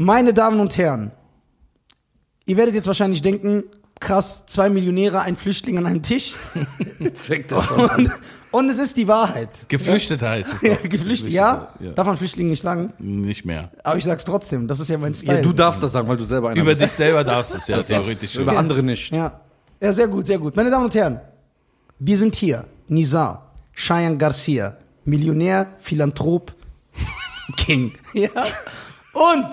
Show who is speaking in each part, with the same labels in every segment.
Speaker 1: Meine Damen und Herren, ihr werdet jetzt wahrscheinlich denken, krass, zwei Millionäre, ein Flüchtling an einem Tisch.
Speaker 2: Zweck der
Speaker 1: Und, und es ist die Wahrheit.
Speaker 3: Geflüchteter heißt es
Speaker 1: Ja,
Speaker 3: doch.
Speaker 1: Geflüchtet, ja?
Speaker 3: Ja.
Speaker 1: Darf man Flüchtling nicht sagen?
Speaker 3: Nicht mehr.
Speaker 1: Aber ich sag's trotzdem, das ist ja mein Style.
Speaker 2: Ja, du darfst das sagen, weil du selber einer
Speaker 3: Über
Speaker 2: bist.
Speaker 3: dich selber darfst du es ja theoretisch.
Speaker 2: Über andere nicht.
Speaker 1: Ja. ja, sehr gut, sehr gut. Meine Damen und Herren, wir sind hier. Nizar, Cheyenne Garcia, Millionär, Philanthrop, King. Ja. Und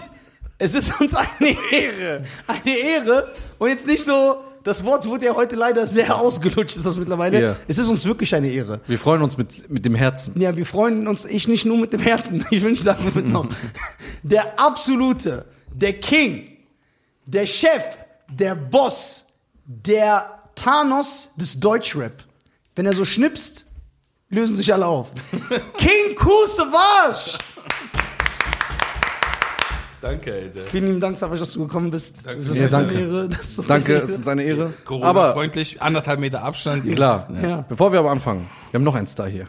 Speaker 1: es ist uns eine Ehre, eine Ehre. Und jetzt nicht so, das Wort wurde ja heute leider sehr ausgelutscht, ist das mittlerweile.
Speaker 2: Ja.
Speaker 1: Es ist uns wirklich eine Ehre.
Speaker 2: Wir freuen uns mit, mit dem Herzen.
Speaker 1: Ja, wir freuen uns, ich nicht nur mit dem Herzen, ich will nicht sagen mit noch. Der absolute, der King, der Chef, der Boss, der Thanos des Deutschrap. Wenn er so schnipst, lösen sich alle auf. King Kusevage!
Speaker 3: Danke, Alter.
Speaker 1: Vielen lieben Dank, Savasch, dass du gekommen bist.
Speaker 3: Danke.
Speaker 1: Das ist
Speaker 2: Ja,
Speaker 1: uns eine
Speaker 2: danke.
Speaker 1: Ehre. Das ist
Speaker 2: Danke,
Speaker 1: eine
Speaker 2: es
Speaker 1: Ehre.
Speaker 2: ist eine Ehre. Aber
Speaker 3: Corona-freundlich, anderthalb Meter Abstand.
Speaker 2: klar,
Speaker 1: Ja.
Speaker 2: bevor wir aber anfangen, wir haben noch einen Star hier.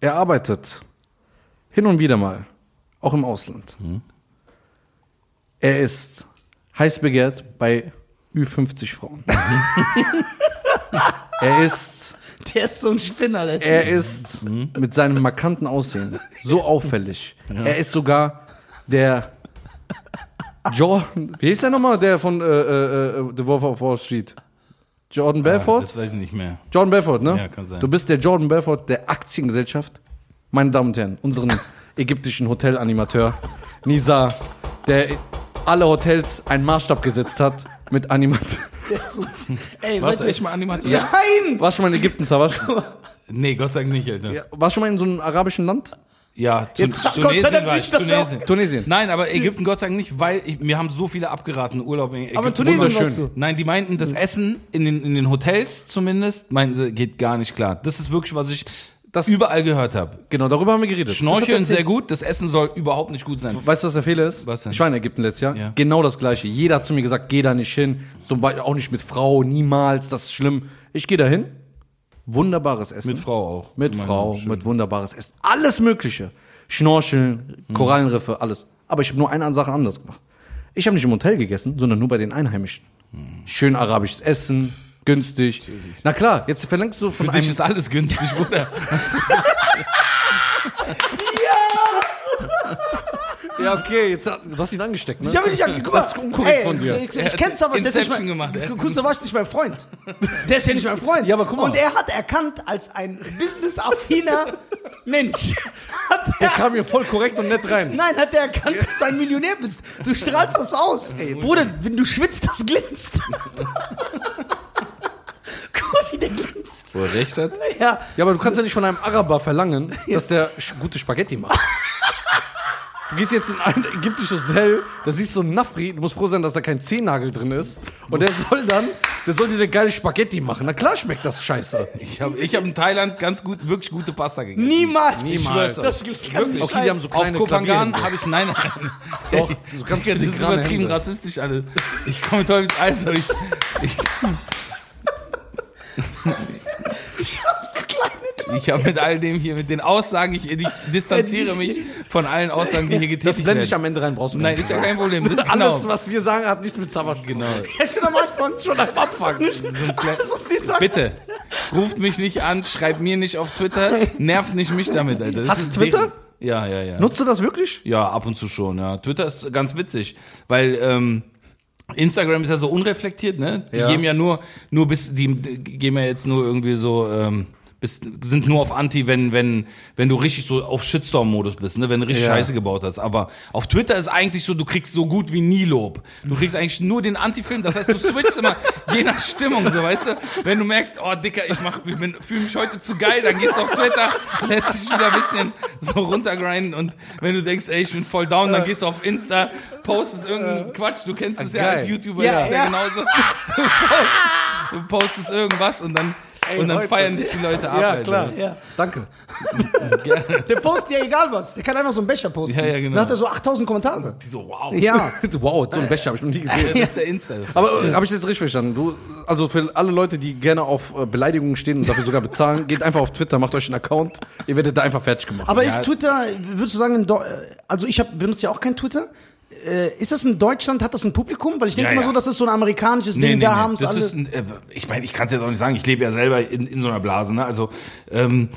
Speaker 2: Er arbeitet hin und wieder mal, auch im Ausland. Er ist heiß begehrt bei Ü50 Frauen. er ist
Speaker 1: Der ist so ein Spinner, der Typ.
Speaker 2: Er ist mit seinem markanten Aussehen so auffällig. Er ist sogar der Jordan. Wie hieß der nochmal? Der von äh, äh, äh, The Wolf of Wall Street. Jordan Belfort?
Speaker 3: Das weiß ich nicht mehr.
Speaker 2: Jordan Belfort, ne?
Speaker 3: Ja, kann sein.
Speaker 2: Du bist der Jordan Belfort der Aktiengesellschaft. Meine Damen und Herren, unseren ägyptischen Hotelanimateur Nisa, der alle Hotels einen Maßstab gesetzt hat mit Animat.
Speaker 1: Der ist so, ey,
Speaker 3: Warst du echt mal Animateur?
Speaker 1: Nein!
Speaker 2: Warst du schon mal in Ägypten, Savasch?
Speaker 3: Nee, Gott sei Dank nicht, Alter. Ja,
Speaker 2: Ja, warst du schon mal in so einem arabischen Land?
Speaker 3: Tu
Speaker 1: Jetzt- Gott sei
Speaker 3: Tunesien
Speaker 1: Dank
Speaker 3: war ich. Tunesien.
Speaker 2: Tunesien.
Speaker 3: Nein, aber Ägypten Gott sei Dank nicht, weil ich, mir haben so viele abgeraten, Urlaub in Ägypten.
Speaker 1: Aber Tunesien warst du.
Speaker 3: Nein, die meinten, das Essen in den, in den Hotels zumindest, meinten sie, geht gar nicht klar. Das ist wirklich, was ich
Speaker 2: Das-
Speaker 3: überall gehört habe.
Speaker 2: Genau, darüber haben wir geredet.
Speaker 3: Schnorcheln sehr gut, das Essen soll überhaupt nicht gut sein.
Speaker 2: Weißt du, was der Fehler ist?
Speaker 3: Was denn?
Speaker 2: Ich war in Ägypten letztes Jahr.
Speaker 3: Ja.
Speaker 2: Genau das gleiche. Jeder hat zu mir gesagt, geh da nicht hin. Zum Beispiel auch nicht mit Frau, niemals, das ist schlimm. Ich gehe da hin. Wunderbares Essen.
Speaker 3: Mit Frau auch.
Speaker 2: Mit Frau,
Speaker 3: schön.
Speaker 2: mit wunderbares Essen. Alles Mögliche. Schnorcheln,
Speaker 3: Mhm.
Speaker 2: Korallenriffe, alles. Aber ich habe nur eine Sache anders gemacht. Ich habe nicht im Hotel gegessen, sondern nur bei den Einheimischen.
Speaker 3: Mhm.
Speaker 2: Schön arabisches Essen, günstig. Na klar, jetzt verlangst du von
Speaker 3: Für dich
Speaker 2: einem
Speaker 3: ist alles günstig, Bruder.
Speaker 2: Ja, okay, jetzt du hast ihn angesteckt, ne?
Speaker 1: Ich habe ihn nicht angeguckt.
Speaker 2: Das ist unkorrekt
Speaker 1: Ey,
Speaker 2: von dir.
Speaker 1: Ich, ich kenn's aber, der ist nicht mein,
Speaker 3: gemacht, ey.
Speaker 1: Kuster war nicht mein Freund. Der ist ja nicht mein Freund.
Speaker 2: Ja, aber guck mal.
Speaker 1: Und er hat erkannt, als ein businessaffiner Mensch, hat
Speaker 2: Der
Speaker 1: er,
Speaker 2: kam mir voll korrekt und nett rein.
Speaker 1: nein, hat er erkannt, dass du ein Millionär bist. Du strahlst das aus. Bruder, wenn du schwitzt, das glänzt. Guck mal, wie der glänzt.
Speaker 3: Wo er recht hat.
Speaker 1: Ja,
Speaker 2: Ja, aber du kannst ja nicht von einem Araber verlangen, dass der gute Spaghetti macht. Du gehst jetzt in ein ägyptisches Hotel, da siehst du einen Nafri, du musst froh sein, dass da kein Zehennagel drin ist. Und der soll dann, der soll dir eine geile Spaghetti machen. Na klar schmeckt das scheiße.
Speaker 3: Ich habe ich hab in Thailand ganz gut, wirklich gute Pasta gegessen.
Speaker 1: niemals.
Speaker 3: Niemals.
Speaker 1: Das kann nicht
Speaker 2: Okay, die haben so
Speaker 3: Auf
Speaker 2: kleine
Speaker 3: Kopangan
Speaker 2: Klavierhände.
Speaker 3: habe ich, nein, nein.
Speaker 2: Doch, so ganz
Speaker 3: das ist übertrieben
Speaker 2: Hände.
Speaker 3: rassistisch, alle. Ich komme mit Teufels Eis, aber ich, ich,
Speaker 1: so kleine
Speaker 3: ich habe mit all dem hier, mit den Aussagen, ich, ich distanziere mich von allen Aussagen, die hier
Speaker 2: Das
Speaker 3: getätigt
Speaker 2: blende ich
Speaker 3: werden.
Speaker 2: am Ende rein, brauchst du
Speaker 3: Nein,
Speaker 2: nicht
Speaker 3: ist ja kein Problem. Das,
Speaker 2: Alles,
Speaker 3: genau.
Speaker 2: was wir sagen, hat nichts mit Sabbat zu tun.
Speaker 3: genau.
Speaker 1: Ja, schon am Anfang. Schon am Anfang. Sie sagen.
Speaker 3: Bitte, ruft mich nicht an, schreibt mir nicht auf Twitter, nervt nicht mich damit, Alter. Das
Speaker 2: Hast du Twitter?
Speaker 3: Ja, ja, ja.
Speaker 2: Nutzt du das wirklich?
Speaker 3: Ja, ab und zu schon, ja. Twitter ist ganz witzig, weil ähm, Instagram ist ja so unreflektiert, ne? Die
Speaker 2: Ja.
Speaker 3: geben ja nur, nur bis, die, die geben ja jetzt nur irgendwie so, ähm, bis, sind nur auf Anti, wenn, wenn, wenn du richtig so auf Shitstorm-Modus bist, ne? Wenn du richtig
Speaker 2: Ja.
Speaker 3: Scheiße gebaut hast. Aber auf Twitter ist eigentlich so, du kriegst so gut wie nie Lob. Du kriegst eigentlich nur den Anti-Film, das heißt, du switchst immer je nach Stimmung, so, weißt du? Wenn du merkst, oh, Dicker, ich mach, ich bin, fühle mich heute zu geil, dann gehst du auf Twitter, lässt dich wieder ein bisschen so runtergrinden und wenn du denkst, ey, ich bin voll down, dann gehst du auf Insta, postest irgendeinen Quatsch, du kennst es ja als YouTuber,
Speaker 1: Ja,
Speaker 3: das ist ja,
Speaker 1: ja.
Speaker 3: genauso. Du, post, du postest irgendwas und dann und dann
Speaker 2: heute.
Speaker 3: feiern dich die Leute ab.
Speaker 2: Ja,
Speaker 3: Alter.
Speaker 2: klar.
Speaker 1: Ja.
Speaker 2: Danke.
Speaker 1: Der postet ja egal was. Der kann einfach so einen Becher posten.
Speaker 3: Ja, ja, genau.
Speaker 1: Dann hat er so 8000 Kommentare.
Speaker 3: Die so, wow.
Speaker 1: Ja.
Speaker 2: Wow, so einen Becher habe ich noch nie gesehen.
Speaker 3: Das ist der Insta.
Speaker 2: Aber äh, habe ich das richtig verstanden? Du, also für alle Leute, die gerne auf äh, Beleidigungen stehen und dafür sogar bezahlen, geht einfach auf Twitter, macht euch einen Account. Ihr werdet da einfach fertig gemacht.
Speaker 1: Aber
Speaker 3: Ja.
Speaker 1: ist Twitter, würdest du sagen, also ich hab, benutze ja auch kein Twitter. Äh, ist das in Deutschland, hat das ein Publikum? Weil ich denke
Speaker 3: Ja,
Speaker 1: immer
Speaker 3: ja.
Speaker 1: so, das ist so ein amerikanisches Ding, da haben es alle.
Speaker 3: ist ein, äh, ich meine, ich kann es jetzt auch nicht sagen, ich lebe ja selber in, in so einer Blase, ne? Also ähm,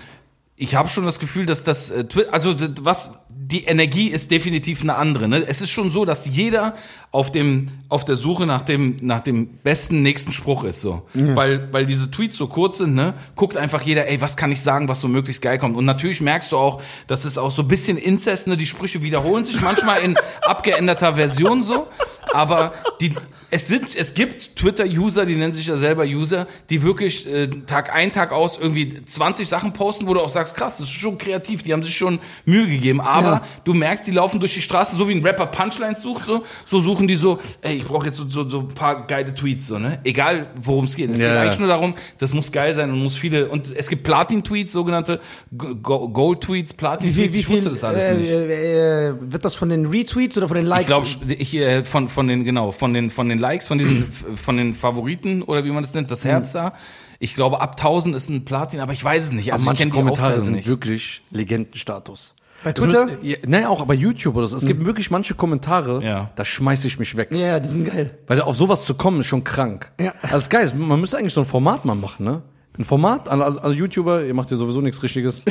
Speaker 3: ich habe schon das Gefühl, dass das äh, also was die Energie ist definitiv eine andere. Ne? Es ist schon so, dass jeder auf dem auf der Suche nach dem nach dem besten nächsten Spruch ist so, weil weil diese Tweets so kurz sind. Ne? Guckt einfach jeder, ey, was kann ich sagen, was so möglichst geil kommt. Und natürlich merkst du auch, dass es auch so ein bisschen Inzest. Ne? Die Sprüche wiederholen sich manchmal in abgeänderter Version so, aber die es sind es gibt Twitter-User, die nennen sich ja selber User, die wirklich äh, Tag ein Tag aus irgendwie 20 Sachen posten, wo du auch sagst, krass, das ist schon kreativ, die haben sich schon Mühe gegeben. Aber
Speaker 1: Ja.
Speaker 3: Du merkst, die laufen durch die Straße, so wie ein Rapper Punchlines sucht, so, so suchen die so, ey, ich brauche jetzt so, so, so ein paar geile Tweets, so, ne? Egal, worum es geht. Es
Speaker 2: Ja,
Speaker 3: geht eigentlich nur darum, das muss geil sein und muss viele, und es gibt Platin-Tweets, sogenannte Go- Gold-Tweets, Platin-Tweets,
Speaker 1: wie
Speaker 3: ich wusste das alles
Speaker 1: äh,
Speaker 3: nicht.
Speaker 1: äh, äh, wird das von den Retweets oder von den Likes?
Speaker 3: Ich glaube, ich äh, von von den genau von den von den Likes, von diesen von den Favoriten oder wie man das nennt, das Herz da. Ich glaube, ab 1000 ist ein Platin, aber ich weiß es nicht.
Speaker 2: aber
Speaker 3: Also ich
Speaker 2: manche Kommentare sind
Speaker 3: nicht.
Speaker 2: wirklich Legendenstatus.
Speaker 1: Bei Twitter?
Speaker 2: nee, auch bei YouTube oder so. Es gibt wirklich manche Kommentare,
Speaker 3: Ja.
Speaker 2: da schmeiße ich mich weg.
Speaker 1: ja, ja, die sind geil.
Speaker 2: Weil auf sowas zu kommen, ist schon krank.
Speaker 1: Ja.
Speaker 2: Also ist geil. Man müsste eigentlich so ein Format mal machen, ne? Ein Format, alle, alle YouTuber, ihr macht ja sowieso nichts Richtiges.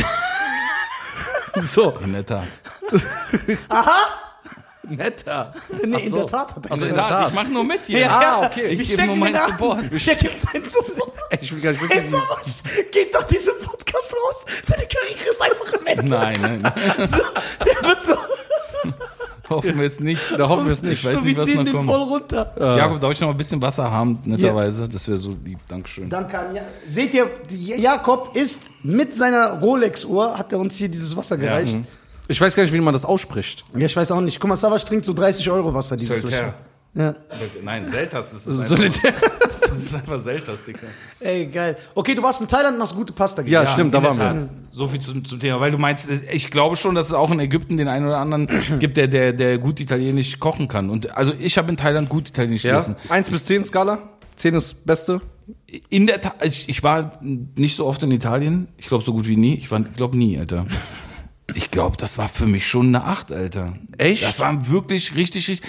Speaker 2: so.
Speaker 3: In der Tat.
Speaker 2: Netter.
Speaker 1: Nee, in der Tat hat er
Speaker 3: Also in
Speaker 1: gesagt.
Speaker 3: der Tat, ich mache nur mit hier.
Speaker 1: Ja,
Speaker 2: Ah, okay.
Speaker 3: Ich
Speaker 1: Wie
Speaker 3: gebe nur meinen
Speaker 1: da?
Speaker 3: Support.
Speaker 1: Der gibt seinen Support.
Speaker 2: Ey, Ich will gar nicht
Speaker 1: Ey,
Speaker 2: wissen.
Speaker 1: sag mal, geht doch dieser Podcast raus. Seine Karriere ist einfach am Ende.
Speaker 3: Nein, nein, nein.
Speaker 1: So, der wird so,
Speaker 3: Hoffen wir es nicht.
Speaker 2: Da hoffen wir es nicht.
Speaker 3: Ich weiß
Speaker 1: so
Speaker 3: nicht,
Speaker 1: wir ziehen den
Speaker 3: kommt.
Speaker 1: voll runter.
Speaker 3: Jakob, darf ich noch ein bisschen Wasser haben, netterweise? Das wäre so lieb. Dankeschön.
Speaker 1: Danke an ja Seht ihr, Jakob ist mit seiner Rolex-Uhr, hat er uns hier dieses Wasser gereicht.
Speaker 2: Ich weiß gar nicht, wie man das ausspricht.
Speaker 1: Ja, ich weiß auch nicht. Guck mal, Savas trinkt so 30 Euro Wasser, diese Flasche. Ja.
Speaker 3: Nein, Seltas ist es
Speaker 2: Solitär.
Speaker 3: Das ist einfach Seltas, Dicker.
Speaker 1: Ey, geil. Okay, du warst in Thailand, machst gute Pasta
Speaker 2: Ja,
Speaker 1: gegessen.
Speaker 2: stimmt, da waren wir.
Speaker 3: So viel zum, zum Thema, weil du meinst, äh, ich glaube schon, dass es auch in Ägypten den einen oder anderen gibt, der, der, der gut italienisch kochen kann. Und also ich habe in Thailand gut italienisch
Speaker 2: Ja?
Speaker 3: gegessen.
Speaker 2: 1 bis 10 Skala. 10 ist Beste.
Speaker 3: In der Tat, ich, ich war nicht so oft in Italien. Ich glaube so gut wie nie. Ich war, ich glaube nie, Alter. Ich glaube, das war für mich schon eine Acht, Alter.
Speaker 2: Echt?
Speaker 3: Das war wirklich richtig, richtig.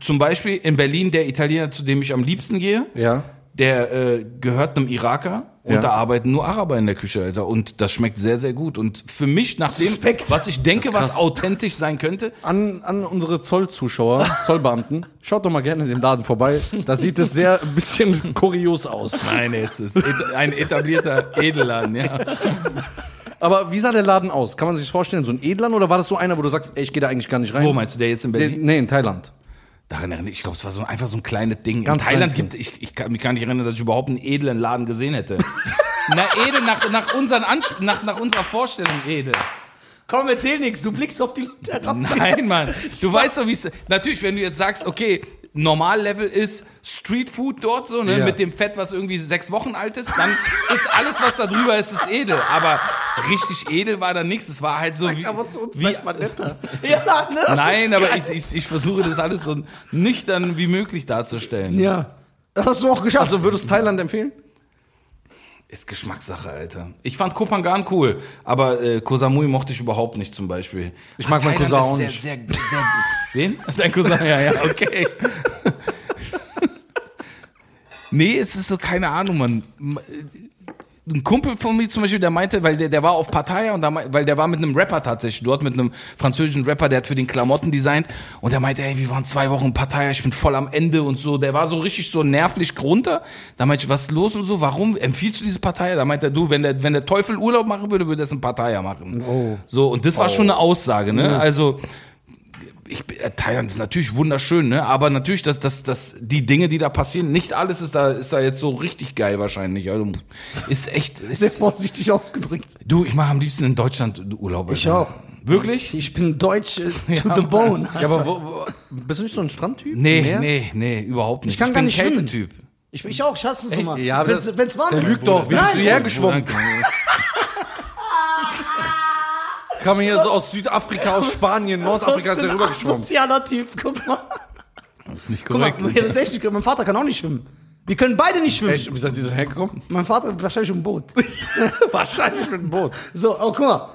Speaker 3: Zum Beispiel in Berlin der Italiener, zu dem ich am liebsten gehe.
Speaker 2: Ja.
Speaker 3: Der äh, gehört einem Iraker und
Speaker 2: Ja.
Speaker 3: da arbeiten nur Araber in der Küche, Alter. Und das schmeckt sehr, sehr gut. Und für mich, nach dem,
Speaker 1: Suspekt.
Speaker 3: was ich denke, was authentisch sein könnte,
Speaker 2: An, an unsere Zollzuschauer, Zollbeamten, schaut doch mal gerne in dem Laden vorbei. Da sieht es sehr ein bisschen kurios aus.
Speaker 3: nein, es ist ein etablierter Edelladen, ja.
Speaker 2: Aber wie sah der Laden aus? Kann man sich das vorstellen? So ein Edlern oder war das so einer, wo du sagst, ey, ich gehe da eigentlich gar nicht rein?
Speaker 3: Wo meinst du, der jetzt in
Speaker 2: Der,
Speaker 3: Berlin?
Speaker 2: nee, in Thailand.
Speaker 3: Daran erinnere ich, ich glaube, es war so einfach so ein kleines Ding.
Speaker 2: Ganz
Speaker 3: in Thailand gibt ich, ich kann mich gar nicht erinnern, dass ich überhaupt einen edlen Laden gesehen hätte. Na, edel, nach, nach, unseren Ansp nach, nach unserer Vorstellung edel.
Speaker 1: Komm, erzähl nichts. Du blickst auf die Leute.
Speaker 3: Nein, Mann. Du weißt doch, wie es. Natürlich, wenn du jetzt sagst, okay, Normallevel ist Streetfood dort so, ne,
Speaker 2: Ja.
Speaker 3: mit dem Fett, was irgendwie sechs Wochen alt ist, dann ist alles, was da drüber ist, ist edel. Aber richtig edel war da nichts. Es war halt so wie.
Speaker 1: Aber zu uns
Speaker 3: wie
Speaker 1: sagt man netter. Ja, ne?
Speaker 3: Nein, aber ich, ich, ich versuche das alles so nüchtern wie möglich darzustellen.
Speaker 1: Ja. Das hast du auch geschafft.
Speaker 2: Also würdest du Thailand empfehlen?
Speaker 3: Ist Geschmackssache, Alter. Ich fand Kopangan cool, aber äh, Koh Samui mochte ich überhaupt nicht zum Beispiel.
Speaker 2: Ich mag meinen Cousin auch
Speaker 3: sehr,
Speaker 2: nicht.
Speaker 3: Sehr, sehr, Wen? Dein Cousin, ja, ja, okay. nee, es ist so, keine Ahnung, man. Ein Kumpel von mir zum Beispiel, der meinte, weil der, der war auf Pattaya und da, weil der war mit einem Rapper tatsächlich dort, mit einem französischen Rapper, der hat für den Klamotten designt und der meinte, ey, wir waren zwei Wochen Pattaya, ich bin voll am Ende und so. Der war so richtig so nervlich runter. Da meinte ich, was ist los und so, warum empfiehlst du dieses Pattaya? Da meinte er, du, wenn der, wenn der Teufel Urlaub machen würde, würde er es in Pattaya machen.
Speaker 1: Oh.
Speaker 3: So, und das war schon eine Aussage, ne? Also, ich, bin- äh, Thailand ist natürlich wunderschön, ne? Aber natürlich, dass, dass, dass die Dinge, die da passieren, nicht alles ist da, ist da jetzt so richtig geil wahrscheinlich. Also, ist echt.
Speaker 1: Sehr
Speaker 3: Ist,
Speaker 1: vorsichtig ausgedrückt.
Speaker 3: du, ich mache am liebsten in Deutschland Urlaub.
Speaker 1: Ich
Speaker 3: Alter.
Speaker 1: auch.
Speaker 3: Wirklich?
Speaker 1: Ich bin deutsch äh, to
Speaker 3: Ja,
Speaker 1: the bone.
Speaker 2: Ja, aber wo, wo, bist du nicht so ein Strandtyp?
Speaker 3: Nee,
Speaker 2: Meer?
Speaker 3: nee, nee, überhaupt nicht.
Speaker 1: Ich kann gar
Speaker 3: bin
Speaker 1: nicht.
Speaker 3: Kältetyp.
Speaker 1: Ich, ich auch, ich hasse es immer.
Speaker 2: Ja,
Speaker 1: wenn's, wenn's warm
Speaker 2: der
Speaker 1: ist.
Speaker 2: lügt doch. Wie bist du
Speaker 1: Nein,
Speaker 2: hierher geschwommen?
Speaker 3: Danke.
Speaker 2: Kam hier so aus Südafrika, aus Spanien, Nordafrika ist
Speaker 1: ein
Speaker 2: rübergeschwommen.
Speaker 1: Sozialer Typ, guck mal.
Speaker 3: Das ist nicht
Speaker 1: Guck mal,
Speaker 3: korrekt.
Speaker 1: ja, das ist echt nicht, mein Vater kann auch nicht schwimmen. Wir können beide nicht schwimmen.
Speaker 2: Echt? Wie seid ihr da hergekommen?
Speaker 1: Mein Vater wahrscheinlich im Boot.
Speaker 2: Wahrscheinlich mit dem Boot.
Speaker 1: So, aber guck mal.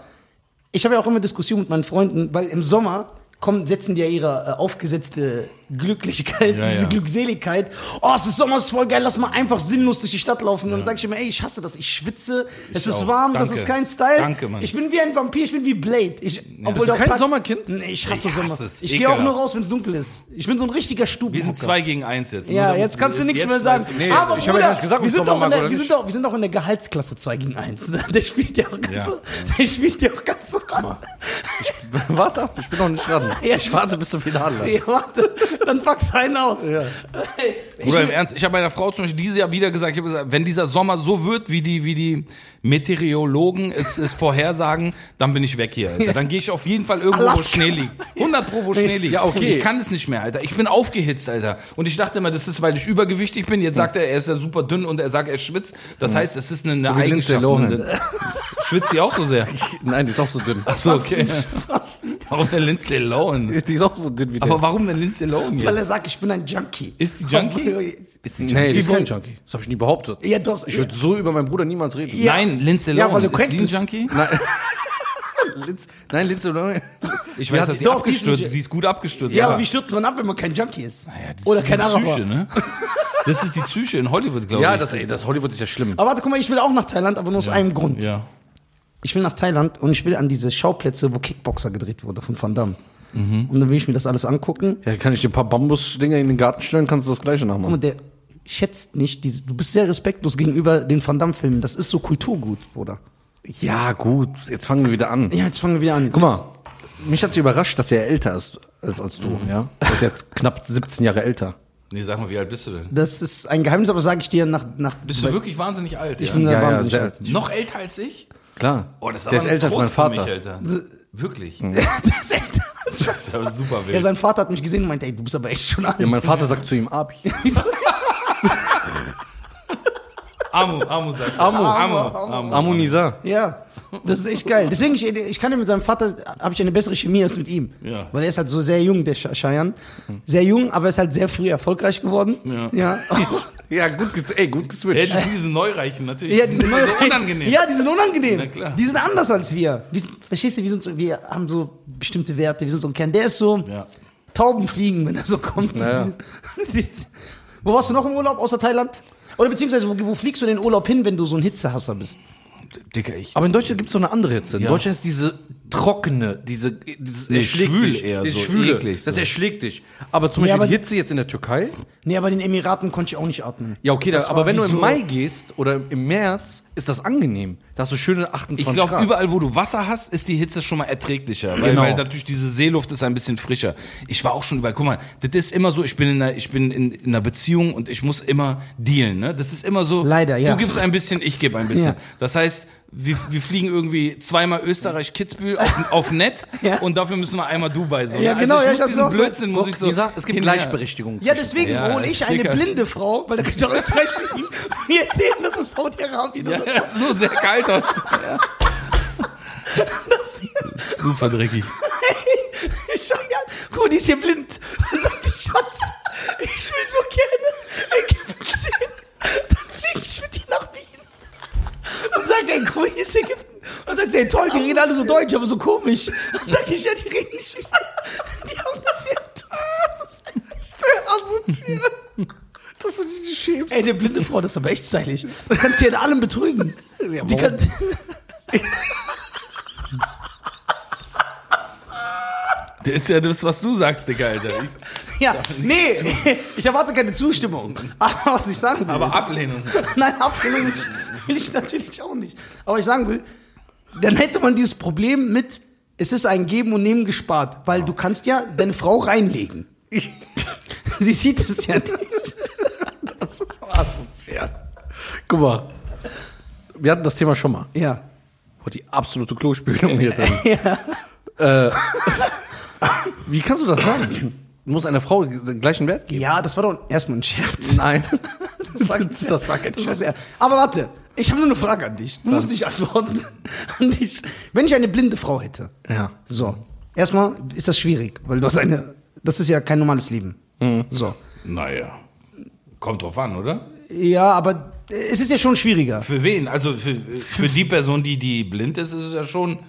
Speaker 1: Ich habe ja auch immer Diskussionen mit meinen Freunden, weil im Sommer kommen, setzen die ja ihre äh, aufgesetzte Glücklichkeit,
Speaker 3: Ja,
Speaker 1: diese
Speaker 3: ja.
Speaker 1: Glückseligkeit. Oh, es ist Sommer, es ist voll geil, lass mal einfach sinnlos durch die Stadt laufen. Und dann sage ich immer, ey, ich hasse das, ich schwitze, es ist
Speaker 3: auch.
Speaker 1: warm, das
Speaker 3: Danke.
Speaker 1: ist kein Style.
Speaker 3: Danke, Mann.
Speaker 1: Ich bin wie ein Vampir, ich bin wie Blade. Ich, obwohl
Speaker 2: Bist du
Speaker 1: auch
Speaker 2: kein
Speaker 1: tats-
Speaker 2: Sommerkind?
Speaker 1: Nee, ich hasse
Speaker 3: Ich
Speaker 1: Sommer.
Speaker 3: hasse es.
Speaker 1: Ich gehe auch nur raus, wenn es dunkel ist. Ich bin so ein richtiger
Speaker 3: Wir
Speaker 1: Stubenhocker.
Speaker 3: sind zwei gegen eins jetzt.
Speaker 1: Ja,
Speaker 3: damit-
Speaker 1: jetzt kannst du nichts mehr sagen.
Speaker 2: Nee,
Speaker 1: Aber
Speaker 2: ich habe ja nicht gesagt,
Speaker 1: wir
Speaker 2: ich
Speaker 1: sind,
Speaker 2: Sommer mag
Speaker 1: der, wir, sind doch, wir sind doch in der Gehaltsklasse 2 gegen 1. Der spielt ja auch ganz
Speaker 3: Ja.
Speaker 1: so. Der spielt ja auch ganz so ran.
Speaker 2: Warte ab, ich bin noch nicht dran.
Speaker 1: Ja.
Speaker 2: Ich warte bis zum Finale.
Speaker 1: Ja, warte, dann packst du einen aus.
Speaker 2: Ja.
Speaker 1: Ich
Speaker 3: Bruder, im Ernst, ich habe meiner Frau zum Beispiel dieses Jahr wieder gesagt, ich habe gesagt, wenn dieser Sommer so wird, wie die, wie die Meteorologen es, es vorhersagen, dann bin ich weg hier, Alter. Dann gehe ich auf jeden Fall irgendwo, wo
Speaker 1: Alaska.
Speaker 3: Schnee liegt. 100 pro, wo Schnee liegt.
Speaker 2: Ja, okay.
Speaker 3: Ich kann es nicht mehr, Alter. Ich bin aufgehitzt, Alter. Und ich dachte immer, das ist, weil ich übergewichtig bin. Jetzt sagt er, er ist ja super dünn und er sagt, er schwitzt. Das heißt, es ist eine, eine
Speaker 2: Lindsay
Speaker 3: Eigenschaft. Schwitzt sie auch so sehr?
Speaker 2: Nein, die ist auch so dünn.
Speaker 3: So, okay. Warum der Lindsay Lohan?
Speaker 2: Die ist auch so dünn wie der.
Speaker 3: Aber warum der Lindsay Lohan
Speaker 1: Weil er
Speaker 3: jetzt?
Speaker 1: sagt, ich bin ein Junkie.
Speaker 3: Ist die Junkie?
Speaker 2: Ist die nee, die ist kein Junkie. Das habe ich nie behauptet.
Speaker 1: Ja, du hast,
Speaker 2: Ich würde so über meinen Bruder niemals reden.
Speaker 1: Ja.
Speaker 3: Nein, Lindsay
Speaker 1: Ja,
Speaker 3: Lohan.
Speaker 1: weil du
Speaker 3: ist sie ein. Junkie?
Speaker 2: Nein. Linz, nein, Lindsay Lohan.
Speaker 3: Ich
Speaker 2: Ja,
Speaker 3: weiß, dass sie
Speaker 1: doch, die ist
Speaker 3: abgestürzt, die ist gut abgestürzt.
Speaker 1: ja, aber wie stürzt man ab, wenn man kein Junkie ist? Oder kein
Speaker 3: die
Speaker 1: Araber?
Speaker 3: Psyche, ne? Das ist die Psyche in Hollywood, glaube
Speaker 2: Ja,
Speaker 3: ich.
Speaker 2: das, ey, das Hollywood ist ja schlimm.
Speaker 1: Aber warte, guck mal, ich will auch nach Thailand, aber nur aus einem Grund.
Speaker 3: Ja.
Speaker 1: Ich will nach Thailand und ich will an diese Schauplätze, wo Kickboxer gedreht wurde von Van Damme.
Speaker 3: Mhm.
Speaker 1: Und dann will ich mir das alles angucken.
Speaker 2: Ja, kann ich dir ein paar Bambusdinger in den Garten stellen, kannst du das gleiche
Speaker 1: Guck mal,
Speaker 2: nachmachen.
Speaker 1: der schätzt nicht, diese, du bist sehr respektlos gegenüber den Van Damme-Filmen. Das ist so Kulturgut, Bruder.
Speaker 2: Ja, gut, jetzt fangen wir wieder an.
Speaker 1: Ja, jetzt fangen wir wieder an.
Speaker 2: Guck mal, mich hat sich überrascht, dass er älter ist als, als du, ja? Er ist jetzt knapp 17 Jahre älter.
Speaker 3: Nee, sag mal, wie alt bist du denn?
Speaker 1: Das ist ein Geheimnis, aber sage ich dir nach. nach
Speaker 3: Bist du wirklich wahnsinnig alt?
Speaker 1: Ich
Speaker 3: ja?
Speaker 1: bin
Speaker 2: Ja, ja,
Speaker 1: wahnsinnig
Speaker 2: sehr-
Speaker 1: alt.
Speaker 3: noch älter als ich?
Speaker 2: Klar.
Speaker 3: Oh, das ist
Speaker 2: der ist älter als mein Vater.
Speaker 3: Mich, Alter. Wirklich.
Speaker 1: Der ist älter.
Speaker 3: Das ist aber super
Speaker 1: Ja,
Speaker 3: wild.
Speaker 1: sein Vater hat mich gesehen und meinte, ey, du bist aber echt schon alt.
Speaker 2: Ja, mein Vater sagt zu ihm.
Speaker 1: Wieso?
Speaker 3: Amu, Amu sagt.
Speaker 2: Amu.
Speaker 3: Amu.
Speaker 1: Amu.
Speaker 3: Amu.
Speaker 2: Amunisa.
Speaker 1: Ja, das ist echt geil. Deswegen, ich, ich kann ja mit seinem Vater, habe ich eine bessere Chemie als mit ihm.
Speaker 3: Ja.
Speaker 1: Weil er ist halt so sehr jung, der Cheyenne. Sehr jung, aber er ist halt sehr früh erfolgreich geworden.
Speaker 3: Ja.
Speaker 1: Ja,
Speaker 2: Ja, gut, ey, gut
Speaker 3: Ja,
Speaker 2: geswitcht.
Speaker 3: die sind diese Neureichen natürlich.
Speaker 1: ja
Speaker 3: Die
Speaker 1: die sind
Speaker 3: so unangenehm.
Speaker 1: Ja, die sind unangenehm.
Speaker 3: Na klar.
Speaker 1: Die sind anders als wir. wir sind, verstehst du, wir, sind so, wir haben so bestimmte Werte, wir sind so ein Kern. Der ist so
Speaker 3: Ja.
Speaker 1: Tauben fliegen, wenn er so kommt.
Speaker 2: Ja.
Speaker 1: wo warst du noch im Urlaub außer Thailand? Oder beziehungsweise, wo, wo fliegst du in den Urlaub hin, wenn du so ein Hitzehasser bist?
Speaker 3: Dicker, ich.
Speaker 2: Aber in Deutschland gibt es so eine andere Hitze. In
Speaker 3: Ja.
Speaker 2: Deutschland ist diese trockene, diese, dieses
Speaker 3: Nee,
Speaker 2: erschlägt
Speaker 3: schwül
Speaker 2: dich.
Speaker 3: eher,
Speaker 2: dieses
Speaker 3: so
Speaker 2: Schwüle,
Speaker 3: eklig
Speaker 2: Das
Speaker 3: so.
Speaker 2: erschlägt dich. Aber zum
Speaker 1: Nee,
Speaker 2: Beispiel
Speaker 1: aber-
Speaker 2: die Hitze jetzt in der Türkei.
Speaker 1: Nee, aber in den Emiraten konnte ich auch nicht atmen.
Speaker 2: Ja, okay, da,
Speaker 1: Das
Speaker 2: aber wenn du im
Speaker 1: so-
Speaker 2: Mai gehst oder im März, ist das angenehm. Da hast du schöne 28
Speaker 3: Ich glaube,
Speaker 2: Grad.
Speaker 3: überall, wo du Wasser hast, ist die Hitze schon mal erträglicher. Weil,
Speaker 2: Genau.
Speaker 3: weil natürlich diese Seeluft ist ein bisschen frischer. Ich war auch schon überall. Guck mal, das ist immer so, ich bin in einer, ich bin in, in einer Beziehung und ich muss immer dealen. Ne? Das ist immer so.
Speaker 1: Leider, ja.
Speaker 3: Du gibst ein bisschen, ich gebe ein bisschen.
Speaker 1: Ja.
Speaker 3: Das heißt, wir, wir fliegen irgendwie zweimal Österreich-Kitzbühel auf, auf Net
Speaker 1: Ja.
Speaker 3: und dafür müssen wir einmal Dubai. So,
Speaker 1: Ja,
Speaker 3: ne?
Speaker 1: genau,
Speaker 3: also
Speaker 1: ja,
Speaker 3: ich
Speaker 1: ich
Speaker 3: muss
Speaker 1: hab's
Speaker 3: diesen
Speaker 1: auch-
Speaker 3: Blödsinn muss ich so.
Speaker 2: Lisa, es gibt
Speaker 3: hinher-
Speaker 2: Gleichberechtigung.
Speaker 1: Ja, deswegen
Speaker 3: Ja,
Speaker 1: hole ich eine
Speaker 3: Dicker.
Speaker 1: blinde Frau, weil da kann ich doch Österreich fliegen. Die erzählen, das ist Saudi-Arabien.
Speaker 3: Ja, ja, ist nur sehr kalt heute. Ja. Super dreckig.
Speaker 1: Ich schau ja, guck mal, die ist hier blind. Dann sagt die Schatz, ich will so gerne Ägypten sehen. Dann fliege ich mit dir nach Wien. Und sagt, ey, guck mal, hier ist Ägypten. Und sagt sie, ey, toll, die reden alle so deutsch, aber so komisch. Dann sag ich, ja, die reden nicht wie Die haben das ja das ist der assoziiert.
Speaker 2: Dass du dich schämst.
Speaker 1: Ey, eine blinde Frau, das ist aber echt stylisch. Du kannst sie in allem betrügen.
Speaker 2: Ja,
Speaker 1: die kann,
Speaker 3: Das ist ja das, was du sagst, Digga, Alter. Ich,
Speaker 1: ja, nee, ich erwarte keine Zustimmung. Aber was ich sagen will,
Speaker 3: aber
Speaker 1: ist,
Speaker 3: Ablehnung.
Speaker 1: Nein, Ablehnung nicht, will ich natürlich auch nicht. Aber ich sagen will, dann hätte man dieses Problem mit, es ist ein Geben und Nehmen gespart, weil du kannst ja deine Frau reinlegen. Sie sieht es ja nicht.
Speaker 2: Das ist so asozial. Guck mal. Wir hatten das Thema schon mal.
Speaker 1: Ja.
Speaker 2: Oh, die absolute Klospülung hier drin. Äh, wie kannst du das sagen? Du musst einer Frau den gleichen Wert geben?
Speaker 1: Ja, das war doch erstmal ein Scherz.
Speaker 2: Nein. Das war kein
Speaker 1: das ist er. Aber warte, ich habe nur eine Frage an dich. Du musst nicht antworten. An dich. Wenn ich eine blinde Frau hätte,
Speaker 2: Ja.
Speaker 1: so, erstmal ist das schwierig, weil du hast eine, das ist ja kein normales Leben.
Speaker 2: Mhm.
Speaker 1: So.
Speaker 3: Naja. Kommt drauf an, oder?
Speaker 1: Ja, aber es ist ja schon schwieriger.
Speaker 3: Für wen? Also für, für die Person, die, die blind ist, ist es ja schon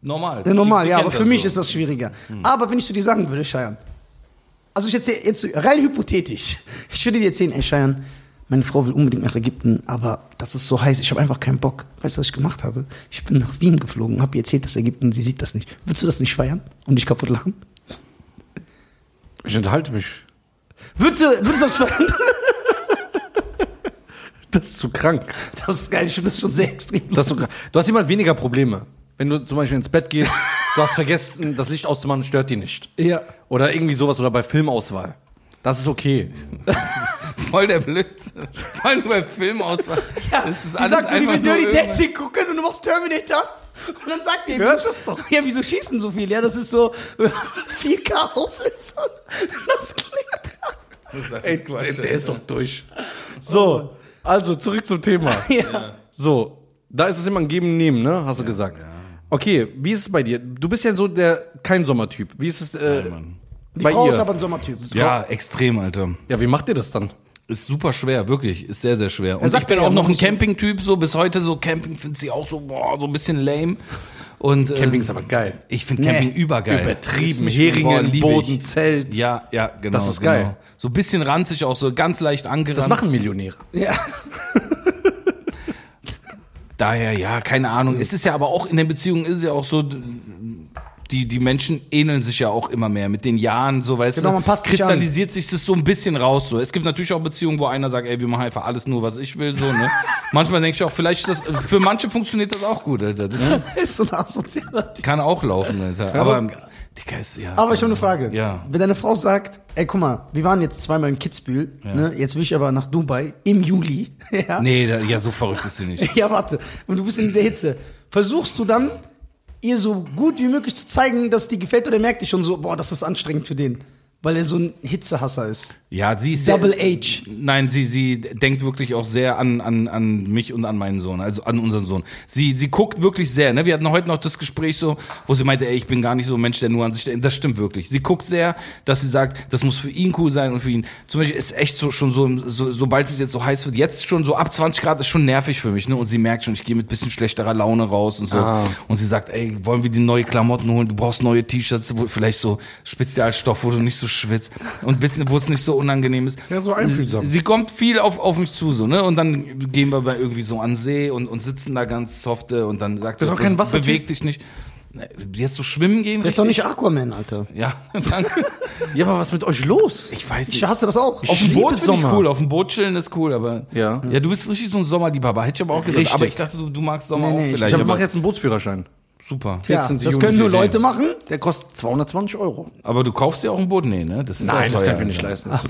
Speaker 3: normal.
Speaker 1: Ja, normal,
Speaker 3: Die- die
Speaker 1: ja, aber für mich
Speaker 3: so.
Speaker 1: ist das schwieriger. Aber wenn ich zu dir sagen würde, Scheiern, also ich jetzt, jetzt rein hypothetisch, ich würde dir erzählen, ey Scheiern, meine Frau will unbedingt nach Ägypten, aber das ist so heiß, ich habe einfach keinen Bock. Weißt du, was ich gemacht habe? Ich bin nach Wien geflogen, habe ihr erzählt, dass Ägypten, sie sieht das nicht. Würdest du das nicht feiern und dich kaputt lachen?
Speaker 2: Ich unterhalte mich.
Speaker 1: Würdest du, würdest du das feiern?
Speaker 2: Das ist zu krank.
Speaker 1: Das ist geil, ich finde das schon sehr extrem.
Speaker 2: Das ist so krank. Du hast immer weniger Probleme. Wenn du zum Beispiel ins Bett gehst, du hast vergessen, das Licht auszumachen, stört die nicht.
Speaker 1: ja.
Speaker 2: Oder irgendwie sowas oder bei Filmauswahl. Das ist okay.
Speaker 3: Voll der Blödsinn. Vor allem bei Filmauswahl. das ist alles
Speaker 1: sagt so, die will
Speaker 3: einfach
Speaker 1: Dirty Dancing gucken und du machst Terminator. Und dann sagt die,
Speaker 2: Hört das doch.
Speaker 1: Ja, wieso schießen so viel? Ja, das ist so 4K Auflösung. Das klingt.
Speaker 3: Das ist
Speaker 2: Ey,
Speaker 3: Quatsch,
Speaker 2: der, der ist doch durch. So, also zurück zum Thema.
Speaker 1: Ja.
Speaker 2: So, da ist es immer ein Geben und Nehmen, ne? Hast du gesagt. Okay, wie ist es bei dir? Du bist ja so der kein Sommertyp. Wie ist es äh,
Speaker 1: Die
Speaker 2: bei
Speaker 1: Frau
Speaker 2: ihr?
Speaker 1: ist aber ein Sommertyp.
Speaker 3: Ja, extrem, Alter.
Speaker 2: ja, wie macht ihr das dann?
Speaker 3: Ist super schwer, wirklich. Ist sehr, sehr schwer. Und
Speaker 1: sagt
Speaker 3: ich bin
Speaker 1: ja,
Speaker 3: auch noch ein
Speaker 1: so-
Speaker 3: Camping-Typ, so bis heute so Camping findet sie auch so, boah, so ein bisschen lame. Und, äh,
Speaker 2: Camping ist aber geil.
Speaker 3: Ich finde Camping
Speaker 1: Nee.
Speaker 3: übergeil. Ist
Speaker 2: Übertrieben.
Speaker 3: nicht-
Speaker 2: Heringen,
Speaker 3: boah, lieb ich.
Speaker 2: Boden, Zelt.
Speaker 3: Ja, ja, genau.
Speaker 2: Das ist
Speaker 3: genau.
Speaker 2: geil.
Speaker 3: So ein bisschen ranzig auch, so ganz leicht angeranzt.
Speaker 2: Das machen Millionäre.
Speaker 1: Ja.
Speaker 3: Daher, ja, keine Ahnung. Es ist ja aber auch in den Beziehungen ist es ja auch so, die, die Menschen ähneln sich ja auch immer mehr mit den Jahren, so weißt
Speaker 1: Genau,
Speaker 3: du,
Speaker 1: man passt sich
Speaker 3: kristallisiert sich das so ein bisschen raus. So. Es gibt natürlich auch Beziehungen, wo einer sagt, ey, wir machen einfach alles nur, was ich will, so, ne? Manchmal denke ich auch, vielleicht ist das, für manche funktioniert das auch gut, Alter. Das
Speaker 1: ist so ein asozialer
Speaker 3: kann auch laufen, Alter. Aber, Digga, ist ja.
Speaker 1: Aber ich habe eine Frage.
Speaker 3: Ja.
Speaker 1: Wenn deine Frau sagt, ey, guck mal, wir waren jetzt zweimal in Kitzbühel, ne? jetzt will ich aber nach Dubai im Juli. ja?
Speaker 3: Nee, da, ja, so verrückt ist sie nicht.
Speaker 1: Ja, warte. Und du bist in dieser Hitze. Versuchst du dann, ihr so gut wie möglich zu zeigen, dass die gefällt oder merkt die schon so, boah, das ist anstrengend für den? Weil er so ein Hitzehasser ist.
Speaker 3: Ja, sie ist
Speaker 1: Double
Speaker 3: sehr,
Speaker 1: H.
Speaker 3: Nein, sie, sie denkt wirklich auch sehr an, an, an mich und an meinen Sohn, also an unseren Sohn. Sie, sie guckt wirklich sehr, ne? Wir hatten heute noch das Gespräch so, wo sie meinte, ey, ich bin gar nicht so ein Mensch, der nur an sich denkt. Das stimmt wirklich. Sie guckt sehr, dass sie sagt, das muss für ihn cool sein und für ihn. Zum Beispiel ist echt so schon so, so sobald es jetzt so heiß wird, jetzt schon so ab 20 Grad ist schon nervig für mich, ne? Und sie merkt schon, ich gehe mit bisschen schlechterer Laune raus und so.
Speaker 2: Ah.
Speaker 3: Und sie sagt, ey, wollen wir die neue Klamotten holen? Du brauchst neue T-Shirts, vielleicht so Spezialstoff, wo du nicht so schwitzt und bisschen, wo es nicht so unangenehm ist.
Speaker 2: Ja, so einfühlsam.
Speaker 3: Sie kommt viel auf, auf mich zu, so, ne? Und dann gehen wir bei irgendwie so an den See und, und sitzen da ganz softe und dann sagt
Speaker 2: Das ist
Speaker 3: sie,
Speaker 2: auch kein Wassertyp.
Speaker 3: beweg dich nicht. Jetzt so schwimmen gehen?
Speaker 1: Das ist doch
Speaker 3: richtig?
Speaker 1: nicht Aquaman, Alter.
Speaker 3: Ja, danke.
Speaker 2: Ja, aber was ist mit euch los?
Speaker 3: Ich weiß
Speaker 1: Ich
Speaker 3: nicht.
Speaker 1: hasse das auch.
Speaker 3: Auf dem Boot ich
Speaker 2: Sommer.
Speaker 3: cool, auf dem Boot chillen ist cool, aber
Speaker 2: Ja.
Speaker 3: ja, du bist richtig so ein Sommerliebhaber, hätte ich aber auch gesagt.
Speaker 2: Richtig.
Speaker 3: Aber ich dachte, du, du magst Sommer
Speaker 1: Nee, nee,
Speaker 3: auch
Speaker 1: ich
Speaker 3: vielleicht.
Speaker 2: Ich mache jetzt einen Bootsführerschein.
Speaker 3: Super.
Speaker 1: ja,
Speaker 2: 14.
Speaker 1: das
Speaker 2: Juni
Speaker 1: können nur Leute
Speaker 2: der.
Speaker 1: machen.
Speaker 2: Der kostet 220 Euro.
Speaker 3: Aber du kaufst dir auch ein Boot? Nee, ne? Das ist auch
Speaker 2: das kann ich mir nicht leisten. Ist-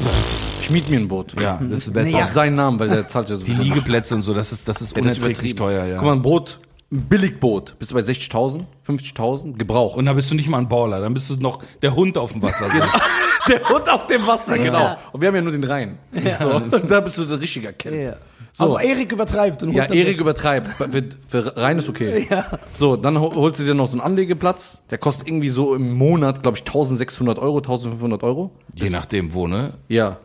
Speaker 2: Ich miet mir ein Boot.
Speaker 3: Ja, das ist das Beste.
Speaker 1: Nee,
Speaker 2: Auf seinen Namen, weil der zahlt ja so
Speaker 3: Die Liegeplätze und so, das ist, das ist unerträglich teuer, ja.
Speaker 2: Guck mal, ein Boot, ein Billigboot, bist du bei 60.000, 50.000, Gebrauch.
Speaker 3: Und dann bist du nicht mal ein Baller, dann bist du noch der Hund auf dem Wasser. So.
Speaker 2: der Hund auf dem Wasser,
Speaker 1: Ja.
Speaker 2: genau. Und wir haben ja nur den Rhein. So, und da bist du der richtige Kind.
Speaker 1: Ja.
Speaker 2: So.
Speaker 1: Aber Erik übertreibt. Und
Speaker 2: Ja, Erik übertreibt. Für, für Rhein ist okay.
Speaker 1: Ja.
Speaker 2: So, dann hol- holst du dir noch so einen Anlegeplatz. Der kostet irgendwie so im Monat, glaube ich, 1600 Euro, 1500 Euro.
Speaker 3: Je nachdem wo, ne?
Speaker 2: Ja.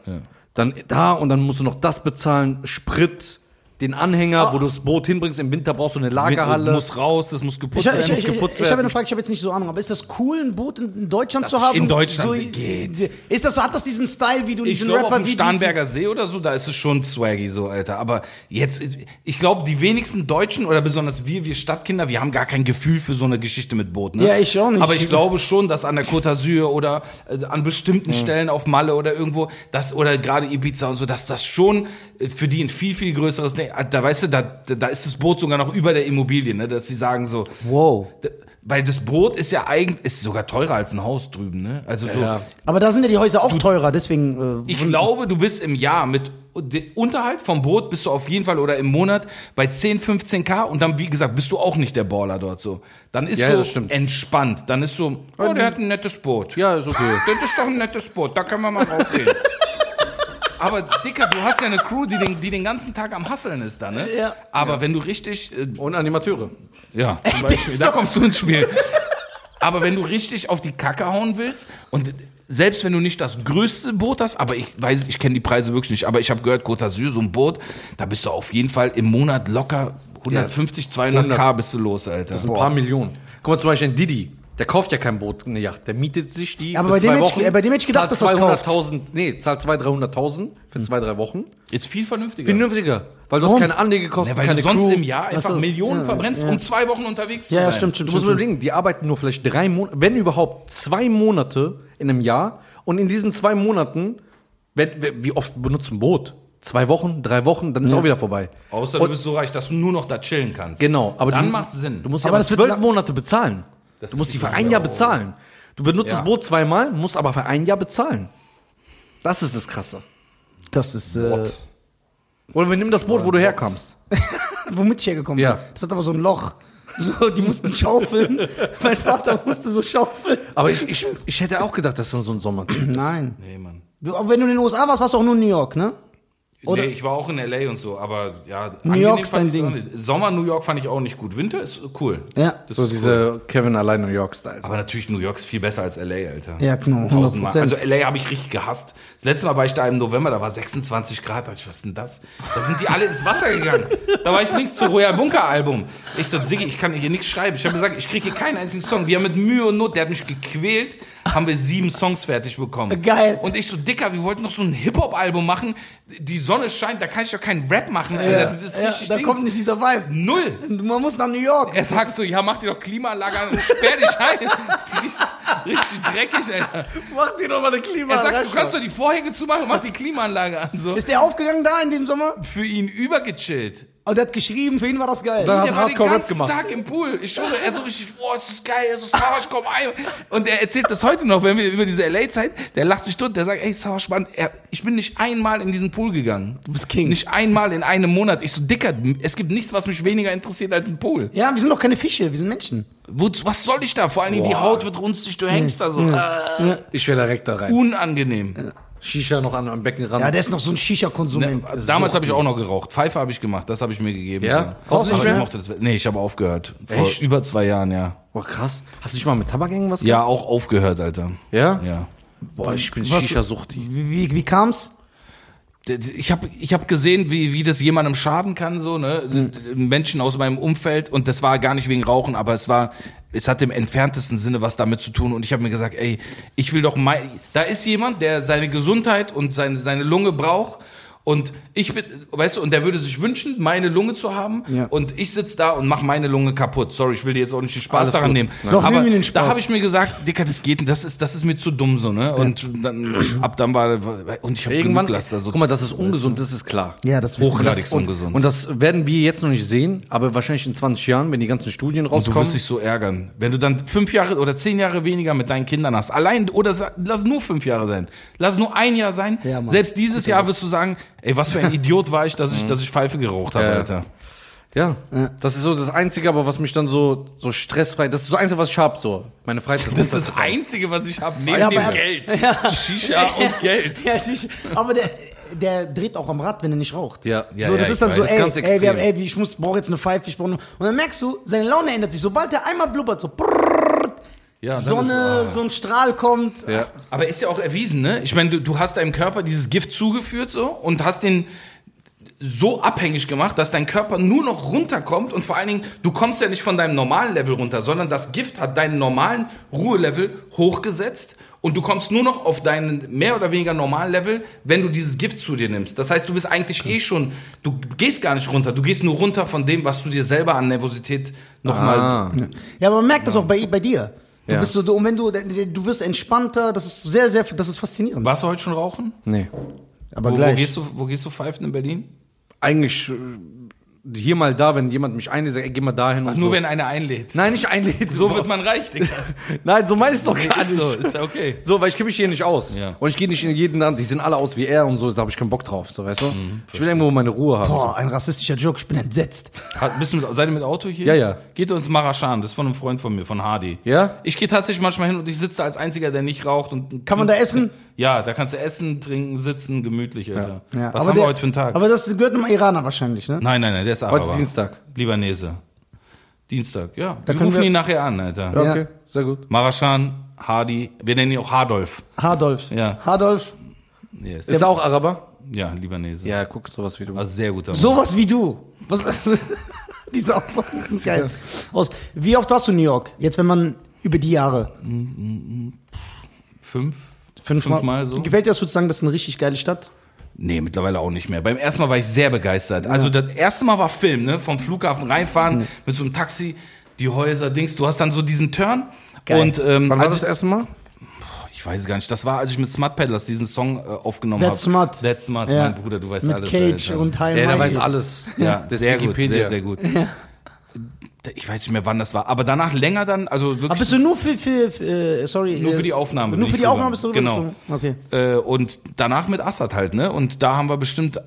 Speaker 2: Dann da und dann musst du noch das bezahlen, Sprit, den Anhänger, wo du das Boot hinbringst. Im Winter brauchst du eine Lagerhalle.
Speaker 3: Muss raus, das muss geputzt
Speaker 1: Ich, ich,
Speaker 3: werden.
Speaker 1: ich,
Speaker 3: muss
Speaker 1: ich,
Speaker 3: geputzt
Speaker 1: ich habe eine Frage, ich habe jetzt nicht so Ahnung, aber ist das cool, ein Boot in, in Deutschland zu haben?
Speaker 3: in Deutschland
Speaker 1: so,
Speaker 3: geht.
Speaker 1: Ist das so, hat das diesen Style, wie du in
Speaker 3: Ich
Speaker 1: diesen
Speaker 3: glaube, auf dem Starnberger See oder so, da ist es schon swaggy so, Alter. Aber jetzt, ich glaube, die wenigsten Deutschen oder besonders wir, wir Stadtkinder, wir haben gar kein Gefühl für so eine Geschichte mit Boot, ne?
Speaker 1: Ja, ich auch nicht.
Speaker 3: Aber ich glaube schon, dass an der Côte d'Azur oder äh, an bestimmten Stellen auf Malle oder irgendwo, das, oder gerade Ibiza und so, dass das schon äh, für die ein viel, viel größeres, Ding- da weißt du, da, da ist das Boot sogar noch über der Immobilie, ne? Dass sie sagen so,
Speaker 1: Wow.
Speaker 3: d- weil das Boot ist ja eigentlich, ist sogar teurer als ein Haus drüben, ne? Also so,
Speaker 2: Ja.
Speaker 1: Aber da sind ja die Häuser auch teurer, deswegen. Äh,
Speaker 3: ich glaube, du bist im Jahr mit Unterhalt vom Boot bist du auf jeden Fall oder im Monat bei 10, 15k und dann, wie gesagt, bist du auch nicht der Baller dort so. Dann ist
Speaker 2: Ja,
Speaker 3: so entspannt. Dann ist so, oh, der hat ein nettes Boot.
Speaker 2: Ja, ist okay.
Speaker 3: Das ist doch ein nettes Boot, da können wir mal draufgehen. Aber Dicker, du hast ja eine Crew, die den, die den ganzen Tag am Hasseln ist da, ne?
Speaker 1: Ja.
Speaker 3: Aber wenn du richtig, äh,
Speaker 2: Und Animateure.
Speaker 3: ja, zum Beispiel, da kommst du ins Spiel. Aber wenn du richtig auf die Kacke hauen willst und selbst wenn du nicht das größte Boot hast, aber ich weiß, ich kenne die Preise wirklich nicht, aber ich habe gehört, Côte d'Azur, so ein Boot, da bist du auf jeden Fall im Monat locker 150, 200 K bist du los, Alter.
Speaker 2: Das sind ein paar Millionen. Guck mal zum Beispiel ein Didi. Der kauft ja kein Boot, eine Yacht. Der mietet sich die
Speaker 1: Aber
Speaker 2: für
Speaker 1: bei dem
Speaker 2: zwei
Speaker 1: hätte ich-
Speaker 2: Wochen.
Speaker 1: äh, bei dem hätte ich gedacht,
Speaker 2: zahlt
Speaker 1: dass das kauft.
Speaker 2: 200.000, nee, zahlt 200.000, 300.000 für zwei, drei Wochen.
Speaker 3: Ist viel vernünftiger.
Speaker 2: Vernünftiger. Weil du
Speaker 1: Warum?
Speaker 2: hast keine Anlegekosten,
Speaker 3: Ja, weil
Speaker 2: keine
Speaker 3: du sonst
Speaker 2: Crew.
Speaker 3: im Jahr einfach
Speaker 1: Ach so.
Speaker 3: Millionen
Speaker 1: Ja,
Speaker 3: verbrennst,
Speaker 1: ja.
Speaker 3: um zwei Wochen unterwegs zu
Speaker 1: Ja, ja,
Speaker 3: sein.
Speaker 1: stimmt, stimmt.
Speaker 2: Du musst
Speaker 1: stimmt.
Speaker 2: überlegen, die arbeiten nur vielleicht drei Monate, wenn überhaupt zwei Monate in einem Jahr. Und in diesen zwei Monaten, wie oft benutzt ein Boot? Zwei Wochen, drei Wochen, dann ist auch wieder vorbei.
Speaker 3: Außer
Speaker 2: Und-
Speaker 3: du bist so reich, dass du nur noch da chillen kannst.
Speaker 2: Genau, aber
Speaker 3: Dann
Speaker 2: du,
Speaker 3: macht's Sinn.
Speaker 2: Du musst ja
Speaker 1: Aber
Speaker 2: zwölf Monate bezahlen. Du musst die für ein Jahr bezahlen. Du benutzt
Speaker 3: Ja.
Speaker 2: das Boot zweimal, musst aber für ein Jahr bezahlen. Das ist das Krasse.
Speaker 1: Das ist, äh,
Speaker 2: Oder wir nehmen das Boot, wo du herkommst.
Speaker 1: womit ich hergekommen
Speaker 2: Ja.
Speaker 1: bin. Das hat aber so ein Loch. So, die mussten schaufeln. mein Vater musste so schaufeln.
Speaker 2: Aber ich, ich, ich hätte auch gedacht, dass das so ein Sommertyp ist.
Speaker 1: Nein.
Speaker 3: Nee, Mann.
Speaker 1: Du, aber wenn du in den USA warst, warst du auch nur in New York, ne? Oder-
Speaker 3: Nee, ich war auch in L.A. und so, aber ja.
Speaker 1: New
Speaker 3: angenehm
Speaker 1: York ist
Speaker 3: fand
Speaker 1: dein Ding.
Speaker 3: nicht. Sommer New York fand ich auch nicht gut. Winter ist cool.
Speaker 1: Ja.
Speaker 3: Das
Speaker 2: So
Speaker 3: ist cool.
Speaker 2: diese Kevin allein New York Style.
Speaker 3: Aber natürlich, New York ist viel besser als L.A., Alter.
Speaker 1: Ja, genau,
Speaker 3: Tausendmal.
Speaker 1: 100%.
Speaker 3: Also L.A. habe ich richtig gehasst. Das letzte Mal war ich da im November, da war 26 Grad. Da dachte ich, was ist denn das? Da sind die alle ins Wasser gegangen. Da war ich links zu Royal Bunker Album. Ich so, Siggi, ich kann hier nichts schreiben. Ich habe gesagt, ich kriege hier keinen einzigen Song. Wir haben mit Mühe und Not, der hat mich gequält, haben wir sieben Songs fertig bekommen.
Speaker 1: Geil.
Speaker 3: Und ich so, Dicker, wir wollten noch so ein Hip-Hop-Album machen. Die Sonne scheint, da kann ich doch keinen Rap machen.
Speaker 1: Ja,
Speaker 3: Das ist
Speaker 1: ja,
Speaker 3: richtig
Speaker 1: da
Speaker 3: Dings.
Speaker 1: kommt nicht dieser Vibe.
Speaker 3: Null.
Speaker 1: Man muss nach New York.
Speaker 3: Er sagt so, ja, mach dir doch Klimaanlage an und sperr dich ein. richtig, richtig dreckig, Alter.
Speaker 2: Mach dir doch mal eine
Speaker 3: Er
Speaker 2: Klimaanlage.
Speaker 3: sagt, du kannst doch die Vorhänge zumachen und mach die Klimaanlage an. So.
Speaker 1: Ist der aufgegangen da in dem Sommer?
Speaker 3: Für ihn übergechillt.
Speaker 1: Und der hat geschrieben, für ihn war das geil.
Speaker 2: Dann-
Speaker 3: Der war den
Speaker 2: Hardcore-Rap
Speaker 3: ganzen
Speaker 2: gemacht.
Speaker 3: Tag im Pool. Ich schwöre, er so richtig, boah, ist das geil, er so, Savage, komm ein. Und er erzählt das heute noch, wenn wir über diese LA-Zeit, der lacht sich tot, der sagt, ey, Savage, Mann, er, ich bin nicht einmal in diesen Pool gegangen.
Speaker 1: Du bist King.
Speaker 3: Nicht einmal in einem Monat. Ich so, Dicker, es gibt nichts, was mich weniger interessiert als ein Pool.
Speaker 1: Ja, wir sind doch keine Fische, wir sind Menschen.
Speaker 3: Wozu, was soll ich da? Vor allen Dingen, die Haut wird runzig, du hängst da so. Äh,
Speaker 2: Ich wäre direkt da rein.
Speaker 3: unangenehm.
Speaker 2: Shisha noch an am Becken ran.
Speaker 1: Ja, der ist noch so ein Shisha-Konsument.
Speaker 3: Damals habe ich auch noch geraucht. Pfeife habe ich gemacht, das habe ich mir gegeben.
Speaker 2: Ja?
Speaker 3: So.
Speaker 2: Rauchst du nicht
Speaker 3: Aber ich
Speaker 2: mehr?
Speaker 3: mochte das, nee, ich habe aufgehört. Vor
Speaker 2: Echt?
Speaker 3: über zwei Jahren, ja.
Speaker 2: Boah, krass. Hast du nicht mal mit Tabak irgendwas
Speaker 3: Ja, auch aufgehört, Alter.
Speaker 2: Ja?
Speaker 3: Ja.
Speaker 2: Boah, ich bin
Speaker 1: Was-
Speaker 2: Shisha-suchtig.
Speaker 1: Wie, wie, wie kam's?
Speaker 3: Ich habe ich hab gesehen, wie, wie das jemandem schaden kann, so, ne? Menschen aus meinem Umfeld. Und das war gar nicht wegen Rauchen, aber es war, es hat im entferntesten Sinne was damit zu tun. Und ich habe mir gesagt, ey, ich will doch mein, da ist jemand, der seine Gesundheit und seine, seine Lunge braucht. Und ich bin, weißt du, und der würde sich wünschen, meine Lunge zu haben.
Speaker 1: Ja.
Speaker 3: Und ich sitz da und mache meine Lunge kaputt. Sorry, ich will dir jetzt auch nicht den Spaß
Speaker 2: Alles
Speaker 3: daran
Speaker 2: gut.
Speaker 3: nehmen.
Speaker 2: Nein.
Speaker 1: Doch,
Speaker 3: aber
Speaker 1: nimm mir den Spaß.
Speaker 3: da habe ich mir gesagt, Dicker, das geht, nicht, das ist, das ist mir zu dumm so, ne? Und dann, ab dann war, und ich habe
Speaker 2: Irgendwann,
Speaker 3: genug Laster so
Speaker 2: guck mal, dass es ungesund ist, ist klar.
Speaker 1: Ja, das wir.
Speaker 3: Hochgradig
Speaker 2: und,
Speaker 3: ungesund.
Speaker 2: Und das werden wir jetzt noch nicht sehen, aber wahrscheinlich in 20 Jahren, wenn die ganzen Studien
Speaker 3: Und
Speaker 2: rauskommen.
Speaker 3: du wirst dich so ärgern. Wenn du dann fünf Jahre oder zehn Jahre weniger mit deinen Kindern hast. Allein, oder lass nur fünf Jahre sein. Lass nur ein Jahr sein.
Speaker 1: Ja, Mann.
Speaker 3: Selbst dieses Jahr wirst du sagen, ey, was für ein Idiot war ich, dass ich, dass ich Pfeife geraucht habe,
Speaker 2: Ja.
Speaker 3: Alter.
Speaker 2: ja, das ist so das Einzige, aber was mich dann so, so stressfrei, das ist so das Einzige, was ich hab, so. Meine Freizeit.
Speaker 3: Das ist das Einzige, was ich habe, neben
Speaker 1: Ja,
Speaker 3: dem
Speaker 1: aber-
Speaker 3: Geld. Shisha und Geld.
Speaker 1: Ja, Shisha. Aber der, der dreht auch am Rad, wenn er nicht raucht.
Speaker 2: Ja, ja,
Speaker 1: so, das
Speaker 2: ja,
Speaker 1: ist dann
Speaker 2: ich
Speaker 1: so, ey,
Speaker 2: Das ist ganz
Speaker 1: ey, wir haben, ey, ich muss, brauche jetzt eine Pfeife, ich brauche eine, Und dann merkst du, seine Laune ändert sich. Sobald er einmal blubbert, so, brrrr,
Speaker 3: Ja,
Speaker 1: Sonne,
Speaker 3: ist-
Speaker 1: so ein Strahl kommt.
Speaker 2: Ja.
Speaker 3: Aber ist ja auch erwiesen, ne? Ich meine, du, du hast deinem Körper dieses Gift zugeführt so und hast den so abhängig gemacht, dass dein Körper nur noch runterkommt und vor allen Dingen, du kommst ja nicht von deinem normalen Level runter, sondern das Gift hat deinen normalen Ruhelevel hochgesetzt und du kommst nur noch auf deinen mehr oder weniger normalen Level, wenn du dieses Gift zu dir nimmst. Das heißt, du bist eigentlich eh schon, du gehst gar nicht runter, du gehst nur runter von dem, was du dir selber an Nervosität nochmal
Speaker 2: Ah.
Speaker 1: Ja, aber man merkt das auch bei, bei dir. Du
Speaker 2: Ja.
Speaker 1: bist so, und wenn du, du wirst entspannter, das ist sehr, sehr, das ist faszinierend.
Speaker 3: Warst du heute schon rauchen?
Speaker 2: Nee.
Speaker 1: Aber
Speaker 3: Wo, wo,
Speaker 1: gleich.
Speaker 3: gehst du, wo gehst du pfeifen in Berlin?
Speaker 2: Eigentlich äh, hier mal da, wenn jemand mich einlädt, sag, ey, geh mal dahin und
Speaker 3: Nur
Speaker 2: so.
Speaker 3: wenn einer einlädt.
Speaker 2: Nein, nicht einlädt.
Speaker 3: So wird man reich, Digga.
Speaker 2: Nein, so meine ich doch gar
Speaker 3: Ist
Speaker 2: nicht.
Speaker 3: so, ist ja okay.
Speaker 2: So, weil ich kenne mich hier nicht aus.
Speaker 3: Ja.
Speaker 2: Und ich gehe nicht in jeden Land, die sehen alle aus wie er und so, da habe ich keinen Bock drauf, so weißt du?
Speaker 3: Mhm,
Speaker 2: ich will irgendwo meine Ruhe haben.
Speaker 1: Boah, ein rassistischer Joke, ich bin entsetzt.
Speaker 3: Hat- Bist du mit, seid ihr mit Auto hier?
Speaker 2: Ja, ja.
Speaker 3: Geht uns Marachan, das ist von einem Freund von mir, von Hardy.
Speaker 2: Ja?
Speaker 3: Ich gehe tatsächlich manchmal hin und ich sitze da als einziger, der nicht raucht und
Speaker 1: Kann man da essen?
Speaker 3: Ja, da kannst du essen, trinken, sitzen, gemütlich, Alter.
Speaker 1: Ja,
Speaker 3: Was
Speaker 1: aber
Speaker 3: haben
Speaker 1: der,
Speaker 3: wir heute für einen Tag?
Speaker 1: Aber das gehört einem Iraner wahrscheinlich, ne?
Speaker 3: nein, nein, nein, der ist Araber.
Speaker 2: Heute ist Dienstag.
Speaker 3: Libanese. Dienstag, ja.
Speaker 1: Da
Speaker 3: wir rufen
Speaker 1: wir-
Speaker 3: ihn nachher an, Alter.
Speaker 2: Ja,
Speaker 1: Ja.
Speaker 2: okay, sehr gut.
Speaker 3: Marashan, Hadi, wir nennen ihn auch Hardolf.
Speaker 1: Hardolf.
Speaker 3: Ja.
Speaker 1: Hardolf.
Speaker 3: Yes.
Speaker 2: Ist er auch Araber?
Speaker 3: Ja, Libanese.
Speaker 2: Ja, guck sowas wie du.
Speaker 3: Also sehr guter Mann.
Speaker 1: Sowas wie du. Was, diese Aussagen sind geil. Aus, wie oft warst du in New York? Jetzt, wenn man über die Jahre.
Speaker 3: Fünf?
Speaker 1: Fünfmal.
Speaker 3: Fünfmal so?
Speaker 1: Gefällt dir das sozusagen, das ist eine richtig geile Stadt?
Speaker 3: Nee, mittlerweile auch nicht mehr. Beim ersten Mal war ich sehr begeistert. Also das erste Mal war Film, ne? Vom Flughafen reinfahren mit so einem Taxi, die Häuser, Dings. Du hast dann so diesen Turn.
Speaker 1: Geil.
Speaker 3: Und ähm,
Speaker 2: Wann war das erste Mal?
Speaker 3: ich weiß gar nicht. Das war, als ich mit Smart Peddlers diesen Song äh, aufgenommen habe.
Speaker 1: That's Smart.
Speaker 3: That's Smart,
Speaker 1: Ja.
Speaker 3: mein Bruder, du weißt
Speaker 1: Mit
Speaker 3: alles.
Speaker 1: Cage
Speaker 3: Alter.
Speaker 1: und High
Speaker 2: Ja, der weiß alles.
Speaker 3: Ja,
Speaker 2: Das ist
Speaker 3: sehr gut,
Speaker 2: Wikipedia.
Speaker 3: sehr, sehr gut. Ich weiß nicht mehr, wann das war. Aber danach länger dann, also wirklich.
Speaker 1: Aber bist du nur für, für, für äh, sorry.
Speaker 3: Nur
Speaker 1: äh,
Speaker 3: für die Aufnahme
Speaker 1: Nur für die. Aufnahme bist du
Speaker 3: Genau.
Speaker 1: Okay.
Speaker 3: Äh, und danach mit Assad halt, ne? Und da haben wir bestimmt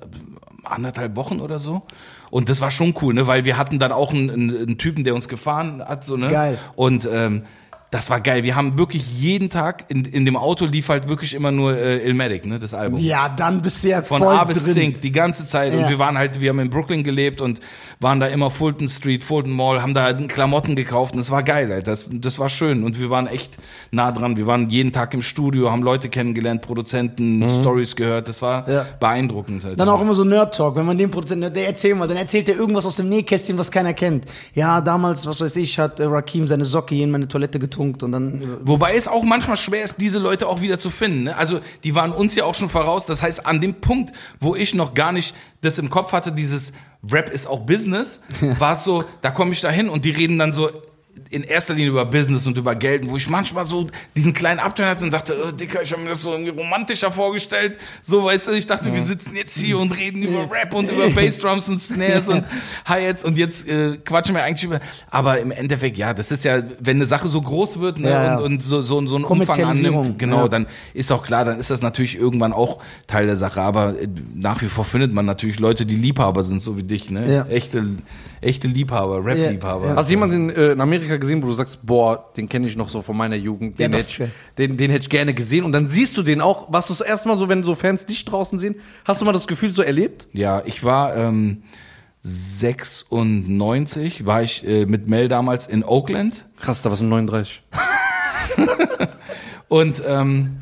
Speaker 3: anderthalb Wochen oder so. Und das war schon cool, ne? Weil wir hatten dann auch einen, einen, einen Typen, der uns gefahren hat, so, ne?
Speaker 1: Geil.
Speaker 3: Und ähm, das war geil. Wir haben wirklich jeden Tag in, in dem Auto lief halt wirklich immer nur äh, Ilmatic, ne? Das Album.
Speaker 1: Ja, dann bist du ja
Speaker 3: Von
Speaker 1: voll
Speaker 3: A bis
Speaker 1: drin.
Speaker 3: Zink, die ganze Zeit.
Speaker 1: Ja.
Speaker 3: Und wir waren halt, wir haben in Brooklyn gelebt und waren da immer Fulton Street, Fulton Mall, haben da halt Klamotten gekauft und das war geil, Alter. Das, das war schön und wir waren echt nah dran. Wir waren jeden Tag im Studio, haben Leute kennengelernt, Produzenten, Stories gehört. Das war
Speaker 1: Mhm. Ja.
Speaker 3: beeindruckend. Alter.
Speaker 1: Dann auch immer so Nerd-Talk, wenn man den Produzenten, der erzählt mal, dann erzählt er irgendwas aus dem Nähkästchen, was keiner kennt. Ja, damals, was weiß ich, hat äh, Rakim seine Socke hier in meine Toilette getunkt und dann. äh,
Speaker 3: Wobei es auch manchmal schwer ist, diese Leute auch wieder zu finden. Ne? Also die waren uns ja auch schon voraus. Das heißt, an dem Punkt, wo ich noch gar nicht das im Kopf hatte, dieses Rap ist auch Business, war es so, da komme ich da hin und die reden dann so in erster Linie über Business und über Geld, wo ich manchmal so diesen kleinen Abturn hatte und dachte, oh, Dicker, ich habe mir das so irgendwie romantischer vorgestellt. So, weißt du, ich dachte, wir sitzen jetzt hier und reden über Rap und über Bassdrums und Snares und Hi-Hats und jetzt äh, quatschen wir eigentlich über. Aber im Endeffekt, ja, das ist ja, wenn eine Sache so groß wird ne,
Speaker 1: Ja, ja.
Speaker 3: und, und so, so, so einen Umfang annimmt, genau,
Speaker 1: ja.
Speaker 3: dann ist auch klar, dann ist das natürlich irgendwann auch Teil der Sache. Aber äh, nach wie vor findet man natürlich Leute, die Liebhaber sind, so wie dich, ne?
Speaker 1: Ja.
Speaker 3: Echte, echte Liebhaber, Rap-Liebhaber.
Speaker 1: Ja, ja.
Speaker 2: Hast du jemanden in, äh, in Amerika gesehen, wo du sagst, boah, den kenne ich noch so von meiner Jugend,
Speaker 1: Ja,
Speaker 2: den,
Speaker 1: das
Speaker 2: hätte ich, den, den hätte ich gerne gesehen und dann siehst du den auch, was du das erste Mal so, wenn so Fans dich draußen sehen, hast du mal das Gefühl so erlebt?
Speaker 3: Ja, ich war ähm, 96, war ich äh, mit Mel damals in Oakland
Speaker 2: Krass, da was im 39.
Speaker 3: und ähm,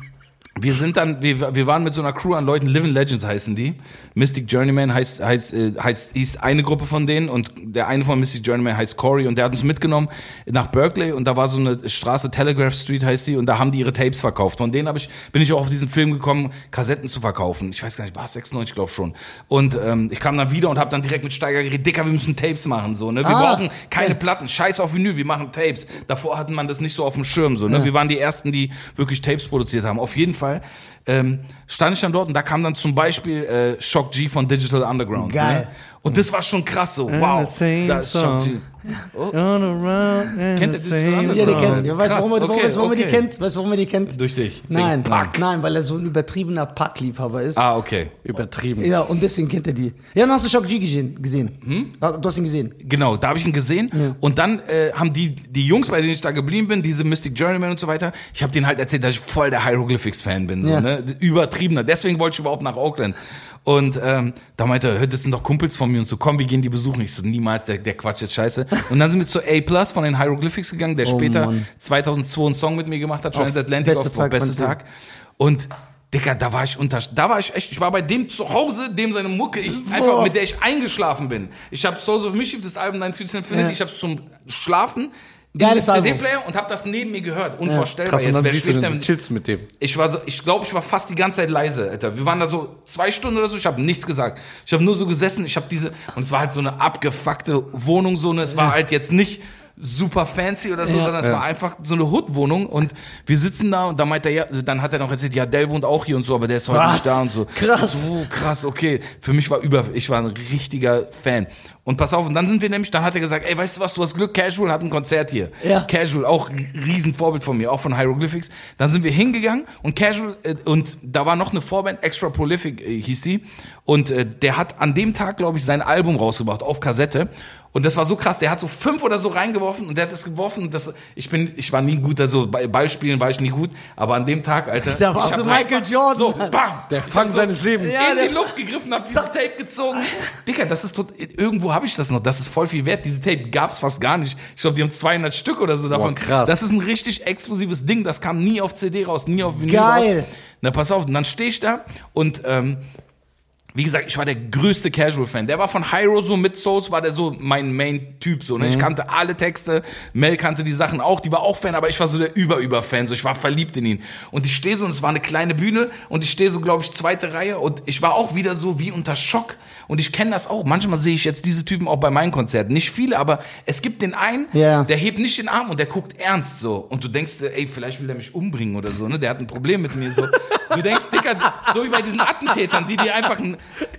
Speaker 3: wir sind dann, wir, wir waren mit so einer Crew an Leuten, Living Legends heißen die. Mystic Journeyman heißt, heißt, äh, heißt, ist eine Gruppe von denen und der eine von Mystic Journeyman heißt Corey und der hat uns mitgenommen nach Berkeley und da war so eine Straße, Telegraph Street heißt die und da haben die ihre Tapes verkauft. Von denen hab ich, bin ich auch auf diesen Film gekommen, Kassetten zu verkaufen. Ich weiß gar nicht, war es 96, glaube schon. Und ähm, ich kam dann wieder und habe dann direkt mit Steiger geredet, Dicker, wir müssen Tapes machen. so ne Wir
Speaker 1: Ah,
Speaker 3: brauchen keine
Speaker 1: ja.
Speaker 3: Platten, scheiß auf Vinyl, wir machen Tapes. Davor hatten man das nicht so auf dem Schirm. so ne Wir waren die Ersten, die wirklich Tapes produziert haben. Auf jeden Fall ähm, stand ich dann dort und da kam dann zum Beispiel äh, Shock G von Digital Underground.
Speaker 1: Geil.
Speaker 3: Ne? Und das war schon krass so. Wow,
Speaker 2: the same
Speaker 3: da ist Shock G. Oh,
Speaker 2: Kennt
Speaker 3: Kennt ihr?
Speaker 1: Ja, die kennt. Ja, weißt du, warum, er- warum,
Speaker 3: Krass,
Speaker 1: weißt du, warum er die
Speaker 3: okay,
Speaker 1: kennt? Weißt du, warum die kennt?
Speaker 3: durch dich.
Speaker 1: Nein,
Speaker 3: Pack.
Speaker 1: nein, weil er so ein übertriebener Pack-Liebhaber ist.
Speaker 3: Ah, okay.
Speaker 2: Übertrieben.
Speaker 1: Ja, und deswegen kennt er die. Ja, dann hast du Shock G gesehen. gesehen.
Speaker 3: Hm?
Speaker 1: Du hast ihn gesehen.
Speaker 3: Genau, da habe ich ihn gesehen. Und dann äh, haben die, die Jungs, bei denen ich da geblieben bin, diese Mystic Journeyman und so weiter, ich habe denen halt erzählt, dass ich voll der Hieroglyphics-Fan bin. So,
Speaker 1: Ja.
Speaker 3: ne? Übertriebener. Deswegen wollte ich überhaupt nach Oakland. Und ähm, da meinte er, "Hör, das sind doch Kumpels von mir und so, komm, wir gehen die besuchen. Ich so, niemals, der, der Quatsch jetzt scheiße. Und dann sind wir zu A-Plus von den Hieroglyphics gegangen, der
Speaker 1: Oh,
Speaker 3: später
Speaker 1: Mann.
Speaker 3: 2002 einen Song mit mir gemacht hat,
Speaker 1: Auf
Speaker 3: Transatlantic
Speaker 1: Beste
Speaker 3: auf
Speaker 1: Tag,
Speaker 3: Beste? Tag. Und Dicker, da war ich unter, da war ich echt, ich war bei dem zu Hause, dem seine Mucke, ich, einfach
Speaker 1: Boah.
Speaker 3: mit der ich eingeschlafen bin. Ich habe Souls of Mischief, das Album 93 Infinite,
Speaker 1: Ja.
Speaker 3: ich habe zum Schlafen
Speaker 1: Geiles.
Speaker 3: CD-Player und habe das neben mir gehört. Unvorstellbar.
Speaker 2: Krass, und
Speaker 3: Jetzt,
Speaker 2: dann
Speaker 3: wer
Speaker 2: siehst du, dann
Speaker 3: denn-
Speaker 2: chillst mit dem.
Speaker 3: ich war so, ich glaube, ich war fast die ganze Zeit leise, Alter. Wir waren da so zwei Stunden oder so, ich habe nichts gesagt. Ich habe nur so gesessen, ich habe diese, und es war halt so eine abgefuckte Wohnung, so eine, es war halt jetzt nicht super fancy oder so,
Speaker 1: Ja.
Speaker 3: sondern es war einfach so eine Hood-Wohnung und wir sitzen da und da meint er, ja, dann hat er noch erzählt, ja, Dell wohnt auch hier und so, aber der ist heute
Speaker 1: Was?
Speaker 3: nicht da und so.
Speaker 1: Krass.
Speaker 3: So krass, okay. Für mich war über, ich war ein richtiger Fan. Und pass auf, und dann sind wir nämlich, dann hat er gesagt, ey, weißt du was, du hast Glück, Casual hat ein Konzert hier.
Speaker 1: Ja.
Speaker 3: Casual, auch ein Riesenvorbild von mir, auch von Hieroglyphics. Dann sind wir hingegangen und Casual, äh, und da war noch eine Vorband, Extra Prolific äh, hieß die. Und äh, der hat an dem Tag, glaube ich, sein Album rausgebracht, auf Kassette. Und das war so krass, der hat so fünf oder so reingeworfen und der hat es geworfen. Und das, ich bin, ich war nie gut, also bei Ballspielen war ich nie gut, aber an dem Tag, Alter.
Speaker 1: Da warst
Speaker 3: ich
Speaker 1: du Michael
Speaker 3: einfach
Speaker 1: Jordan.
Speaker 3: So, bam!
Speaker 2: Der Fang seines Lebens.
Speaker 1: Ja,
Speaker 3: in die Luft gegriffen, hab dieses Tape gezogen. Digga, das ist tot, irgendwo habe ich das noch, das ist voll viel wert. Diese Tape gab's fast gar nicht. Ich glaube, die haben 200 Stück oder so davon.
Speaker 2: krass.
Speaker 3: Das ist ein richtig exklusives Ding, das kam nie auf CD raus, nie auf Vinyl
Speaker 1: Geil.
Speaker 3: raus. Na, pass auf, und dann stehe ich da und ähm, wie gesagt, ich war der größte Casual-Fan. Der war von Hyro so mit Souls, war der so mein Main-Typ. So, ne? Ich kannte alle Texte. Mel kannte die Sachen auch. Die war auch Fan, aber ich war so der Über-Über-Fan. So, ich war verliebt in ihn. Und ich stehe so, und es war eine kleine Bühne. Und ich stehe so, glaube ich, zweite Reihe. Und ich war auch wieder so wie unter Schock. Und ich kenne das auch. Manchmal sehe ich jetzt diese Typen auch bei meinen Konzerten. Nicht viele, aber es gibt den einen,
Speaker 1: Ja.
Speaker 3: der hebt nicht den Arm und der guckt ernst so. Und du denkst, dir, ey, vielleicht will er mich umbringen oder so, ne? Der hat ein Problem mit mir so. Du denkst, Dicker, so wie bei diesen Attentätern, die dir einfach ein.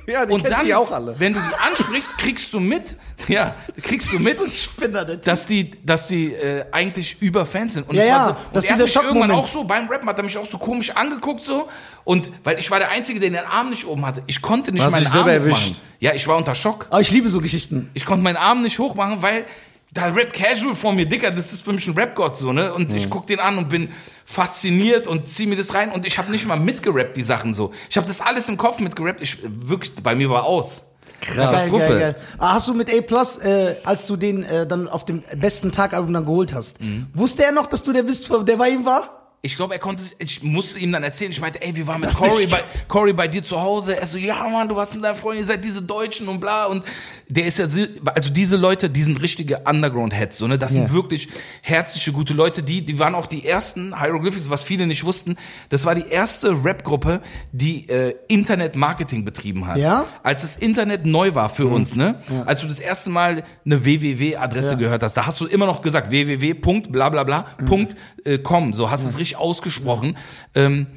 Speaker 2: Ja, die
Speaker 3: und dann,
Speaker 2: die auch alle.
Speaker 3: wenn du die ansprichst, kriegst du mit, ja, kriegst du mit,
Speaker 1: So Spinner,
Speaker 3: dass die, dass die äh, eigentlich über Fans sind. Und
Speaker 1: Ja, ja,
Speaker 3: so, und er hat mich irgendwann auch so beim Rappen hat er mich auch so komisch angeguckt so und weil ich war der einzige, der den Arm nicht oben hatte. Ich konnte nicht
Speaker 2: Hast
Speaker 3: meinen Arm
Speaker 2: erwischt.
Speaker 3: Ja, ich war unter Schock.
Speaker 1: Aber ich liebe so Geschichten.
Speaker 3: Ich konnte meinen Arm nicht hochmachen, weil da rappt Casual vor mir, Dicker, das ist für mich ein Rap-Gott so, ne? Und ich guck den an und bin fasziniert und zieh mir das rein und ich habe nicht mal mitgerappt, die Sachen so. Ich habe das alles im Kopf mitgerappt. Ich wirklich, bei mir war aus.
Speaker 1: Geil,
Speaker 2: Katastrophe.
Speaker 1: geil, geil. Ah, hast du mit A Plus, äh, als du den äh, dann auf dem besten Tag-Album dann geholt hast, wusste er noch, dass du der bist, der bei ihm war?
Speaker 3: Ich glaube, er konnte, ich musste ihm dann erzählen, ich meinte, ey, wir waren mit
Speaker 1: Das
Speaker 3: Cory bei, Cory bei dir zu Hause. Er so, ja, Mann, du warst mit deiner Freundin, ihr seid diese Deutschen und bla. Und der ist ja, so- also diese Leute, die sind richtige Underground-Heads, so, ne? Das sind
Speaker 1: Ja.
Speaker 3: wirklich herzliche, gute Leute. Die, die waren auch die ersten Hieroglyphics, was viele nicht wussten. Das war die erste Rap-Gruppe, die äh, Internet-Marketing betrieben hat.
Speaker 1: Ja?
Speaker 3: Als das Internet neu war für uns, ne? Als du das erste Mal eine www-Adresse
Speaker 1: Ja.
Speaker 3: gehört hast, da hast du immer noch gesagt www.blablabla.com, so hast du es richtig ausgesprochen. Ähm,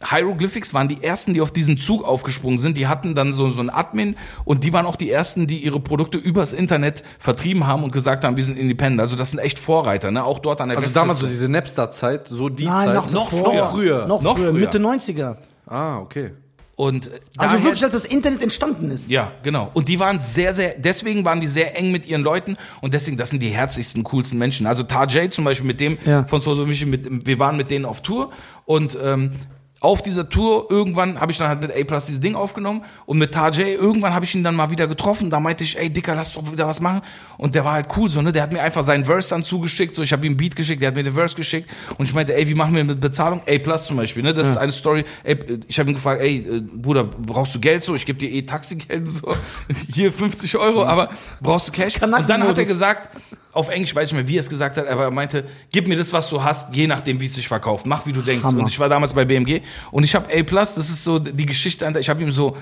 Speaker 3: Hieroglyphics waren die ersten, die auf diesen Zug aufgesprungen sind. Die hatten dann so, so einen Admin und die waren auch die ersten, die ihre Produkte übers Internet vertrieben haben und gesagt haben, wir sind independent. Also das sind echt Vorreiter, ne? Auch dort an der
Speaker 2: Also
Speaker 3: Westküste.
Speaker 2: damals so diese Napster-Zeit, so die
Speaker 1: Nein,
Speaker 2: Zeit.
Speaker 1: noch,
Speaker 3: Noch früher.
Speaker 2: früher.
Speaker 1: Noch,
Speaker 3: Noch
Speaker 1: früher,
Speaker 3: früher.
Speaker 1: Mitte 90er.
Speaker 2: Ah, okay.
Speaker 3: Und
Speaker 1: Also wirklich, als das Internet entstanden ist.
Speaker 3: Ja, genau. Und die waren sehr, sehr, deswegen waren die sehr eng mit ihren Leuten und deswegen, das sind die herzlichsten, coolsten Menschen. Also Tajay zum Beispiel mit dem
Speaker 1: Ja.
Speaker 3: von Soso Michi, mit, wir waren mit denen auf Tour und ähm, auf dieser Tour irgendwann habe ich dann halt mit A-Plus dieses Ding aufgenommen und mit Tajay irgendwann habe ich ihn dann mal wieder getroffen. Da meinte ich, ey Dicker, lass doch wieder was machen. Und der war halt cool so, ne? Der hat mir einfach seinen Verse dann zugeschickt. So, ich habe ihm einen Beat geschickt, der hat mir den Verse geschickt und ich meinte, ey, wie machen wir mit Bezahlung? A-Plus zum Beispiel, ne? Das ist eine Story. Ey, ich habe ihn gefragt, ey, äh, Bruder, brauchst du Geld so? Ich gebe dir eh Taxigeld so. Hier 50 Euro, aber brauchst du Cash? Und dann hat er gesagt, auf Englisch weiß ich nicht mehr, wie er es gesagt hat, aber er meinte, gib mir das, was du hast, je nachdem, wie es sich verkauft. Mach, wie du denkst.
Speaker 1: Hammer.
Speaker 3: Und ich war damals bei BMG und ich habe A+, das ist so die Geschichte, ich habe ihm so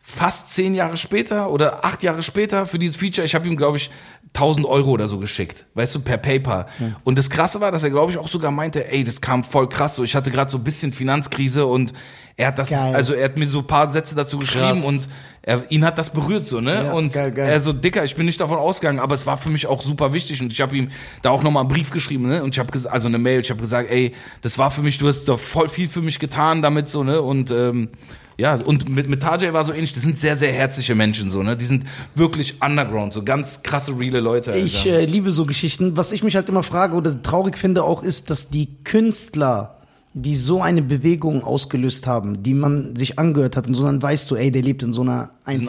Speaker 3: fast zehn Jahre später oder acht Jahre später für dieses Feature, ich habe ihm, glaube ich, 1000 Euro oder so geschickt, weißt du, per PayPal. Und das Krasse war, dass er, glaube ich, auch sogar meinte, ey, das kam voll krass, so ich hatte gerade so ein bisschen Finanzkrise und er hat das,
Speaker 1: Geil.
Speaker 3: also er hat mir so ein paar Sätze dazu geschrieben
Speaker 2: Krass.
Speaker 3: und er, ihn hat das berührt so, ne?
Speaker 1: Ja,
Speaker 3: und
Speaker 1: geil, geil.
Speaker 3: er so, Dicker, ich bin nicht davon ausgegangen, aber es war für mich auch super wichtig und ich habe ihm da auch nochmal einen Brief geschrieben, ne? Und ich habe gesagt, also eine Mail, ich habe gesagt, ey, das war für mich, du hast doch voll viel für mich getan damit so, ne? Und ähm, ja, und mit, mit Tajay war so ähnlich, das sind sehr, sehr herzliche Menschen so, ne? Die sind wirklich underground, so ganz krasse, reale Leute. Alter.
Speaker 1: Ich äh, liebe so Geschichten. Was ich mich halt immer frage oder traurig finde auch, ist, dass die Künstler, die so eine Bewegung ausgelöst haben, die man sich angehört hat und so, dann weißt du, ey, der lebt in so einer
Speaker 3: alle broke,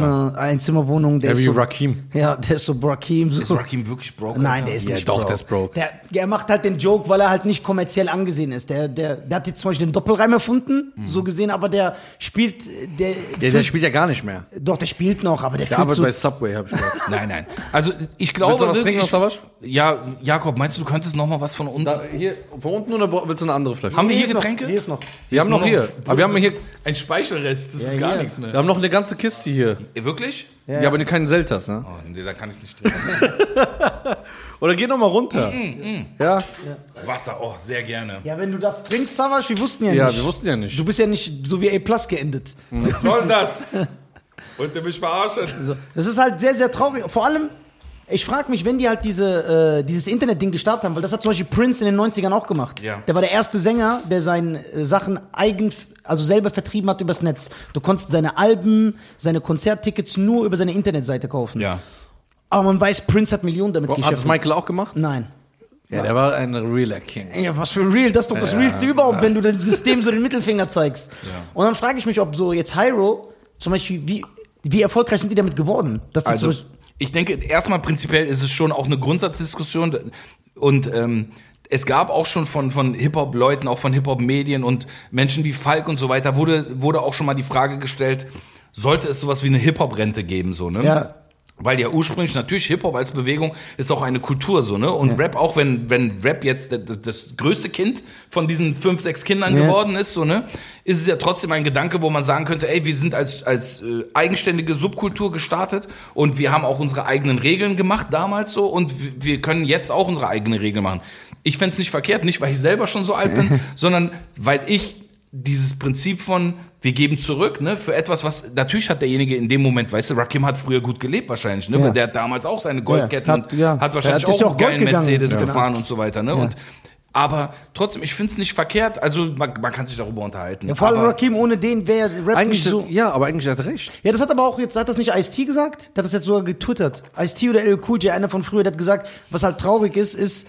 Speaker 1: Einzimmerwohnung, Einzimmerwohnung, der
Speaker 2: Ja,
Speaker 1: ist
Speaker 2: wie
Speaker 1: so,
Speaker 2: Rakim.
Speaker 1: Ja, der ist so Rakim. So.
Speaker 3: ist Rakim wirklich broke?
Speaker 1: Nein, der ist
Speaker 2: Ja,
Speaker 1: nicht
Speaker 2: doch,
Speaker 1: broke.
Speaker 2: der ist broke.
Speaker 1: Der, der macht halt den Joke, weil er halt nicht kommerziell angesehen ist. Der, der, der hat jetzt zum Beispiel den Doppelreim erfunden,
Speaker 2: Mhm.
Speaker 1: so gesehen, aber der spielt, der,
Speaker 2: Der, der spielt ja gar nicht mehr.
Speaker 1: doch, der spielt noch, aber der,
Speaker 2: Der arbeitet
Speaker 1: so,
Speaker 2: bei Subway, hab ich gehört.
Speaker 3: Nein, nein. Also ich glaube,
Speaker 2: Willst du was trinken
Speaker 3: ich,
Speaker 2: Savasch?
Speaker 3: Ja, Jakob, meinst du, du könntest noch mal was von unten?
Speaker 2: Da, hier, von unten oder willst du eine andere Flasche?
Speaker 3: Haben wir hier
Speaker 1: noch,
Speaker 3: Getränke?
Speaker 1: Hier ist noch.
Speaker 2: wir haben noch hier. Aber wir haben hier,
Speaker 3: ein Speichelrest, das ist
Speaker 1: Ja,
Speaker 3: gar
Speaker 1: hier.
Speaker 3: nichts mehr.
Speaker 2: wir haben noch eine ganze Kiste hier.
Speaker 3: Wirklich?
Speaker 2: Ja, aber keinen Selters, ne?
Speaker 3: Oh, nee, da kann ich nicht trinken.
Speaker 2: Oder geh noch mal runter. Ja?
Speaker 3: Wasser, oh, sehr gerne.
Speaker 1: Ja, wenn du das trinkst, Savas, wir wussten ja,
Speaker 2: Ja,
Speaker 1: nicht.
Speaker 2: wir wussten ja nicht.
Speaker 1: Du bist ja nicht so wie A Plus geendet.
Speaker 3: Was soll das? Und der mich verarschen.
Speaker 1: Das ist halt sehr, sehr traurig. Vor allem, ich frage mich, wenn die halt diese, äh, dieses Internet-Ding gestartet haben, weil das hat zum Beispiel Prince in den 90ern auch gemacht.
Speaker 3: Ja.
Speaker 1: Der war der erste Sänger, der seine äh, Sachen eigen, also selber vertrieben hat übers Netz. Du konntest seine Alben, seine Konzerttickets nur über seine Internetseite kaufen.
Speaker 3: Ja.
Speaker 1: Aber man weiß, Prince hat Millionen damit
Speaker 2: Hat das
Speaker 1: geschafft.
Speaker 2: Michael auch gemacht?
Speaker 1: Nein.
Speaker 2: Ja, der war ein realer King.
Speaker 1: Ja, was für ein Real, das ist doch das Realste überhaupt, wenn du dem System so den Mittelfinger zeigst. Und dann frage ich mich, ob so jetzt Hyro, zum Beispiel, wie, wie erfolgreich sind die damit geworden? Dass die
Speaker 3: Also,
Speaker 1: zum Beispiel,
Speaker 3: ich denke, erstmal prinzipiell ist es schon auch eine Grundsatzdiskussion und ähm, es gab auch schon von, von Hip-Hop-Leuten, auch von Hip-Hop-Medien und Menschen wie Falk und so weiter, wurde, wurde auch schon mal die Frage gestellt, sollte es sowas wie eine Hip-Hop-Rente geben, so, ne?
Speaker 1: Ja.
Speaker 3: Weil ja ursprünglich natürlich Hip-Hop als Bewegung ist auch eine Kultur, so, ne? Und Rap auch, wenn, wenn Rap jetzt das, das größte Kind von diesen fünf, sechs Kindern
Speaker 1: Ja.
Speaker 3: geworden ist, so, ne? Ist es ja trotzdem ein Gedanke, wo man sagen könnte, ey, wir sind als, als äh, eigenständige Subkultur gestartet und wir haben auch unsere eigenen Regeln gemacht damals so und wir- können jetzt auch unsere eigenen Regeln machen. Ich fänd's nicht verkehrt, nicht weil ich selber schon so alt bin, sondern weil ich dieses Prinzip von wir geben zurück, ne, für etwas, was natürlich hat derjenige in dem Moment, weißt du, Rakim hat früher gut gelebt wahrscheinlich, ne,
Speaker 1: Ja.
Speaker 3: weil der hat damals auch seine Goldketten
Speaker 1: Ja, hat-
Speaker 3: und
Speaker 1: ja.
Speaker 3: hat wahrscheinlich auch
Speaker 1: auch
Speaker 3: einen
Speaker 1: Gold
Speaker 3: geilen
Speaker 1: gegangen.
Speaker 3: Mercedes
Speaker 1: Ja.
Speaker 3: gefahren und so weiter, ne, und aber trotzdem, ich find's nicht verkehrt, also man, man kann sich darüber unterhalten.
Speaker 1: ja, vor allem
Speaker 3: aber,
Speaker 1: Rakim, ohne den wäre Rap
Speaker 2: Eigentlich,
Speaker 1: nicht so.
Speaker 2: ja, aber eigentlich hat er recht.
Speaker 1: Ja, das hat aber auch jetzt, hat das nicht Ice-T gesagt? Der hat das jetzt sogar getwittert. Ice-T oder LL Cool J, einer von früher, der hat gesagt, was halt traurig ist, ist,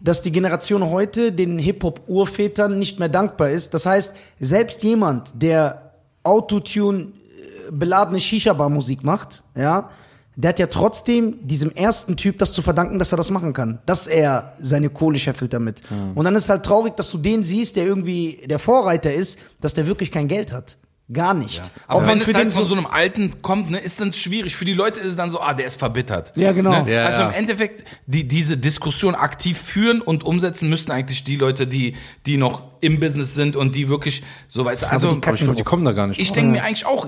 Speaker 1: dass die Generation heute den Hip-Hop-Urvätern nicht mehr dankbar ist. Das heißt, selbst jemand, der Autotune äh, beladene Shisha-Bar-Musik macht, ja, der hat ja trotzdem diesem ersten Typ das zu verdanken, dass er das machen kann. Dass er seine Kohle scheffelt damit. Und dann ist halt traurig, dass du den siehst, der irgendwie der Vorreiter ist, dass der wirklich kein Geld hat. Gar nicht.
Speaker 3: aber
Speaker 1: Ob
Speaker 3: wenn
Speaker 1: man
Speaker 3: es halt
Speaker 1: den
Speaker 3: von
Speaker 1: so
Speaker 3: einem Alten kommt, ne, ist dann schwierig. Für die Leute ist es dann so, ah, der ist verbittert.
Speaker 1: Ja, genau.
Speaker 3: Ne?
Speaker 2: Ja,
Speaker 3: also
Speaker 2: ja.
Speaker 3: im Endeffekt, die, diese Diskussion aktiv führen und umsetzen müssten eigentlich die Leute, die, die noch im Business sind und die wirklich so weißt du, also
Speaker 1: die
Speaker 2: ich glaube, die kommen da gar nicht
Speaker 3: ich denke mir eigentlich auch,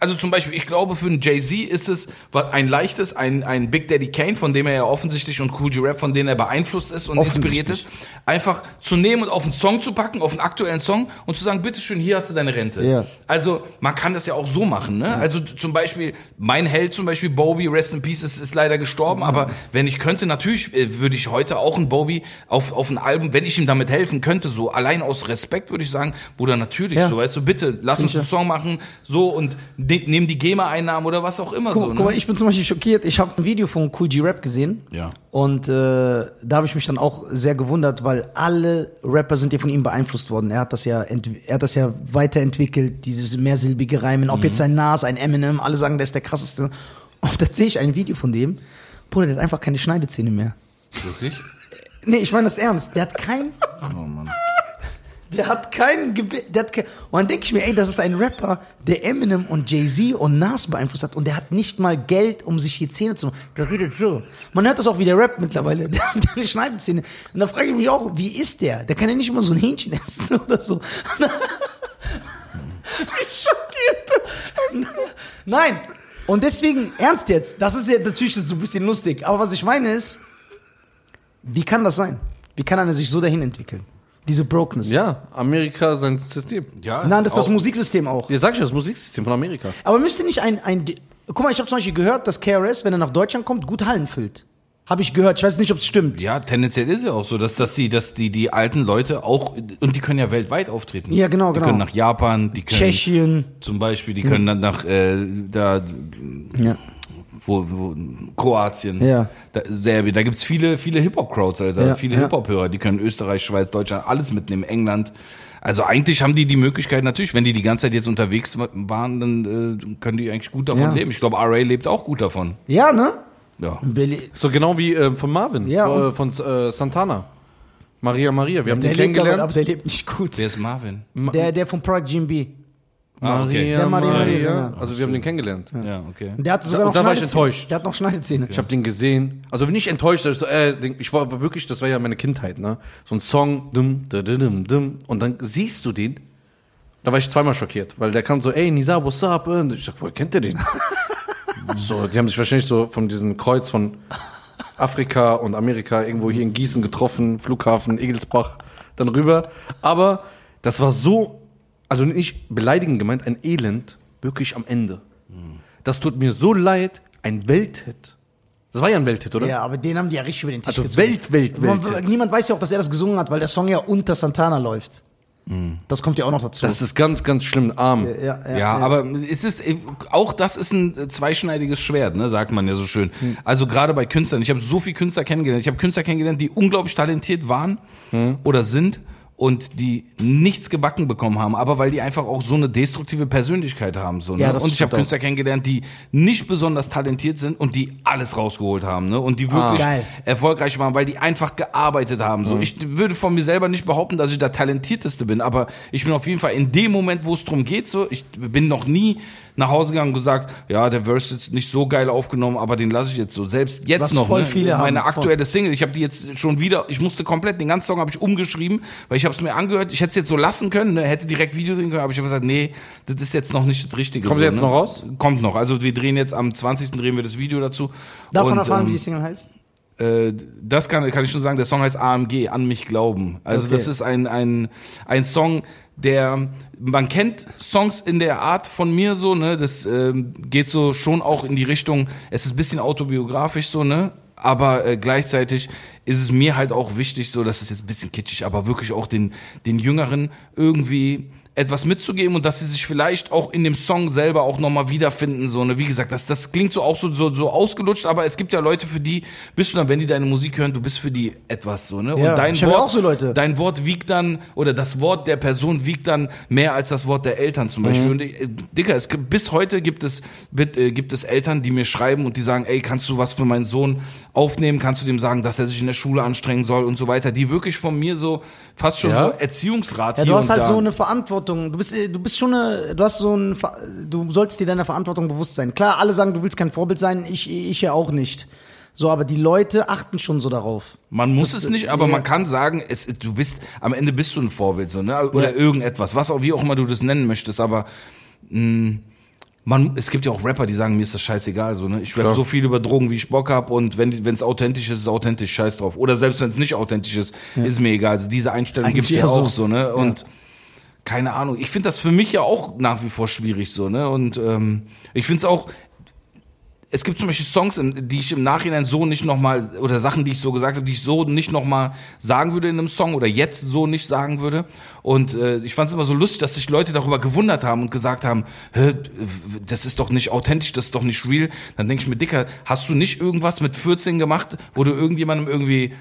Speaker 3: also zum Beispiel, ich glaube, für einen Jay-Z ist es ein leichtes, ein, ein Big Daddy Kane, von dem er ja offensichtlich und Cool G-Rap, von dem er beeinflusst ist und inspiriert ist, einfach zu nehmen und auf einen Song zu packen, auf einen aktuellen Song und zu sagen, bitteschön, hier hast du deine Rente.
Speaker 1: Ja.
Speaker 3: Also, man kann das ja auch so machen, ne? Also t- zum Beispiel, mein Held zum Beispiel, Bobby, Rest in Peace, ist, ist leider gestorben, aber wenn ich könnte, natürlich äh, würde ich heute auch einen Bobby auf, auf ein Album, wenn ich ihm damit helfen könnte, so allein aus Respekt würde ich sagen, Bruder, natürlich,
Speaker 1: Ja.
Speaker 3: so weißt du, bitte, lass uns einen Song machen, so und ne, nehmen die GEMA-Einnahmen oder was auch immer
Speaker 1: Guck,
Speaker 3: so,
Speaker 1: guck mal,
Speaker 3: ne?
Speaker 1: ich bin zum Beispiel schockiert. Ich habe ein Video von Cool G Rap gesehen.
Speaker 3: Ja.
Speaker 1: Und äh, da habe ich mich dann auch sehr gewundert, weil alle Rapper sind ja von ihm beeinflusst worden. Er hat das ja, er hat das ja weiterentwickelt, dieses mehrsilbige Reimen. Ob jetzt ein Nas, ein Eminem, alle sagen, der ist der krasseste. Und da sehe ich ein Video von dem. Bruder, der hat einfach keine Schneidezähne mehr.
Speaker 3: Wirklich?
Speaker 1: Nee, ich meine das ernst. Der hat kein.
Speaker 3: Oh Mann.
Speaker 1: Der hat keinen hat kein, Und dann denke ich mir, ey, das ist ein Rapper, der Eminem und Jay-Z und Nas beeinflusst hat und der hat nicht mal Geld, um sich hier Zähne zu machen. Man hört das auch wie der Rap mittlerweile. Der hat keine Schneidezähne. Und da frage ich mich auch, wie ist der? Der kann ja nicht immer so ein Hähnchen essen oder so. Schockiert. Nein. Und deswegen, ernst jetzt, das ist ja natürlich so ein bisschen lustig. Aber was ich meine ist, wie kann das sein? Wie kann einer sich so dahin entwickeln? Diese Brokenness.
Speaker 2: Ja, Amerika sein System.
Speaker 3: Ja.
Speaker 1: Nein, das ist das Musiksystem auch.
Speaker 2: Ja, sag ich ja, das Musiksystem von Amerika.
Speaker 1: Aber müsste nicht ein, ein guck mal, ich habe zum Beispiel gehört, dass KRS, wenn er nach Deutschland kommt, gut Hallen füllt. Habe ich gehört. Ich weiß nicht, ob es stimmt.
Speaker 3: Ja, tendenziell ist ja auch so, dass, dass die, dass die, die alten Leute auch, und die können ja weltweit auftreten.
Speaker 1: Ja, genau,
Speaker 3: die
Speaker 1: genau.
Speaker 3: können nach Japan, die können
Speaker 1: Tschechien.
Speaker 3: zum Beispiel, die können dann nach äh, da,
Speaker 1: Ja.
Speaker 3: Wo, wo Kroatien,
Speaker 1: Ja.
Speaker 3: da, Serbien, da gibt's viele, viele Hip-Hop-Crowds, Alter,
Speaker 1: Ja,
Speaker 3: viele
Speaker 1: ja.
Speaker 3: Hip-Hop-Hörer, die können Österreich, Schweiz, Deutschland, alles mitnehmen, England. Also eigentlich haben die die Möglichkeit, natürlich, wenn die die ganze Zeit jetzt unterwegs wa- waren, dann äh, können die eigentlich gut davon
Speaker 1: Ja.
Speaker 3: leben. Ich glaube, RA lebt auch gut davon.
Speaker 1: Ja, ne?
Speaker 3: Ja.
Speaker 1: Billy.
Speaker 2: So genau wie äh, von Marvin,
Speaker 1: Ja,
Speaker 2: äh, von äh, Santana. Maria Maria, wir haben
Speaker 1: Der
Speaker 2: den
Speaker 1: lebt aber,
Speaker 2: kennengelernt.
Speaker 1: aber der lebt nicht gut.
Speaker 3: Wer ist Marvin?
Speaker 1: Der, der von Prague GMB.
Speaker 3: Ah, okay.
Speaker 2: Maria,
Speaker 1: Der Maria
Speaker 2: Maria.
Speaker 1: Maria, ja.
Speaker 2: Also wir haben den kennengelernt.
Speaker 3: Ja, okay.
Speaker 1: Der hatte sogar
Speaker 2: Da-
Speaker 1: noch
Speaker 2: da war ich
Speaker 1: Schneidezähne.
Speaker 2: enttäuscht.
Speaker 1: Der hat noch Schneidezähne.
Speaker 2: Ich habe den gesehen, also nicht enttäuscht, ich, so, äh, den- ich war wirklich, das war ja meine Kindheit, ne? So ein Song, dum, da, da, dum, dum, und dann siehst du den, da war ich zweimal schockiert, weil der kam so, ey Nisa, what's up? Und ich sag, woher kennt ihr den? so, die haben sich wahrscheinlich so von diesem Kreuz von Afrika und Amerika irgendwo hier in Gießen getroffen, Flughafen, Egelsbach, dann rüber. Aber das war so, also nicht beleidigend gemeint, ein Elend, wirklich am Ende. das tut mir so leid, ein Welthit. Das war ja ein Welthit, oder?
Speaker 1: Ja, aber den haben die ja richtig über den Tisch
Speaker 2: Also
Speaker 1: gezogen.
Speaker 2: Welt, Welt,
Speaker 1: Man-
Speaker 2: Welt.
Speaker 1: Niemand weiß ja auch, dass er das gesungen hat, weil der Song ja unter Santana läuft. Das kommt ja auch noch dazu.
Speaker 2: Das ist ganz, ganz schlimm arm.
Speaker 1: ja, ja,
Speaker 3: Ja, aber es ist äh, auch das ist ein zweischneidiges Schwert, ne, sagt man ja so schön.
Speaker 1: Hm.
Speaker 3: Also gerade bei Künstlern, ich habe so viele Künstler kennengelernt. Ich habe Künstler kennengelernt, die unglaublich talentiert waren
Speaker 1: Hm.
Speaker 3: oder sind und die nichts gebacken bekommen haben, aber weil die einfach auch so eine destruktive Persönlichkeit haben so, ne?
Speaker 1: Ja,
Speaker 3: Und ich habe. Künstler kennengelernt, die nicht besonders talentiert sind und die alles rausgeholt haben, ne? Und die wirklich
Speaker 1: Geil.
Speaker 3: erfolgreich waren, weil die einfach gearbeitet haben. So, ich würde von mir selber nicht behaupten, dass ich der talentierteste bin, aber ich bin auf jeden Fall in dem Moment, wo es drum geht, so, ich bin noch nie nach Hause gegangen und gesagt, ja, der Verse ist nicht so geil aufgenommen, aber den lasse ich jetzt so. Selbst jetzt
Speaker 1: Was
Speaker 3: noch,
Speaker 1: voll
Speaker 3: ne?
Speaker 1: viele
Speaker 3: meine
Speaker 1: haben, voll.
Speaker 3: aktuelle Single, ich habe die jetzt schon wieder, ich musste komplett, den ganzen Song habe ich umgeschrieben, weil ich habe es mir angehört, ich hätte es jetzt so lassen können, ne? hätte direkt Video drehen können, aber ich habe gesagt, nee, das ist jetzt noch nicht das Richtige.
Speaker 2: Kommt
Speaker 3: so,
Speaker 2: der jetzt
Speaker 3: ne?
Speaker 2: noch raus?
Speaker 3: Kommt noch. Also wir drehen jetzt am 20. drehen wir das Video dazu.
Speaker 1: Darf man
Speaker 3: Und,
Speaker 1: erfahren,
Speaker 3: ähm,
Speaker 1: wie die Single heißt?
Speaker 3: Äh, das kann, kann ich schon sagen, der Song heißt AMG, an mich glauben. Also
Speaker 1: Okay.
Speaker 3: das ist ein, ein, ein Song, der, man kennt Songs in der Art von mir so, ne, das ähm, geht so schon auch in die Richtung, es ist ein bisschen autobiografisch so, ne, aber äh, gleichzeitig ist es mir halt auch wichtig, so, das ist jetzt ein bisschen kitschig, aber wirklich auch den, den Jüngeren irgendwie etwas mitzugeben und dass sie sich vielleicht auch in dem Song selber auch nochmal wiederfinden, so, ne, wie gesagt, das, das klingt so auch so, so, so ausgelutscht, aber es gibt ja Leute, für die bist du dann, wenn die deine Musik hören, du bist für die etwas, so, ne,
Speaker 1: Ja,
Speaker 3: und dein
Speaker 1: ja
Speaker 3: Wort,
Speaker 1: auch so Leute.
Speaker 3: dein Wort wiegt dann, oder das Wort der Person wiegt dann mehr als das Wort der Eltern zum
Speaker 1: Mhm.
Speaker 3: Beispiel. Und ich, äh, Dicker, es gibt, bis heute gibt es, wird, äh, gibt es Eltern, die mir schreiben und die sagen, ey, kannst du was für meinen Sohn aufnehmen? Kannst du dem sagen, dass er sich in der Schule anstrengen soll und so weiter? Die wirklich von mir so, fast schon
Speaker 2: Ja?
Speaker 3: so Erziehungsrat
Speaker 1: Ja, du hast
Speaker 3: und
Speaker 1: halt
Speaker 3: da.
Speaker 1: so eine Verantwortung. Du bist, äh, du bist schon eine, du hast so ein, du sollst dir deiner Verantwortung bewusst sein. Klar, alle sagen, du willst kein Vorbild sein, ich, ich ja auch nicht. So, aber die Leute achten schon so darauf.
Speaker 3: Man muss
Speaker 1: Das-
Speaker 3: es nicht, aber
Speaker 1: ja.
Speaker 3: man kann sagen, es, du bist, am Ende bist du ein Vorbild, so, ne? Oder
Speaker 1: Ja.
Speaker 3: irgendetwas, was auch, wie auch immer du das nennen möchtest, aber, mh, man, es gibt ja auch Rapper, die sagen, mir ist das scheißegal, so, ne? Ich rap
Speaker 2: Klar.
Speaker 3: so viel über Drogen, wie ich Bock hab und wenn es authentisch ist, ist es authentisch, scheiß drauf. Oder selbst wenn es nicht authentisch ist, ist mir egal. Also diese Einstellung
Speaker 1: Eigentlich
Speaker 3: gibt's ja
Speaker 1: eher so.
Speaker 3: auch so, ne? Und, keine Ahnung, ich finde das für mich ja auch nach wie vor schwierig, so, ne? Und, ähm, ich finde es auch, es gibt zum Beispiel Songs, die ich im Nachhinein so nicht nochmal, oder Sachen, die ich so gesagt habe, die ich so nicht nochmal sagen würde in einem Song oder jetzt so nicht sagen würde. Und äh, ich fand es immer so lustig, dass sich Leute darüber gewundert haben und gesagt haben, Hä, das ist doch nicht authentisch, das ist doch nicht real. Dann denke ich mir, Dicker, hast du nicht irgendwas mit 14 gemacht, wo du irgendjemandem irgendwie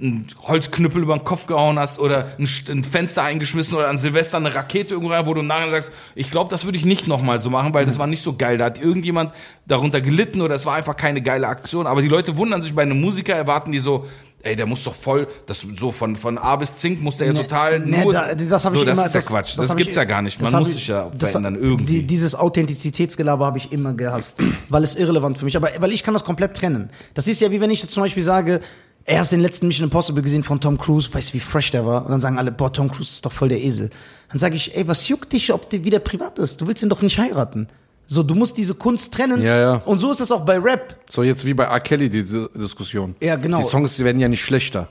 Speaker 3: einen Holzknüppel über den Kopf gehauen hast oder ein, ein Fenster eingeschmissen oder an Silvester eine Rakete irgendwo rein, wo du im Nachhinein sagst, ich glaube, das würde ich nicht nochmal so machen, weil das war nicht so geil. Da hat irgendjemand darunter gelitten oder es war einfach keine geile Aktion. Aber die Leute wundern sich bei einem Musiker, erwarten die so, ey, der muss doch voll, das so von, von A bis Zink muss der ja total
Speaker 1: Nee,
Speaker 3: nur,
Speaker 1: da, das habe
Speaker 3: so,
Speaker 1: ich
Speaker 3: das
Speaker 1: immer,
Speaker 3: ist ja Quatsch. Das,
Speaker 1: hab
Speaker 3: gibt's
Speaker 1: ich-
Speaker 3: ja gar nicht.
Speaker 1: das
Speaker 3: Man muss
Speaker 1: ich-
Speaker 3: sich ja
Speaker 1: das-
Speaker 3: verändern irgendwie.
Speaker 1: Die, dieses Authentizitätsgelaber habe ich immer gehasst, weil es irrelevant für mich. Aber weil ich kann das komplett trennen. Das ist ja wie wenn ich jetzt zum Beispiel sage, er hast den letzten Mission Impossible gesehen von Tom Cruise, weißt du, wie fresh der war? Und dann sagen alle, boah, Tom Cruise ist doch voll der Esel. Dann sage ich, ey, was juckt dich, ob der wieder privat ist? Du willst ihn doch nicht heiraten. So, du musst diese Kunst trennen.
Speaker 2: Ja, ja.
Speaker 1: Und so ist das auch bei Rap.
Speaker 2: So jetzt wie bei R. Kelly die Di- Diskussion.
Speaker 1: Ja, genau.
Speaker 2: Die Songs die werden ja nicht schlechter.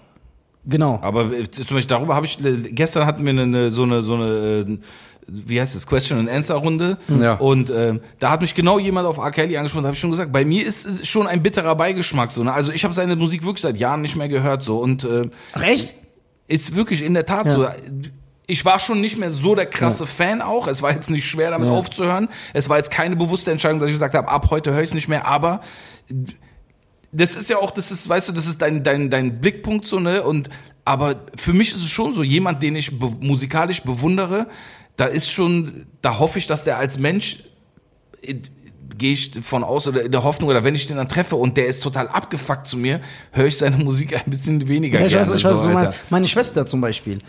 Speaker 1: Genau.
Speaker 3: Aber äh, zum Beispiel darüber habe ich, äh, gestern hatten wir eine, so eine, so eine, äh, wie heißt das, Question and Answer Runde.
Speaker 2: Ja.
Speaker 3: Und ähm, da hat mich genau jemand auf R. Kelly angesprochen, da habe ich schon gesagt, bei mir ist es schon ein bitterer Beigeschmack so. Ne? Also ich habe seine Musik wirklich seit Jahren nicht mehr gehört so und äh,
Speaker 1: Ach, echt?
Speaker 3: ist wirklich in der Tat
Speaker 1: Ja.
Speaker 3: so. Ich war schon nicht mehr so der krasse Fan auch. Es war jetzt nicht schwer, damit aufzuhören. Es war jetzt keine bewusste Entscheidung, dass ich gesagt habe, ab heute höre ich es nicht mehr. Aber das ist ja auch, das ist, weißt du, das ist dein, dein, dein Blickpunkt so, ne? Und aber für mich ist es schon so, jemand, den ich be musikalisch bewundere, da ist schon, da hoffe ich, dass der als Mensch äh, gehe ich von aus oder in der Hoffnung oder wenn ich den dann treffe und der ist total abgefuckt zu mir, höre ich seine Musik ein bisschen weniger
Speaker 1: Ja, ich
Speaker 3: gerne.
Speaker 1: weiß, ich weiß, was du meinst. Meine Schwester zum Beispiel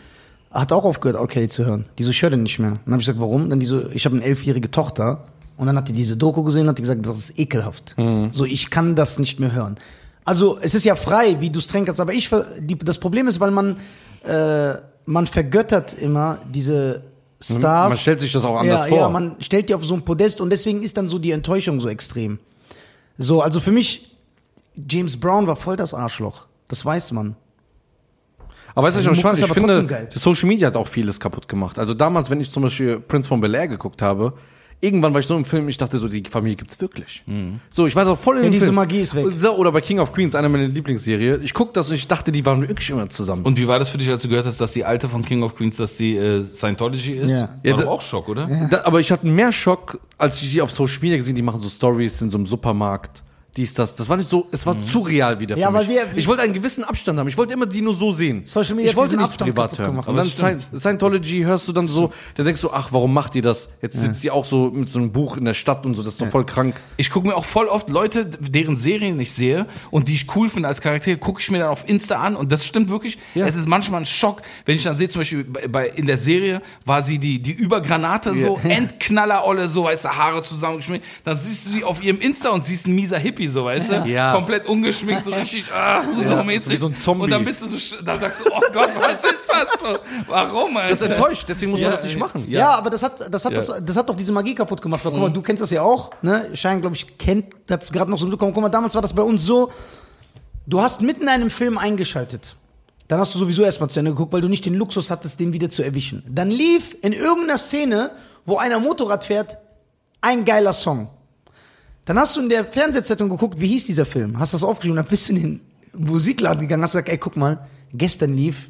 Speaker 1: hat auch aufgehört, R. Kelly zu hören. Die so, ich höre den nicht mehr. Und dann habe ich gesagt, warum? Dann die so, ich habe eine elfjährige Tochter und dann hat die diese Doku gesehen und hat die gesagt, das ist ekelhaft. So, ich kann das nicht mehr hören. Also, es ist ja frei, wie du es tränkerst, aber ich, die, das Problem ist, weil man, äh, man vergöttert immer diese Stars.
Speaker 2: Man stellt sich das auch anders
Speaker 1: ja,
Speaker 2: vor.
Speaker 1: Ja, man stellt die auf so ein Podest und deswegen ist dann so die Enttäuschung so extrem. So, also für mich, James Brown war voll das Arschloch. Das weiß man.
Speaker 2: Aber weißt du, was ich
Speaker 1: Mucke
Speaker 2: auch spannend
Speaker 1: ist
Speaker 2: ich
Speaker 1: aber
Speaker 2: finde. Social Media hat auch vieles kaputt gemacht. Also damals, wenn ich zum Beispiel Prince von Bel Air geguckt habe, irgendwann war ich so im Film, ich dachte so, die Familie gibt's wirklich. So, ich war so voll in dem
Speaker 1: diese
Speaker 2: Film.
Speaker 1: Magie ist weg.
Speaker 2: So, Oder bei King of Queens, einer meiner Lieblingsserien. Ich guck das und ich dachte, die waren wirklich immer zusammen.
Speaker 3: Und wie war das für dich, als du gehört hast, dass die alte von King of Queens, dass die äh, Scientology ist?
Speaker 1: Ja.
Speaker 3: War
Speaker 2: Ja,
Speaker 3: doch
Speaker 2: da-
Speaker 3: auch Schock, oder?
Speaker 2: Da, aber ich hatte mehr Schock, als ich die auf Social Media gesehen, die machen so Stories in so einem Supermarkt. Dies, das. Das war nicht so, es war
Speaker 3: Mhm.
Speaker 2: zu real wieder für
Speaker 1: Ja,
Speaker 2: mich.
Speaker 1: wir-
Speaker 2: ich wollte einen gewissen Abstand haben. Ich wollte immer die nur so sehen.
Speaker 1: Social Media
Speaker 2: ich wollte nicht
Speaker 1: Abstand
Speaker 2: privat hören.
Speaker 1: gemacht,
Speaker 2: Und dann Scientology hörst du dann so, da denkst du, ach, warum macht die das? Jetzt sitzt die auch so mit so einem Buch in der Stadt und so, das ist doch voll krank.
Speaker 3: Ich gucke mir auch voll oft Leute, deren Serien ich sehe und die ich cool finde als Charakter, gucke ich mir dann auf Insta an und das stimmt wirklich.
Speaker 2: Ja.
Speaker 3: Es ist manchmal ein Schock, wenn ich dann sehe, zum Beispiel bei, bei, in der Serie war sie die, die Übergranate so, Endknaller-Olle, so, weißt du, Haare zusammengeschminkt. Dann siehst du sie auf ihrem Insta und siehst ein mieser Hippie, so, weißt du?
Speaker 2: Ja.
Speaker 3: Komplett ungeschminkt, so richtig, ah, so mäßig.
Speaker 2: wie so ein Zombie.
Speaker 3: Und dann bist du so, da sagst du, oh Gott, was ist das so? Warum, Alter?
Speaker 2: Das ist enttäuscht, deswegen muss man
Speaker 3: Ja,
Speaker 2: das nicht machen.
Speaker 1: Ja, aber das hat, das hat,
Speaker 3: Ja.
Speaker 1: das, das hat doch diese Magie kaputt gemacht. Weil, guck mal, du kennst das ja auch, ne? Schein, glaube ich, kennt das gerade noch so mitbekommen. Guck mal, damals war das bei uns so, du hast mitten in einem Film eingeschaltet. Dann hast du sowieso erstmal zu Ende geguckt, weil du nicht den Luxus hattest, den wieder zu erwischen. Dann lief in irgendeiner Szene, wo einer Motorrad fährt, ein geiler Song. Dann hast du in der Fernsehzeitung geguckt, wie hieß dieser Film? Hast das aufgeschrieben, dann bist du in den Musikladen gegangen, hast gesagt, ey, guck mal, gestern lief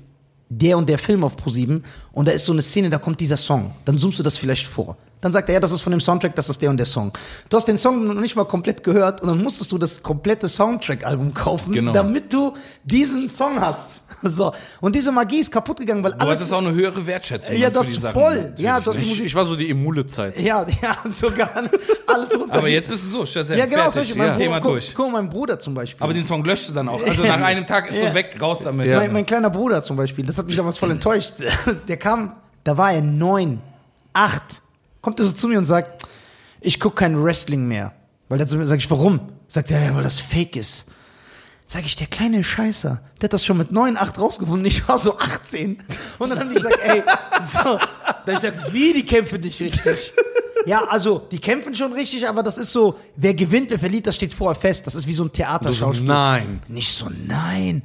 Speaker 1: der und der Film auf Pro7 und da ist so eine Szene, da kommt dieser Song. Dann zoomst du das vielleicht vor. Dann sagt er, ja, das ist von dem Soundtrack, das ist der und der Song. Du hast den Song noch nicht mal komplett gehört und dann musstest du das komplette Soundtrack-Album kaufen,
Speaker 3: Genau.
Speaker 1: damit du diesen Song hast. So. Und diese Magie ist kaputt gegangen, weil
Speaker 3: Du
Speaker 1: alles.
Speaker 3: hattest auch eine höhere Wertschätzung.
Speaker 1: ja, das
Speaker 3: für die
Speaker 1: ist
Speaker 3: Sachen.
Speaker 1: voll. Ja, du hast die
Speaker 2: Ich,
Speaker 1: Musik.
Speaker 2: ich war so die Emule-Zeit.
Speaker 1: Ja, ja, sogar alles runter.
Speaker 3: Aber jetzt bist du so, Shazam,
Speaker 1: Ja, genau,
Speaker 3: fertig,
Speaker 1: solche, mein
Speaker 3: ja.
Speaker 1: Bruder,
Speaker 3: Thema
Speaker 1: guck,
Speaker 3: durch.
Speaker 1: Guck, mal, mein Bruder zum Beispiel.
Speaker 3: Aber den Song löscht du dann auch. Also nach einem Tag ist
Speaker 1: Ja.
Speaker 3: so weg, raus damit.
Speaker 1: mein, mein kleiner Bruder zum Beispiel, das hat mich damals voll enttäuscht. Der kam, da war er neun, acht, kommt er so zu mir und sagt, ich guck kein Wrestling mehr. Weil der zu mir, sag ich, warum? Sagt er, ja, weil das fake ist. Sag ich, der kleine Scheißer, der hat das schon mit neun, acht rausgefunden, ich war so 18. Und dann haben die gesagt, ey, so, da ich sag, wie, die kämpfen nicht richtig. Ja, also, die kämpfen schon richtig, aber das ist so, wer gewinnt, wer verliert, das steht vorher fest. Das ist wie so ein Theaterschauspiel.
Speaker 2: nein.
Speaker 1: Nicht so, nein.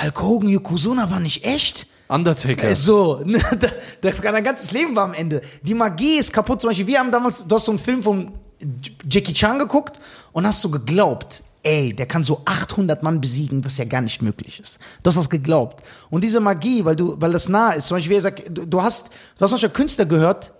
Speaker 1: Hulk Hogan, Yokozuna war nicht echt.
Speaker 2: Undertaker.
Speaker 1: Äh, So, ne, da- das dein ganzes Leben war am Ende. Die Magie ist kaputt. Zum Beispiel, wir haben damals, du hast so einen Film von Jackie Chan geguckt und hast so geglaubt, ey, der kann so 800 Mann besiegen, was ja gar nicht möglich ist. Du hast das geglaubt. Und diese Magie, weil du, weil das nah ist, zum Beispiel, wie er sagt, du, du hast, du hast manchmal Künstler gehört,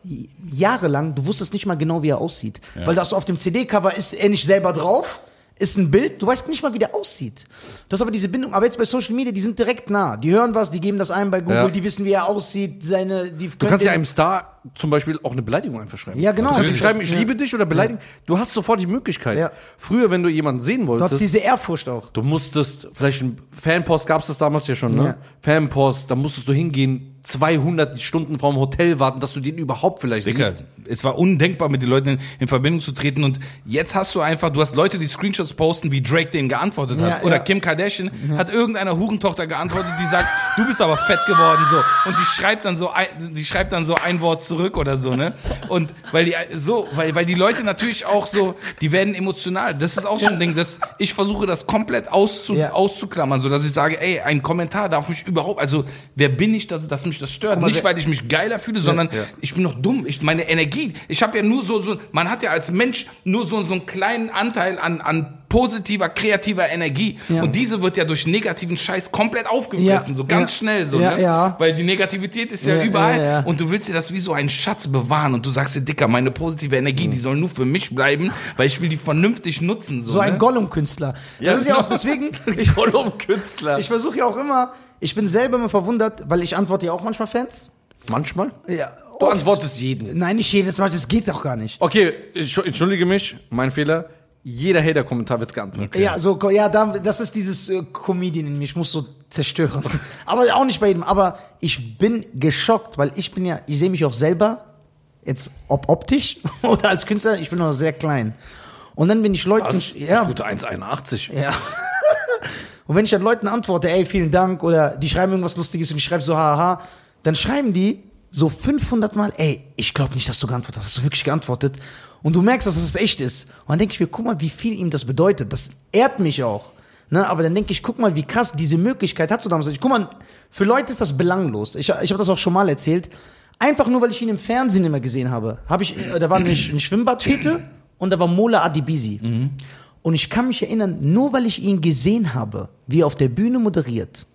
Speaker 1: jahrelang, du wusstest nicht mal genau, wie er aussieht. Weil das auf dem CD-Cover ist er nicht selber drauf, ist ein Bild, du weißt nicht mal, wie der aussieht. Du hast aber diese Bindung, aber jetzt bei Social Media, die sind direkt nah. Die hören was, die geben das ein bei Google,
Speaker 2: Ja.
Speaker 1: die wissen, wie er aussieht, seine, die
Speaker 2: Du kannst ja einem Star zum Beispiel auch eine Beleidigung einfach schreiben.
Speaker 1: Ja, genau.
Speaker 2: Du kannst
Speaker 1: Natürlich.
Speaker 2: schreiben, ich
Speaker 1: Ja.
Speaker 2: liebe dich oder beleidigen. Du hast sofort die Möglichkeit.
Speaker 1: Ja.
Speaker 2: Früher, wenn du jemanden sehen
Speaker 1: Du
Speaker 2: wolltest,
Speaker 1: hast diese Ehrfurcht auch.
Speaker 2: du musstest, vielleicht ein Fanpost gab es das damals ja schon, ne?
Speaker 1: Ja.
Speaker 2: Fanpost, da musstest du hingehen, 200 Stunden vorm Hotel warten, dass du den überhaupt vielleicht
Speaker 3: Dicker,
Speaker 2: siehst.
Speaker 3: es war undenkbar, mit den Leuten in, in Verbindung zu treten. Und jetzt hast du einfach, du hast Leute, die Screenshots posten, wie Drake denen geantwortet hat.
Speaker 1: Ja,
Speaker 3: Oder
Speaker 1: ja.
Speaker 3: Kim Kardashian hat irgendeiner Hurentochter geantwortet, die sagt, du bist aber fett geworden so. Und die schreibt dann so, ein, die schreibt dann so ein Wort zurück oder so, ne? Und weil die so, weil, weil die Leute natürlich auch so, die werden emotional. Das ist auch so ein Ding, dass ich versuche, das komplett auszu,
Speaker 1: Ja.
Speaker 3: auszuklammern, so dass ich sage, ey, ein Kommentar darf mich überhaupt, also wer bin ich, dass, dass mich das stört?
Speaker 1: mal,
Speaker 3: Nicht, weil ich mich geiler fühle, sondern
Speaker 2: ja.
Speaker 3: ich bin noch dumm. Ich, meine Energie, ich habe ja nur so, so, man hat ja als Mensch nur so, so einen kleinen Anteil an, an positiver, kreativer Energie.
Speaker 1: Ja.
Speaker 3: Und diese wird ja durch negativen Scheiß komplett aufgefressen, so ganz schnell so,
Speaker 1: Ja,
Speaker 3: ne? Weil die Negativität ist ja, überall und du willst dir das wie so einen Schatz bewahren und du sagst dir, Dicker, meine positive Energie, die soll nur für mich bleiben, weil ich will die vernünftig nutzen. So,
Speaker 1: So ein
Speaker 3: ne?
Speaker 1: Gollum-Künstler. Das ist ja auch deswegen, ich,
Speaker 2: Gollum-Künstler.
Speaker 1: ich versuche ja auch immer, ich bin selber immer verwundert, weil ich antworte ja auch manchmal Fans.
Speaker 2: Manchmal?
Speaker 1: Ja,
Speaker 2: Du
Speaker 1: oft.
Speaker 2: antwortest jeden.
Speaker 1: Nein, nicht jedes Mal, das geht doch gar nicht.
Speaker 2: Okay, ich, entschuldige mich, mein Fehler. Jeder Hater-Kommentar wird geantwortet.
Speaker 1: Ja, so, ja, da, das ist dieses äh, Comedian in mir, ich muss so zerstören. aber auch nicht bei jedem. Aber ich bin geschockt, weil ich bin ja, ich sehe mich auch selber, jetzt ob optisch oder als Künstler, ich bin noch sehr klein. Und dann bin ich Leuten,
Speaker 2: Das,
Speaker 1: ja,
Speaker 2: das gute 1,81.
Speaker 1: ja. Und wenn ich dann Leuten antworte, ey, vielen Dank, oder die schreiben irgendwas Lustiges und ich schreibe so, haha, dann schreiben die so 500 Mal, ey, ich glaube nicht, dass du geantwortet hast, hast du wirklich geantwortet? Und du merkst, dass das echt ist. Und dann denke ich mir, guck mal, wie viel ihm das bedeutet. Das ehrt mich auch. Ne? Aber dann denke ich, guck mal, wie krass diese Möglichkeit hast du damals. Ich, guck mal, für Leute ist das belanglos. Ich, ich habe das auch schon mal erzählt. Einfach nur, weil ich ihn im Fernsehen immer gesehen habe. habe ich, äh, da war eine, eine Schwimmbadfete und da war Mola Adibisi. Und ich kann mich erinnern, nur weil ich ihn gesehen habe, wie er auf der Bühne moderiert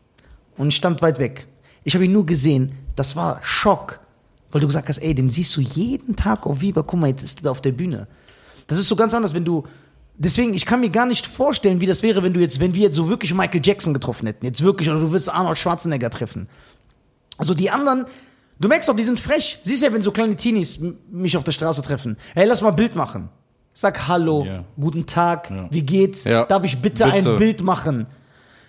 Speaker 1: und ich stand weit weg. Ich habe ihn nur gesehen, das war Schock. Weil du gesagt hast, ey, den siehst du jeden Tag auf Viva, guck mal, jetzt ist er auf der Bühne. Das ist so ganz anders, wenn du. Deswegen, ich kann mir gar nicht vorstellen, wie das wäre, wenn du jetzt, wenn wir jetzt so wirklich Michael Jackson getroffen hätten. Jetzt wirklich, oder du würdest Arnold Schwarzenegger treffen. Also die anderen, du merkst doch, die sind frech. Siehst ja, wenn so kleine Teenies mich auf der Straße treffen. Hey, lass mal Bild machen. Sag Hallo,
Speaker 3: Ja.
Speaker 1: guten Tag, wie geht's?
Speaker 2: Ja.
Speaker 1: Darf ich bitte,
Speaker 2: Bitte.
Speaker 1: ein Bild machen?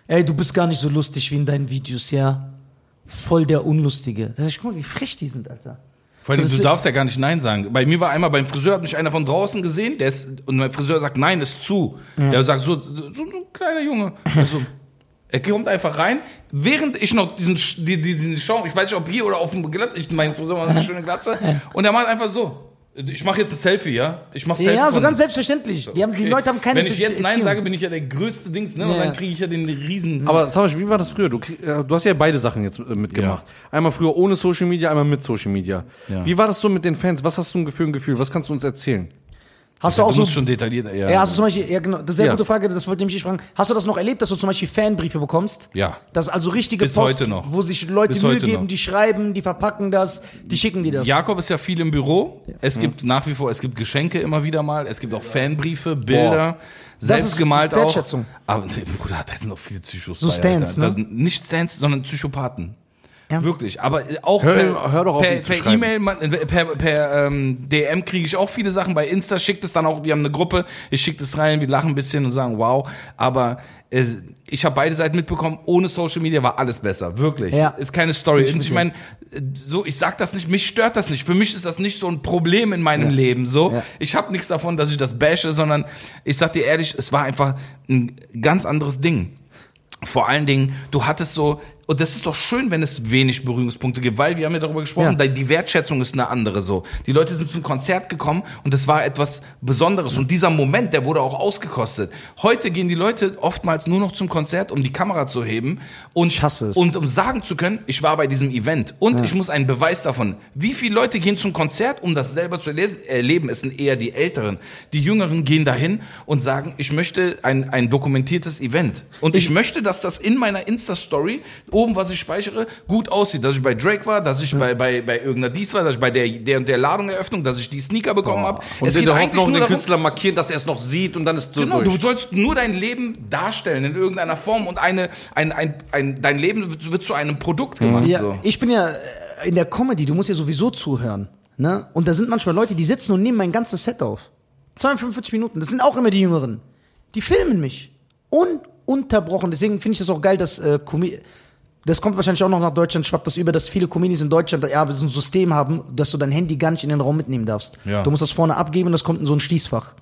Speaker 1: Ey, du bist gar nicht so lustig wie in deinen Videos, ja? Voll der Unlustige. Da sag ich, guck mal, wie frech die sind, Alter.
Speaker 3: Vor allem,
Speaker 1: So,
Speaker 3: du
Speaker 1: ist-
Speaker 3: darfst ja gar nicht Nein sagen. Bei mir war einmal beim Friseur, hat mich einer von draußen gesehen, der ist, und mein Friseur sagt, nein, ist zu. Der sagt so, so, so ein kleiner Junge. Also, er kommt einfach rein, während ich noch diesen, Sch- die, die, diesen Schaum, ich weiß nicht, ob hier oder auf dem Glatze, ich, mein Friseur hat eine schöne Glatze, und er macht einfach so. Ich mache jetzt ein Selfie, ja? Ich mach Selfie.
Speaker 1: Ja, so ganz selbstverständlich. Die, haben, die
Speaker 3: Okay.
Speaker 1: Leute haben keine
Speaker 3: Wenn ich jetzt Nein
Speaker 1: Beziehung.
Speaker 3: sage, bin ich ja der größte Dings, ne? Und
Speaker 1: Ja.
Speaker 3: dann kriege ich ja den riesen.
Speaker 2: Aber Savasch, wie war das früher? Du, krieg- äh, du hast ja beide Sachen jetzt äh, mitgemacht. Einmal früher ohne Social Media, einmal mit Social Media.
Speaker 3: Ja.
Speaker 2: Wie war das so mit den Fans? Was hast du ein Gefühl, ein Gefühl? Was kannst du uns erzählen?
Speaker 1: Hast du auch
Speaker 3: du
Speaker 1: so
Speaker 3: schon detailliert, ja.
Speaker 1: Ja, hast du zum Beispiel, ja genau, das ist eine sehr
Speaker 2: Ja.
Speaker 1: gute Frage, das wollte ich mich fragen. Hast du das noch erlebt, dass du zum Beispiel Fanbriefe bekommst?
Speaker 3: Ja.
Speaker 1: Das ist also richtige
Speaker 3: Bis
Speaker 1: Post,
Speaker 3: heute noch.
Speaker 1: wo sich Leute
Speaker 3: Bis
Speaker 1: Mühe geben,
Speaker 3: noch.
Speaker 1: die schreiben, die verpacken das, die schicken dir das.
Speaker 3: Jakob ist ja viel im Büro. Es
Speaker 1: Mhm.
Speaker 3: gibt nach wie vor, es gibt Geschenke immer wieder mal. Es gibt auch Fanbriefe, Bilder,
Speaker 1: Das
Speaker 3: selbst
Speaker 1: ist
Speaker 3: gemalt auch.
Speaker 1: Wertschätzung.
Speaker 3: Aber nee, Bruder, da sind noch viele Psychos.
Speaker 1: So
Speaker 3: Alter.
Speaker 1: ne?
Speaker 3: Das nicht Stans, sondern Psychopathen.
Speaker 1: Ernst?
Speaker 3: Wirklich. Aber äh, auch
Speaker 2: Hör-
Speaker 3: per,
Speaker 2: hör doch auf,
Speaker 3: per, per. E-Mail, äh, per, per ähm, DM kriege ich auch viele Sachen. Bei Insta schickt es dann auch, wir haben eine Gruppe, ich schicke das rein, wir lachen ein bisschen und sagen, wow. Aber äh, ich habe beide Seiten mitbekommen, ohne Social Media war alles besser. Wirklich.
Speaker 1: Ja.
Speaker 3: Ist keine Story.
Speaker 1: Ich
Speaker 3: Und ich meine, äh, so, ich sag das nicht, mich stört das nicht. Für mich ist das nicht so ein Problem in meinem Leben. So,
Speaker 1: Ja.
Speaker 3: ich habe nichts davon, dass ich das bashe, sondern ich sag dir ehrlich, es war einfach ein ganz anderes Ding. Vor allen Dingen, du hattest so, und das ist doch schön, wenn es wenig Berührungspunkte gibt, weil wir haben ja darüber gesprochen,
Speaker 1: Ja.
Speaker 3: die Wertschätzung ist eine andere so. Die Leute sind zum Konzert gekommen und das war etwas Besonderes und dieser Moment, der wurde auch ausgekostet. Heute gehen die Leute oftmals nur noch zum Konzert, um die Kamera zu heben und,
Speaker 1: Ich hasse es.
Speaker 3: und um sagen zu können, ich war bei diesem Event und ich muss einen Beweis davon. Wie viele Leute gehen zum Konzert, um das selber zu erlesen, erleben? Es sind eher die Älteren. Die Jüngeren gehen dahin und sagen, ich möchte ein, ein dokumentiertes Event. Und ich, möchte, dass das in meiner Insta-Story, oben, was ich speichere, gut aussieht. Dass ich bei Drake war, dass ich bei, bei, bei irgendeiner dies war, dass ich bei der, der und der Ladung-Eröffnung, dass ich die Sneaker bekommen habe.
Speaker 2: Und bitte hoff noch den Künstler markieren, dass er es noch sieht und dann ist so
Speaker 3: Genau,
Speaker 2: durch.
Speaker 3: du sollst nur dein Leben darstellen in irgendeiner Form und eine, ein, ein, ein, dein Leben wird, wird zu einem Produkt gemacht.
Speaker 1: Ja,
Speaker 3: so.
Speaker 1: Ich bin ja äh, in der Comedy, du musst ja sowieso zuhören. Ne? Und da sind manchmal Leute, die sitzen und nehmen mein ganzes Set auf. 42 Minuten. Das sind auch immer die Jüngeren. Die filmen mich. Ununterbrochen. Deswegen finde ich das auch geil, dass äh, das kommt wahrscheinlich auch noch nach Deutschland, schwappt das über, dass viele Comedians in Deutschland ja, so ein System haben, dass du dein Handy gar nicht in den Raum mitnehmen darfst.
Speaker 3: Ja.
Speaker 1: Du musst das vorne abgeben und das kommt in so ein Schließfach.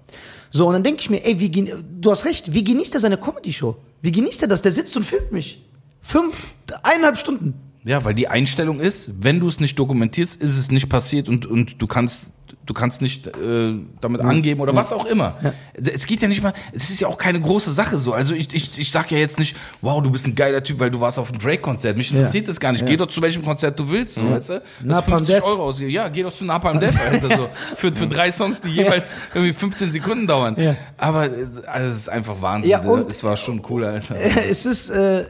Speaker 1: So, und dann denke ich mir, ey, wie, du hast recht, wie genießt er seine Comedy-Show? Wie genießt er das? Der sitzt und filmt mich. Fünf, eineinhalb Stunden.
Speaker 3: Ja, weil die Einstellung ist, wenn du es nicht dokumentierst, ist es nicht passiert und, und du kannst du kannst nicht äh, damit angeben oder was auch immer. Es geht ja nicht mal, es ist ja auch keine große Sache so. Also ich, ich, ich sag ja jetzt nicht, wow, du bist ein geiler Typ, weil du warst auf einem Drake-Konzert. Mich interessiert das gar nicht. Geh doch zu welchem Konzert du willst, so, weißt du? Das
Speaker 1: Napalm
Speaker 3: 50
Speaker 1: Death.
Speaker 3: Euro ausgeben. Ja, geh doch zu Napalm Death, Alter, so. Für, für drei Songs, die jeweils irgendwie 15 Sekunden dauern.
Speaker 1: Ja.
Speaker 3: Aber äh, also, es ist einfach Wahnsinn.
Speaker 1: Ja, und-
Speaker 3: es war schon cool, Alter.
Speaker 1: es ist, äh,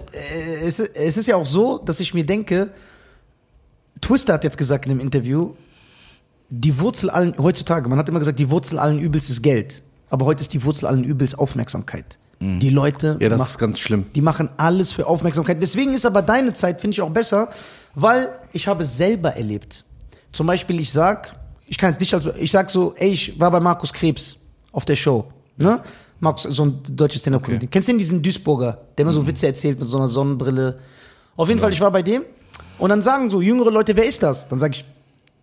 Speaker 1: es, ist- es ist ja auch so, dass ich mir denke, Twister hat jetzt gesagt in einem Interview, die Wurzel allen, heutzutage, man hat immer gesagt, die Wurzel allen Übels ist Geld. Aber heute ist die Wurzel allen Übels Aufmerksamkeit. Die Leute
Speaker 2: Ja, das
Speaker 1: machen-
Speaker 2: ist ganz schlimm.
Speaker 1: die machen alles für Aufmerksamkeit. Deswegen ist aber deine Zeit, finde ich, auch besser, weil ich habe es selber erlebt. Zum Beispiel, ich sag, ich kann jetzt nicht, ich sag so, ey, ich war bei Markus Krebs auf der Show. Ne? Markus, so ein deutsches Stand-Up-Comedy. Kennst du den, diesen Duisburger, der immer so Witze erzählt mit so einer Sonnenbrille? Auf jeden Fall, ich war bei dem. Und dann sagen so jüngere Leute, wer ist das? Dann sage ich,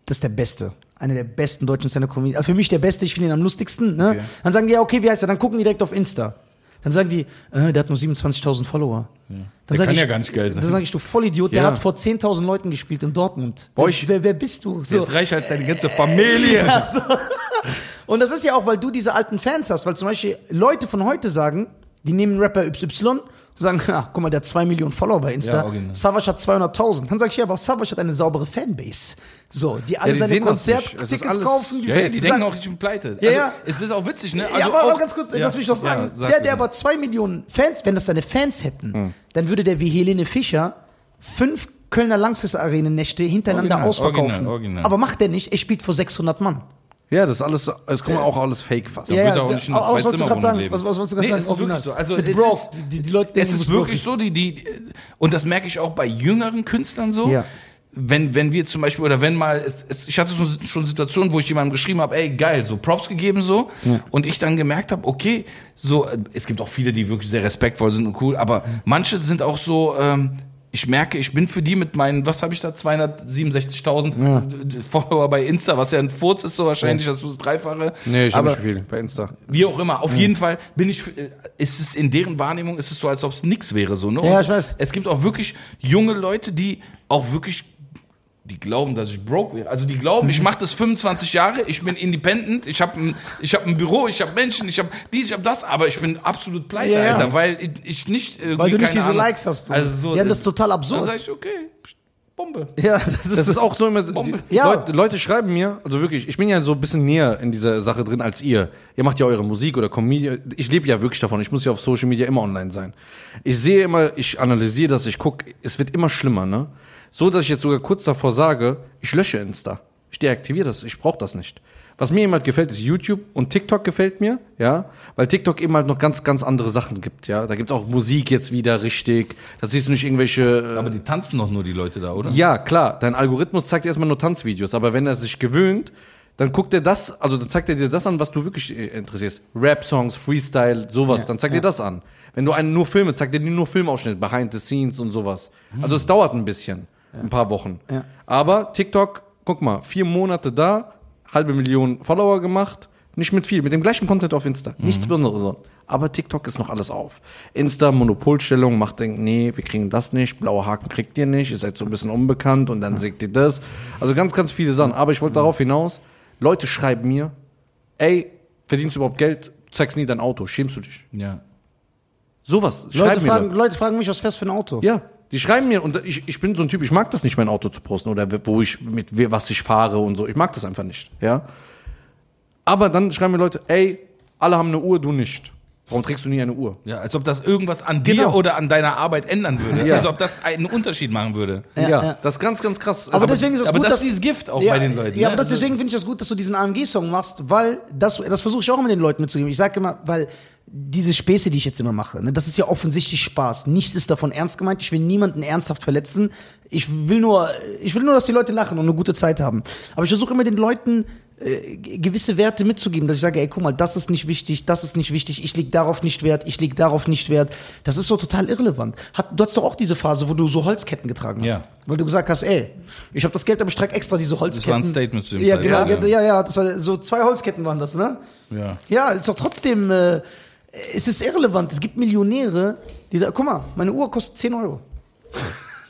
Speaker 1: das ist der Beste. Einer der besten deutschen Stand-Up-Comedy. Also für mich der Beste, ich finde ihn am lustigsten. Ne?
Speaker 3: Okay.
Speaker 1: Dann sagen die, ja, okay, wie heißt er? Dann gucken die direkt auf Insta. Dann sagen die, äh, der hat nur 27.000 Follower. Dann
Speaker 3: Der kann
Speaker 1: ich,
Speaker 3: ja gar nicht geil sein.
Speaker 1: Dann sage ich, du Vollidiot, der
Speaker 2: Ja.
Speaker 1: hat vor 10.000 Leuten gespielt in Dortmund.
Speaker 2: Boah,
Speaker 1: wer,
Speaker 2: ich-
Speaker 1: wer, wer bist du?
Speaker 3: Der
Speaker 1: So.
Speaker 3: ist reicher als deine ganze Familie.
Speaker 1: Ja, so. Und das ist ja auch, weil du diese alten Fans hast, weil zum Beispiel Leute von heute sagen, die nehmen Rapper XY und sagen, ja, guck mal, der hat 2 Millionen Follower bei
Speaker 3: Ja,
Speaker 1: Insta.
Speaker 3: original.
Speaker 1: Savage hat 200.000. Dann sag ich, ja, aber Savage hat eine saubere Fanbase. So, die alle
Speaker 2: die
Speaker 1: seine
Speaker 2: das
Speaker 1: Konzerttickets kaufen.
Speaker 3: Ja, ja, die denken auch, ich bin pleite.
Speaker 1: Ja,
Speaker 3: also,
Speaker 1: ja.
Speaker 3: Es ist auch witzig, ne?
Speaker 1: ja,
Speaker 3: Also
Speaker 1: aber,
Speaker 3: auch,
Speaker 1: ganz kurz,
Speaker 3: ja,
Speaker 1: lass mich noch sagen.
Speaker 3: ja, sag
Speaker 1: der, der aber zwei Millionen Fans, wenn das seine Fans hätten,
Speaker 3: Hm.
Speaker 1: dann würde der wie Helene Fischer fünf Kölner Langsys Arenen Nächte hintereinander
Speaker 3: Original,
Speaker 1: ausverkaufen.
Speaker 3: original, original.
Speaker 1: Aber macht er nicht, er spielt vor 600 Mann.
Speaker 2: Ja, das ist alles, es kommt auch alles fake fast.
Speaker 1: Ja, ja,
Speaker 3: auch nicht in einer
Speaker 1: aber was wolltest du gerade
Speaker 3: Zwei-Zimmer-Wohnung
Speaker 1: sagen? Was, was wolltest du gerade
Speaker 3: Nee,
Speaker 1: sagen?
Speaker 3: es ist wirklich so. Also, es ist-
Speaker 1: die, die Leute
Speaker 3: Es ist wirklich so, die, die, und das merke ich auch bei jüngeren Künstlern so.
Speaker 1: Ja.
Speaker 3: Wenn, wenn wir zum Beispiel, oder wenn mal, es, es, ich hatte so, schon Situationen, wo ich jemandem geschrieben habe, ey, geil, so Props gegeben so. Und ich dann gemerkt habe, okay, so, äh, es gibt auch viele, die wirklich sehr respektvoll sind und cool, aber manche sind auch so, ähm, ich merke, ich bin für die mit meinen, was habe ich da, 267.000 Follower bei Insta, was ja ein Furz ist so wahrscheinlich, das ist das Dreifache.
Speaker 2: Nee, ich habe nicht viel bei Insta.
Speaker 3: wie auch immer, auf jeden Fall bin ich, äh, ist es in deren Wahrnehmung, ist es so, als ob es nix wäre, so, ne?
Speaker 1: Ja, ich weiß.
Speaker 3: Es gibt auch wirklich junge Leute, die auch wirklich, die glauben, dass ich broke wäre. Also die glauben, ich mache das 25 Jahre, ich bin independent, ich habe ein, ich hab ein Büro, ich habe Menschen, ich habe dies, ich habe das, aber ich bin absolut pleite,
Speaker 1: Ja, ja.
Speaker 3: Alter, weil ich- ich nicht
Speaker 1: Weil du nicht
Speaker 3: keine
Speaker 1: diese
Speaker 3: Ahnung,
Speaker 1: Likes hast.
Speaker 3: Also so,
Speaker 1: ja, das ist total
Speaker 3: Dann
Speaker 1: absurd.
Speaker 3: sag ich, okay, Bombe.
Speaker 1: Ja, das ist,
Speaker 2: Das ist auch so immer.
Speaker 1: Ja.
Speaker 2: Leute, Leute schreiben mir, also wirklich, ich bin ja so ein bisschen näher in dieser Sache drin als ihr. Ihr macht ja eure Musik oder Comedy. Ich lebe ja wirklich davon. Ich muss ja auf Social Media immer online sein. Ich sehe immer, ich analysiere das, ich gucke, es wird immer schlimmer, ne? So, dass ich jetzt sogar kurz davor sage, ich lösche Insta. Ich deaktiviere das, ich brauche das nicht. Was mir eben halt gefällt, ist YouTube und TikTok gefällt mir, ja, weil TikTok eben halt noch ganz, ganz andere Sachen gibt, ja. Da gibt's auch Musik jetzt wieder richtig. Das siehst du nicht irgendwelche äh,
Speaker 3: Aber die tanzen doch nur die Leute da, oder?
Speaker 2: ja, klar, dein Algorithmus zeigt dir erstmal nur Tanzvideos, aber wenn er sich gewöhnt, dann guckt er das, also dann zeigt er dir das an, was du wirklich äh, interessierst. Rap-Songs, Freestyle, sowas, dann zeigt dir das an. Wenn du einen nur Filme, zeigt er dir nur Filmausschnitte, Behind the Scenes und sowas. Also es dauert ein bisschen, ein paar Wochen.
Speaker 1: Ja.
Speaker 2: Aber TikTok, guck mal, vier Monate da, halbe Million Follower gemacht, nicht mit viel, mit dem gleichen Content auf Insta. Nichts Besonderes. so. Aber TikTok ist noch alles auf. Insta, Monopolstellung, macht denkt, nee, wir kriegen das nicht, blaue Haken kriegt ihr nicht, ihr seid so ein bisschen unbekannt und dann seht ihr das. Also ganz, ganz viele Sachen. Aber ich wollte darauf hinaus, Leute schreiben mir, ey, verdienst du überhaupt Geld, zeigst nie dein Auto, schämst du dich?
Speaker 3: Ja.
Speaker 2: Sowas,
Speaker 1: Leute, fragen.
Speaker 2: Leute
Speaker 1: fragen mich, was fährst du für ein Auto?
Speaker 2: Ja, die schreiben mir und ich, ich bin so ein Typ, ich mag das nicht, mein Auto zu posten oder wo ich mit was ich fahre und so. Ich mag das einfach nicht, ja. Aber dann schreiben mir Leute, ey, alle haben eine Uhr, du nicht. Warum trägst du nie eine Uhr?
Speaker 3: Ja, als ob das irgendwas an dir
Speaker 2: Genau.
Speaker 3: oder an deiner Arbeit ändern würde.
Speaker 2: Ja.
Speaker 3: Als ob das einen Unterschied machen würde.
Speaker 2: Ja,
Speaker 1: ja.
Speaker 2: das ist ganz, ganz krass.
Speaker 1: Aber deswegen ist es
Speaker 3: aber
Speaker 1: gut,
Speaker 3: das
Speaker 1: dass
Speaker 3: ist dieses Gift auch
Speaker 1: ja,
Speaker 3: bei den Leuten.
Speaker 1: Ja,
Speaker 3: ne?
Speaker 1: aber das,
Speaker 3: Also-
Speaker 1: deswegen finde ich das gut, dass du diesen AMG-Song machst, weil das, das versuche ich auch immer den Leuten mitzugeben. Ich sage immer, weil diese Späße, die ich jetzt immer mache, ne, das ist ja offensichtlich Spaß. Nichts ist davon ernst gemeint. Ich will niemanden ernsthaft verletzen. Ich will nur, ich will nur, dass die Leute lachen und eine gute Zeit haben. Aber ich versuche immer den Leuten äh, gewisse Werte mitzugeben, dass ich sage, ey, guck mal, das ist nicht wichtig, das ist nicht wichtig, ich leg darauf nicht Wert, ich leg darauf nicht Wert. Das ist so total irrelevant. Hat, du hattest doch auch diese Phase, wo du so Holzketten getragen hast.
Speaker 3: Ja.
Speaker 1: Weil du gesagt hast, ey, ich habe das Geld, aber ich trage extra diese Holzketten.
Speaker 3: war ein Statement zu dem
Speaker 1: Ja, genau,
Speaker 3: ja,
Speaker 1: ja, ja, ja, das war so zwei Holzketten waren das, ne?
Speaker 3: Ja.
Speaker 1: Ja, ist doch trotzdem, äh, es ist irrelevant. Es gibt Millionäre, die da, guck mal, meine Uhr kostet 10 Euro.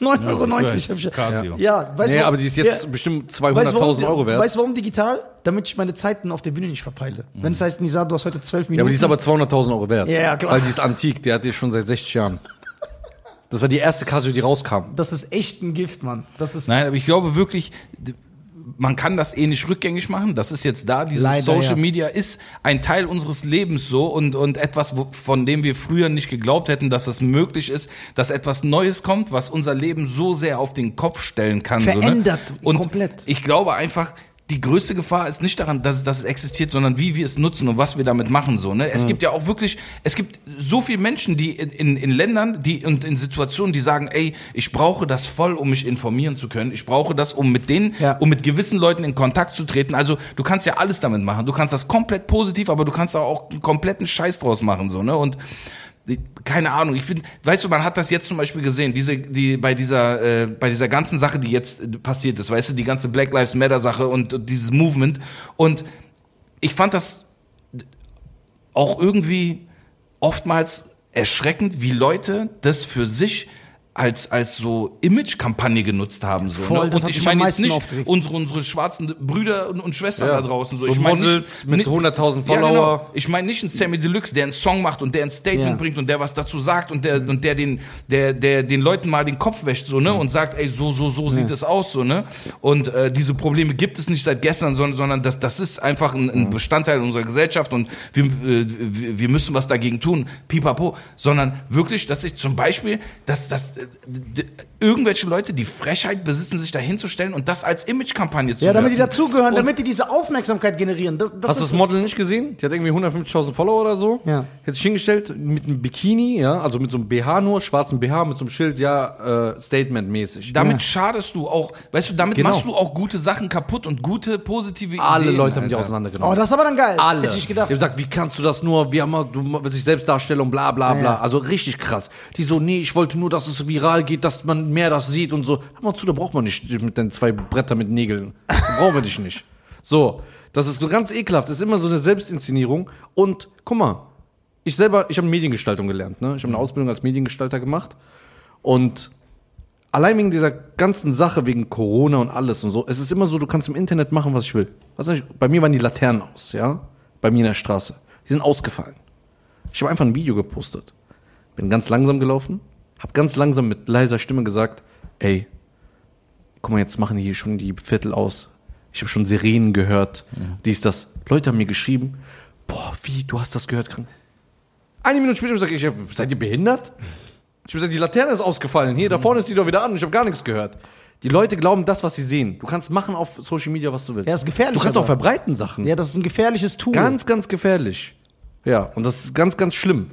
Speaker 1: 9,90 Euro.
Speaker 3: ich weiß.
Speaker 1: hab ich-
Speaker 3: Casio.
Speaker 1: Ja, weißt
Speaker 2: nee, aber die ist jetzt
Speaker 1: ja,
Speaker 2: bestimmt
Speaker 1: weißt du, warum-
Speaker 2: 200.000 Euro wert.
Speaker 1: Weißt du warum digital? Damit ich meine Zeiten auf der Bühne nicht verpeile. Wenn es heißt, Nisa, du hast heute 12 Minuten.
Speaker 2: ja, aber die ist aber 200.000 Euro wert.
Speaker 1: Ja, ja, klar.
Speaker 2: Weil die ist antik, die hat die schon seit 60 Jahren. Das war die erste Casio, die rauskam.
Speaker 1: das ist echt ein Gift, Mann. Das ist,
Speaker 3: Nein, aber ich glaube wirklich, man kann das eh nicht rückgängig machen. Das ist jetzt da. Dieses
Speaker 1: Leider,
Speaker 3: Social
Speaker 1: ja.
Speaker 3: Media ist ein Teil unseres Lebens so und, und etwas, wo, von dem wir früher nicht geglaubt hätten, dass das möglich ist, dass etwas Neues kommt, was unser Leben so sehr auf den Kopf stellen kann.
Speaker 1: Verändert
Speaker 3: so, ne? und
Speaker 1: komplett.
Speaker 3: Ich glaube einfach, die größte Gefahr ist nicht daran, dass, es- dass es existiert, sondern wie wir es nutzen und was wir damit machen. So, ne? Es gibt ja auch wirklich, es gibt so viele Menschen, die in, in, in Ländern die, und in Situationen, die sagen, ey, ich brauche das voll, um mich informieren zu können. Ich brauche das, um mit denen,
Speaker 1: Ja.
Speaker 3: um mit gewissen Leuten in Kontakt zu treten. Also du kannst ja alles damit machen. Du kannst das komplett positiv, aber du kannst auch einen kompletten Scheiß draus machen. So, ne? Und keine Ahnung, ich finde, weißt du, man hat das jetzt zum Beispiel gesehen, diese, die, bei dieser, äh, bei dieser ganzen Sache, die jetzt äh, passiert ist, weißt du, die ganze Black Lives Matter Sache und, und dieses Movement. Und ich fand das auch irgendwie oftmals erschreckend, wie Leute das für sich als, als so Image-Kampagne genutzt haben. So,
Speaker 1: Voll,
Speaker 3: ne?
Speaker 1: das
Speaker 3: Und
Speaker 1: hat
Speaker 3: ich meine jetzt nicht unsere, unsere schwarzen Brüder und, und Schwestern
Speaker 2: Ja.
Speaker 3: da draußen. So,
Speaker 2: So
Speaker 3: ich meine
Speaker 2: Models mit
Speaker 3: nicht,
Speaker 2: 100.000
Speaker 3: Ja,
Speaker 2: Follower.
Speaker 3: genau. Ich meine nicht einen Sammy Deluxe, der einen Song macht und der ein Statement
Speaker 1: Ja.
Speaker 3: bringt und der was dazu sagt und der, und der den, der, der den Leuten mal den Kopf wäscht, so, ne, und sagt, ey, so, so, so sieht es aus, so, ne. Und äh, diese Probleme gibt es nicht seit gestern, sondern, sondern das, das ist einfach ein, ein Bestandteil unserer Gesellschaft und wir, äh, wir wir müssen was dagegen tun, pipapo, sondern wirklich, dass ich zum Beispiel, dass, dass irgendwelche Leute die Frechheit besitzen, sich da hinzustellen und das als Imagekampagne zu
Speaker 1: Ja, damit die dazugehören,
Speaker 3: Und-
Speaker 1: damit die diese Aufmerksamkeit generieren. Das, das
Speaker 2: Hast du das Model nicht gesehen? Die hat irgendwie 150.000 Follower oder so.
Speaker 1: Ja.
Speaker 2: Hat sich hingestellt mit einem Bikini, ja, also mit so einem BH nur, schwarzen BH, mit so einem Schild, ja, äh, Statement-mäßig.
Speaker 3: Damit schadest du auch, weißt du, damit
Speaker 2: Genau.
Speaker 3: machst du auch gute Sachen kaputt und gute positive
Speaker 2: Alle
Speaker 3: Ideen.
Speaker 2: Leute haben die auseinandergenommen.
Speaker 1: Oh, das ist aber dann geil.
Speaker 2: Alle.
Speaker 1: Das hätte ich nicht gedacht.
Speaker 2: Die haben gesagt, wie kannst du das nur, wie haben wir, du willst dich selbst darstellen und bla bla bla.
Speaker 1: Ja.
Speaker 2: Also richtig krass. Die so, nee, ich wollte nur, dass es viral geht, dass man mehr das sieht und so. Hör mal zu, da braucht man nicht mit den zwei Bretter mit Nägeln. Da brauchen wir dich nicht. So, das ist so ganz ekelhaft. Das ist immer so eine Selbstinszenierung. Und guck mal, ich selber, ich habe Mediengestaltung gelernt. Ne? Ich habe eine Ausbildung als Mediengestalter gemacht. Und allein wegen dieser ganzen Sache, wegen Corona und alles und so, es ist immer so, du kannst im Internet machen, was ich will. Was ich, bei mir waren die Laternen aus, ja? Bei mir in der Straße. Die sind ausgefallen. Ich habe einfach ein Video gepostet. Bin ganz langsam gelaufen, habe ganz langsam mit leiser Stimme gesagt, ey, guck mal, jetzt machen hier schon die Viertel aus. Ich habe schon Sirenen gehört, dies, das. Leute haben mir geschrieben, boah, wie, du hast das gehört, krank. Eine Minute später sage ich, ich hab, seid ihr behindert? Ich habe gesagt, die Laterne ist ausgefallen. Hier, da vorne ist die doch wieder an. Ich habe gar nichts gehört. Die Leute glauben das, was sie sehen. Du kannst machen auf Social Media, was du willst.
Speaker 1: Ja, ist gefährlich
Speaker 2: Du kannst
Speaker 1: aber.
Speaker 2: auch verbreiten Sachen.
Speaker 1: Ja, das ist ein gefährliches Tool.
Speaker 2: Ganz, ganz gefährlich. Ja, und das ist ganz, ganz schlimm.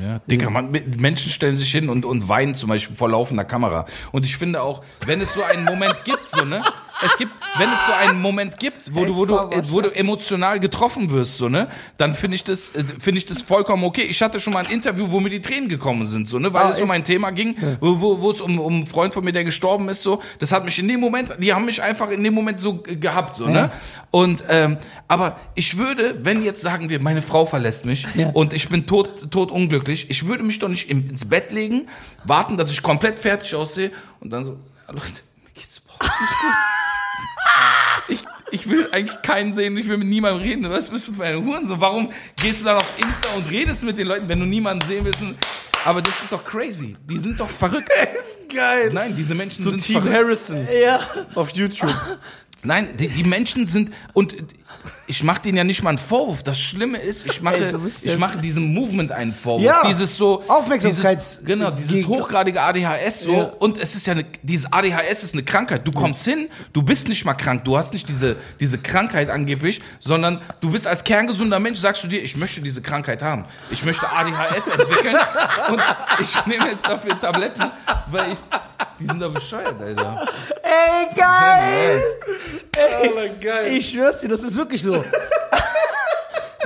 Speaker 3: Ja, Digga, man, Menschen stellen sich hin und, und weinen zum Beispiel vor laufender Kamera. Und ich finde auch, wenn es so einen Moment gibt, so, ne? Es gibt, wenn es so einen Moment gibt, wo du, wo du, wo du emotional getroffen wirst, so, ne? Dann finde ich das, äh, finde ich das vollkommen okay. Ich hatte schon mal ein Interview, wo mir die Tränen gekommen sind, so, ne? Weil
Speaker 1: Ah,
Speaker 3: es um ein Thema ging, wo, wo, wo es um, um einen Freund von mir, der gestorben ist, so. Das hat mich in dem Moment, die haben mich einfach in dem Moment so gehabt, so, ne? Und, ähm, aber ich würde, wenn jetzt sagen wir, meine Frau verlässt mich
Speaker 1: Ja.
Speaker 3: und ich bin tot, tot unglücklich, ich würde mich doch nicht ins Bett legen, warten, dass ich komplett fertig aussehe und dann so, ja, Leute, mir geht's überhaupt nicht gut. Ich, will eigentlich keinen sehen, ich will mit niemandem reden. Was bist du für ein Hurensohn? Warum gehst du dann auf Insta und redest mit den Leuten, wenn du niemanden sehen willst? Aber das ist doch crazy. Die sind doch verrückt.
Speaker 2: ist geil.
Speaker 3: Nein, diese Menschen
Speaker 2: So
Speaker 3: sind
Speaker 2: Team
Speaker 3: verrückt.
Speaker 2: Harrison
Speaker 1: Ja.
Speaker 2: auf YouTube.
Speaker 3: Nein, die, die Menschen sind und ich mache denen ja nicht mal einen Vorwurf. Das Schlimme ist, ich mache,
Speaker 1: Ey,
Speaker 3: ich mache diesem Movement einen Vorwurf.
Speaker 1: Ja,
Speaker 3: dieses so
Speaker 1: Aufmerksamkeits-
Speaker 3: dieses, genau, dieses
Speaker 1: gegen-
Speaker 3: hochgradige ADHS so
Speaker 1: Ja.
Speaker 3: und es ist ja eine, dieses ADHS ist eine Krankheit. Du kommst hin, du bist nicht mal krank, du hast nicht diese diese Krankheit angeblich, sondern du bist als kerngesunder Mensch sagst du dir, ich möchte diese Krankheit haben. Ich möchte ADHS entwickeln und ich nehme jetzt dafür Tabletten, weil ich die sind doch bescheuert, Alter.
Speaker 1: Ey, geil!
Speaker 2: Alter, geil.
Speaker 1: Ich schwör's dir, das ist wirklich so.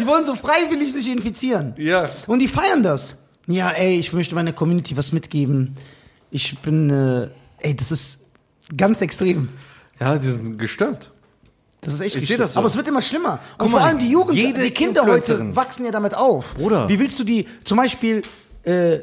Speaker 1: Die wollen so freiwillig sich infizieren.
Speaker 2: Ja.
Speaker 1: Und die feiern das. Ja, ey, ich möchte meiner Community was mitgeben. Ich bin, äh, ey, das ist ganz extrem.
Speaker 2: Ja, die sind gestört.
Speaker 1: Das ist echt
Speaker 2: Ich das so.
Speaker 1: Aber es wird immer schlimmer. Und
Speaker 2: Guck
Speaker 1: vor
Speaker 2: mal,
Speaker 1: allem die Jugend,
Speaker 2: jede
Speaker 1: die Kinder heute wachsen ja damit auf.
Speaker 2: Bruder.
Speaker 1: Wie willst du die, zum Beispiel, äh,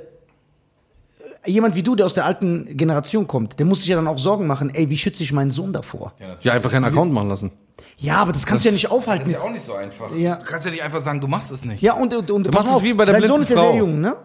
Speaker 1: jemand wie du, der aus der alten Generation kommt, der muss sich ja dann auch Sorgen machen, ey, wie schütze ich meinen Sohn davor?
Speaker 2: Ja, einfach keinen Account machen lassen.
Speaker 1: Ja, aber das kannst du ja nicht
Speaker 3: Das
Speaker 1: aufhalten.
Speaker 3: ist ja auch nicht so einfach.
Speaker 1: Ja.
Speaker 3: Du kannst ja nicht einfach sagen, du machst es nicht.
Speaker 1: Ja, und, und, und
Speaker 2: machst es wie bei der
Speaker 1: dein Sohn ist ja sehr jung, ne?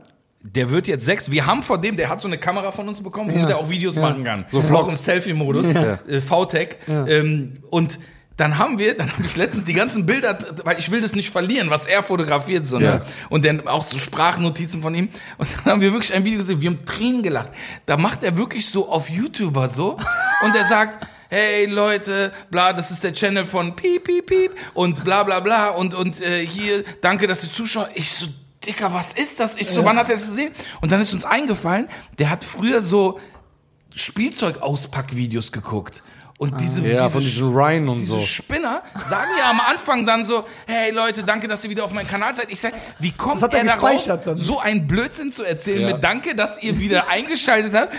Speaker 3: Der wird jetzt sechs. Wir haben von dem, der hat so eine Kamera von uns bekommen,
Speaker 1: Ja.
Speaker 3: womit er auch Videos
Speaker 1: Ja.
Speaker 3: machen kann.
Speaker 2: So
Speaker 3: auch
Speaker 2: Vlogs.
Speaker 3: im Selfie-Modus,
Speaker 2: Ja.
Speaker 3: äh, VTech. Ähm, und dann haben wir, dann habe ich letztens die ganzen Bilder, weil ich will das nicht verlieren, was er fotografiert, so, ne?
Speaker 2: Ja.
Speaker 3: Und dann auch so Sprachnotizen von ihm. Und dann haben wir wirklich ein Video gesehen, wir haben Tränen gelacht. Da macht er wirklich so auf YouTuber so und er sagt, hey Leute, bla, das ist der Channel von piep, piep, piep und bla, bla, bla und, und äh, hier, danke, dass ihr zuschaut. Ich so, Dicker, was ist das? Ich so, wann hat er das gesehen? Und dann ist uns eingefallen, der hat früher so Spielzeugauspackvideos geguckt. Und diese,
Speaker 2: Ja,
Speaker 3: diese
Speaker 2: von diesen Ryan und
Speaker 3: diese
Speaker 2: so.
Speaker 3: Spinner sagen ja am Anfang dann so, hey Leute, danke, dass ihr wieder auf meinem Kanal seid. Ich sag, wie kommt
Speaker 1: Das hat er
Speaker 3: er darauf,
Speaker 1: dann.
Speaker 3: so einen Blödsinn zu erzählen
Speaker 2: Ja.
Speaker 3: mit Danke, dass ihr wieder eingeschaltet habt.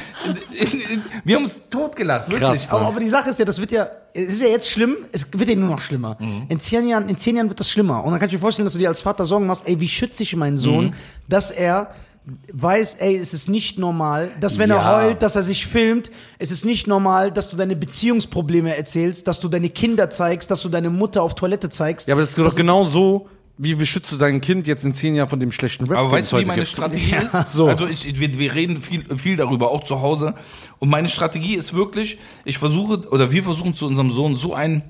Speaker 3: Wir haben uns totgelacht, wirklich.
Speaker 2: Krass.
Speaker 1: Aber, aber die Sache ist ja, das wird ja, es ist ja jetzt schlimm, es wird ja nur noch schlimmer.
Speaker 3: Mhm.
Speaker 1: In zehn Jahren, in zehn Jahren wird das schlimmer. Und dann kannst du dir vorstellen, dass du dir als Vater Sorgen machst, ey, wie schütze ich meinen Sohn,
Speaker 3: Mhm.
Speaker 1: dass er weiß, ey, es ist nicht normal, dass wenn
Speaker 2: Ja.
Speaker 1: er heult, dass er sich filmt. Es ist nicht normal, dass du deine Beziehungsprobleme erzählst, dass du deine Kinder zeigst, dass du deine Mutter auf Toilette zeigst.
Speaker 2: Ja, aber das ist doch genau so, wie, wie schützt du dein Kind jetzt in zehn Jahren von dem schlechten Rap,
Speaker 3: Aber weißt
Speaker 2: es
Speaker 3: du, wie
Speaker 2: heute
Speaker 3: meine
Speaker 2: gibt?
Speaker 3: Strategie ist?
Speaker 2: So.
Speaker 3: Also ich, ich, wir, wir reden viel, viel darüber, auch zu Hause. Und meine Strategie ist wirklich, ich versuche, oder wir versuchen zu unserem Sohn so ein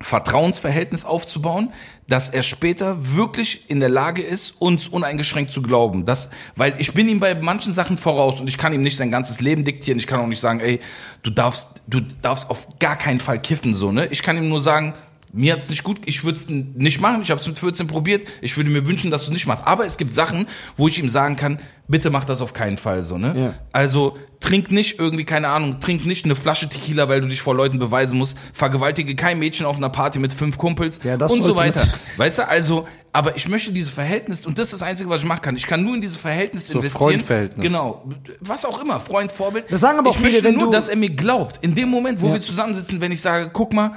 Speaker 3: Vertrauensverhältnis aufzubauen, dass er später wirklich in der Lage ist, uns uneingeschränkt zu glauben. Das, weil ich bin ihm bei manchen Sachen voraus und ich kann ihm nicht sein ganzes Leben diktieren. Ich kann auch nicht sagen, ey, du darfst, du darfst auf gar keinen Fall kiffen, so, ne? Ich kann ihm nur sagen, mir hat's nicht gut, ich würde es nicht machen, ich habe es mit 14 probiert, ich würde mir wünschen, dass du nicht machst. Aber es gibt Sachen, wo ich ihm sagen kann, bitte mach das auf keinen Fall so, ne?
Speaker 1: Ja.
Speaker 3: Also trink nicht irgendwie, keine Ahnung, trink nicht eine Flasche Tequila, weil du dich vor Leuten beweisen musst, vergewaltige kein Mädchen auf einer Party mit fünf Kumpels
Speaker 1: Ja, das
Speaker 3: und so weiter.
Speaker 1: man-
Speaker 3: Weißt du, also, aber ich möchte dieses Verhältnis, und das ist das Einzige, was ich machen kann. Ich kann nur in dieses Verhältnis investieren.
Speaker 2: Freundverhältnis.
Speaker 3: Genau. Was auch immer, Freund, Vorbild.
Speaker 1: Das sagen aber auch
Speaker 3: ich
Speaker 1: viele,
Speaker 3: möchte
Speaker 1: wenn
Speaker 3: nur, dass er mir glaubt. In dem Moment, wo
Speaker 1: Ja.
Speaker 3: wir zusammensitzen, wenn ich sage, guck mal,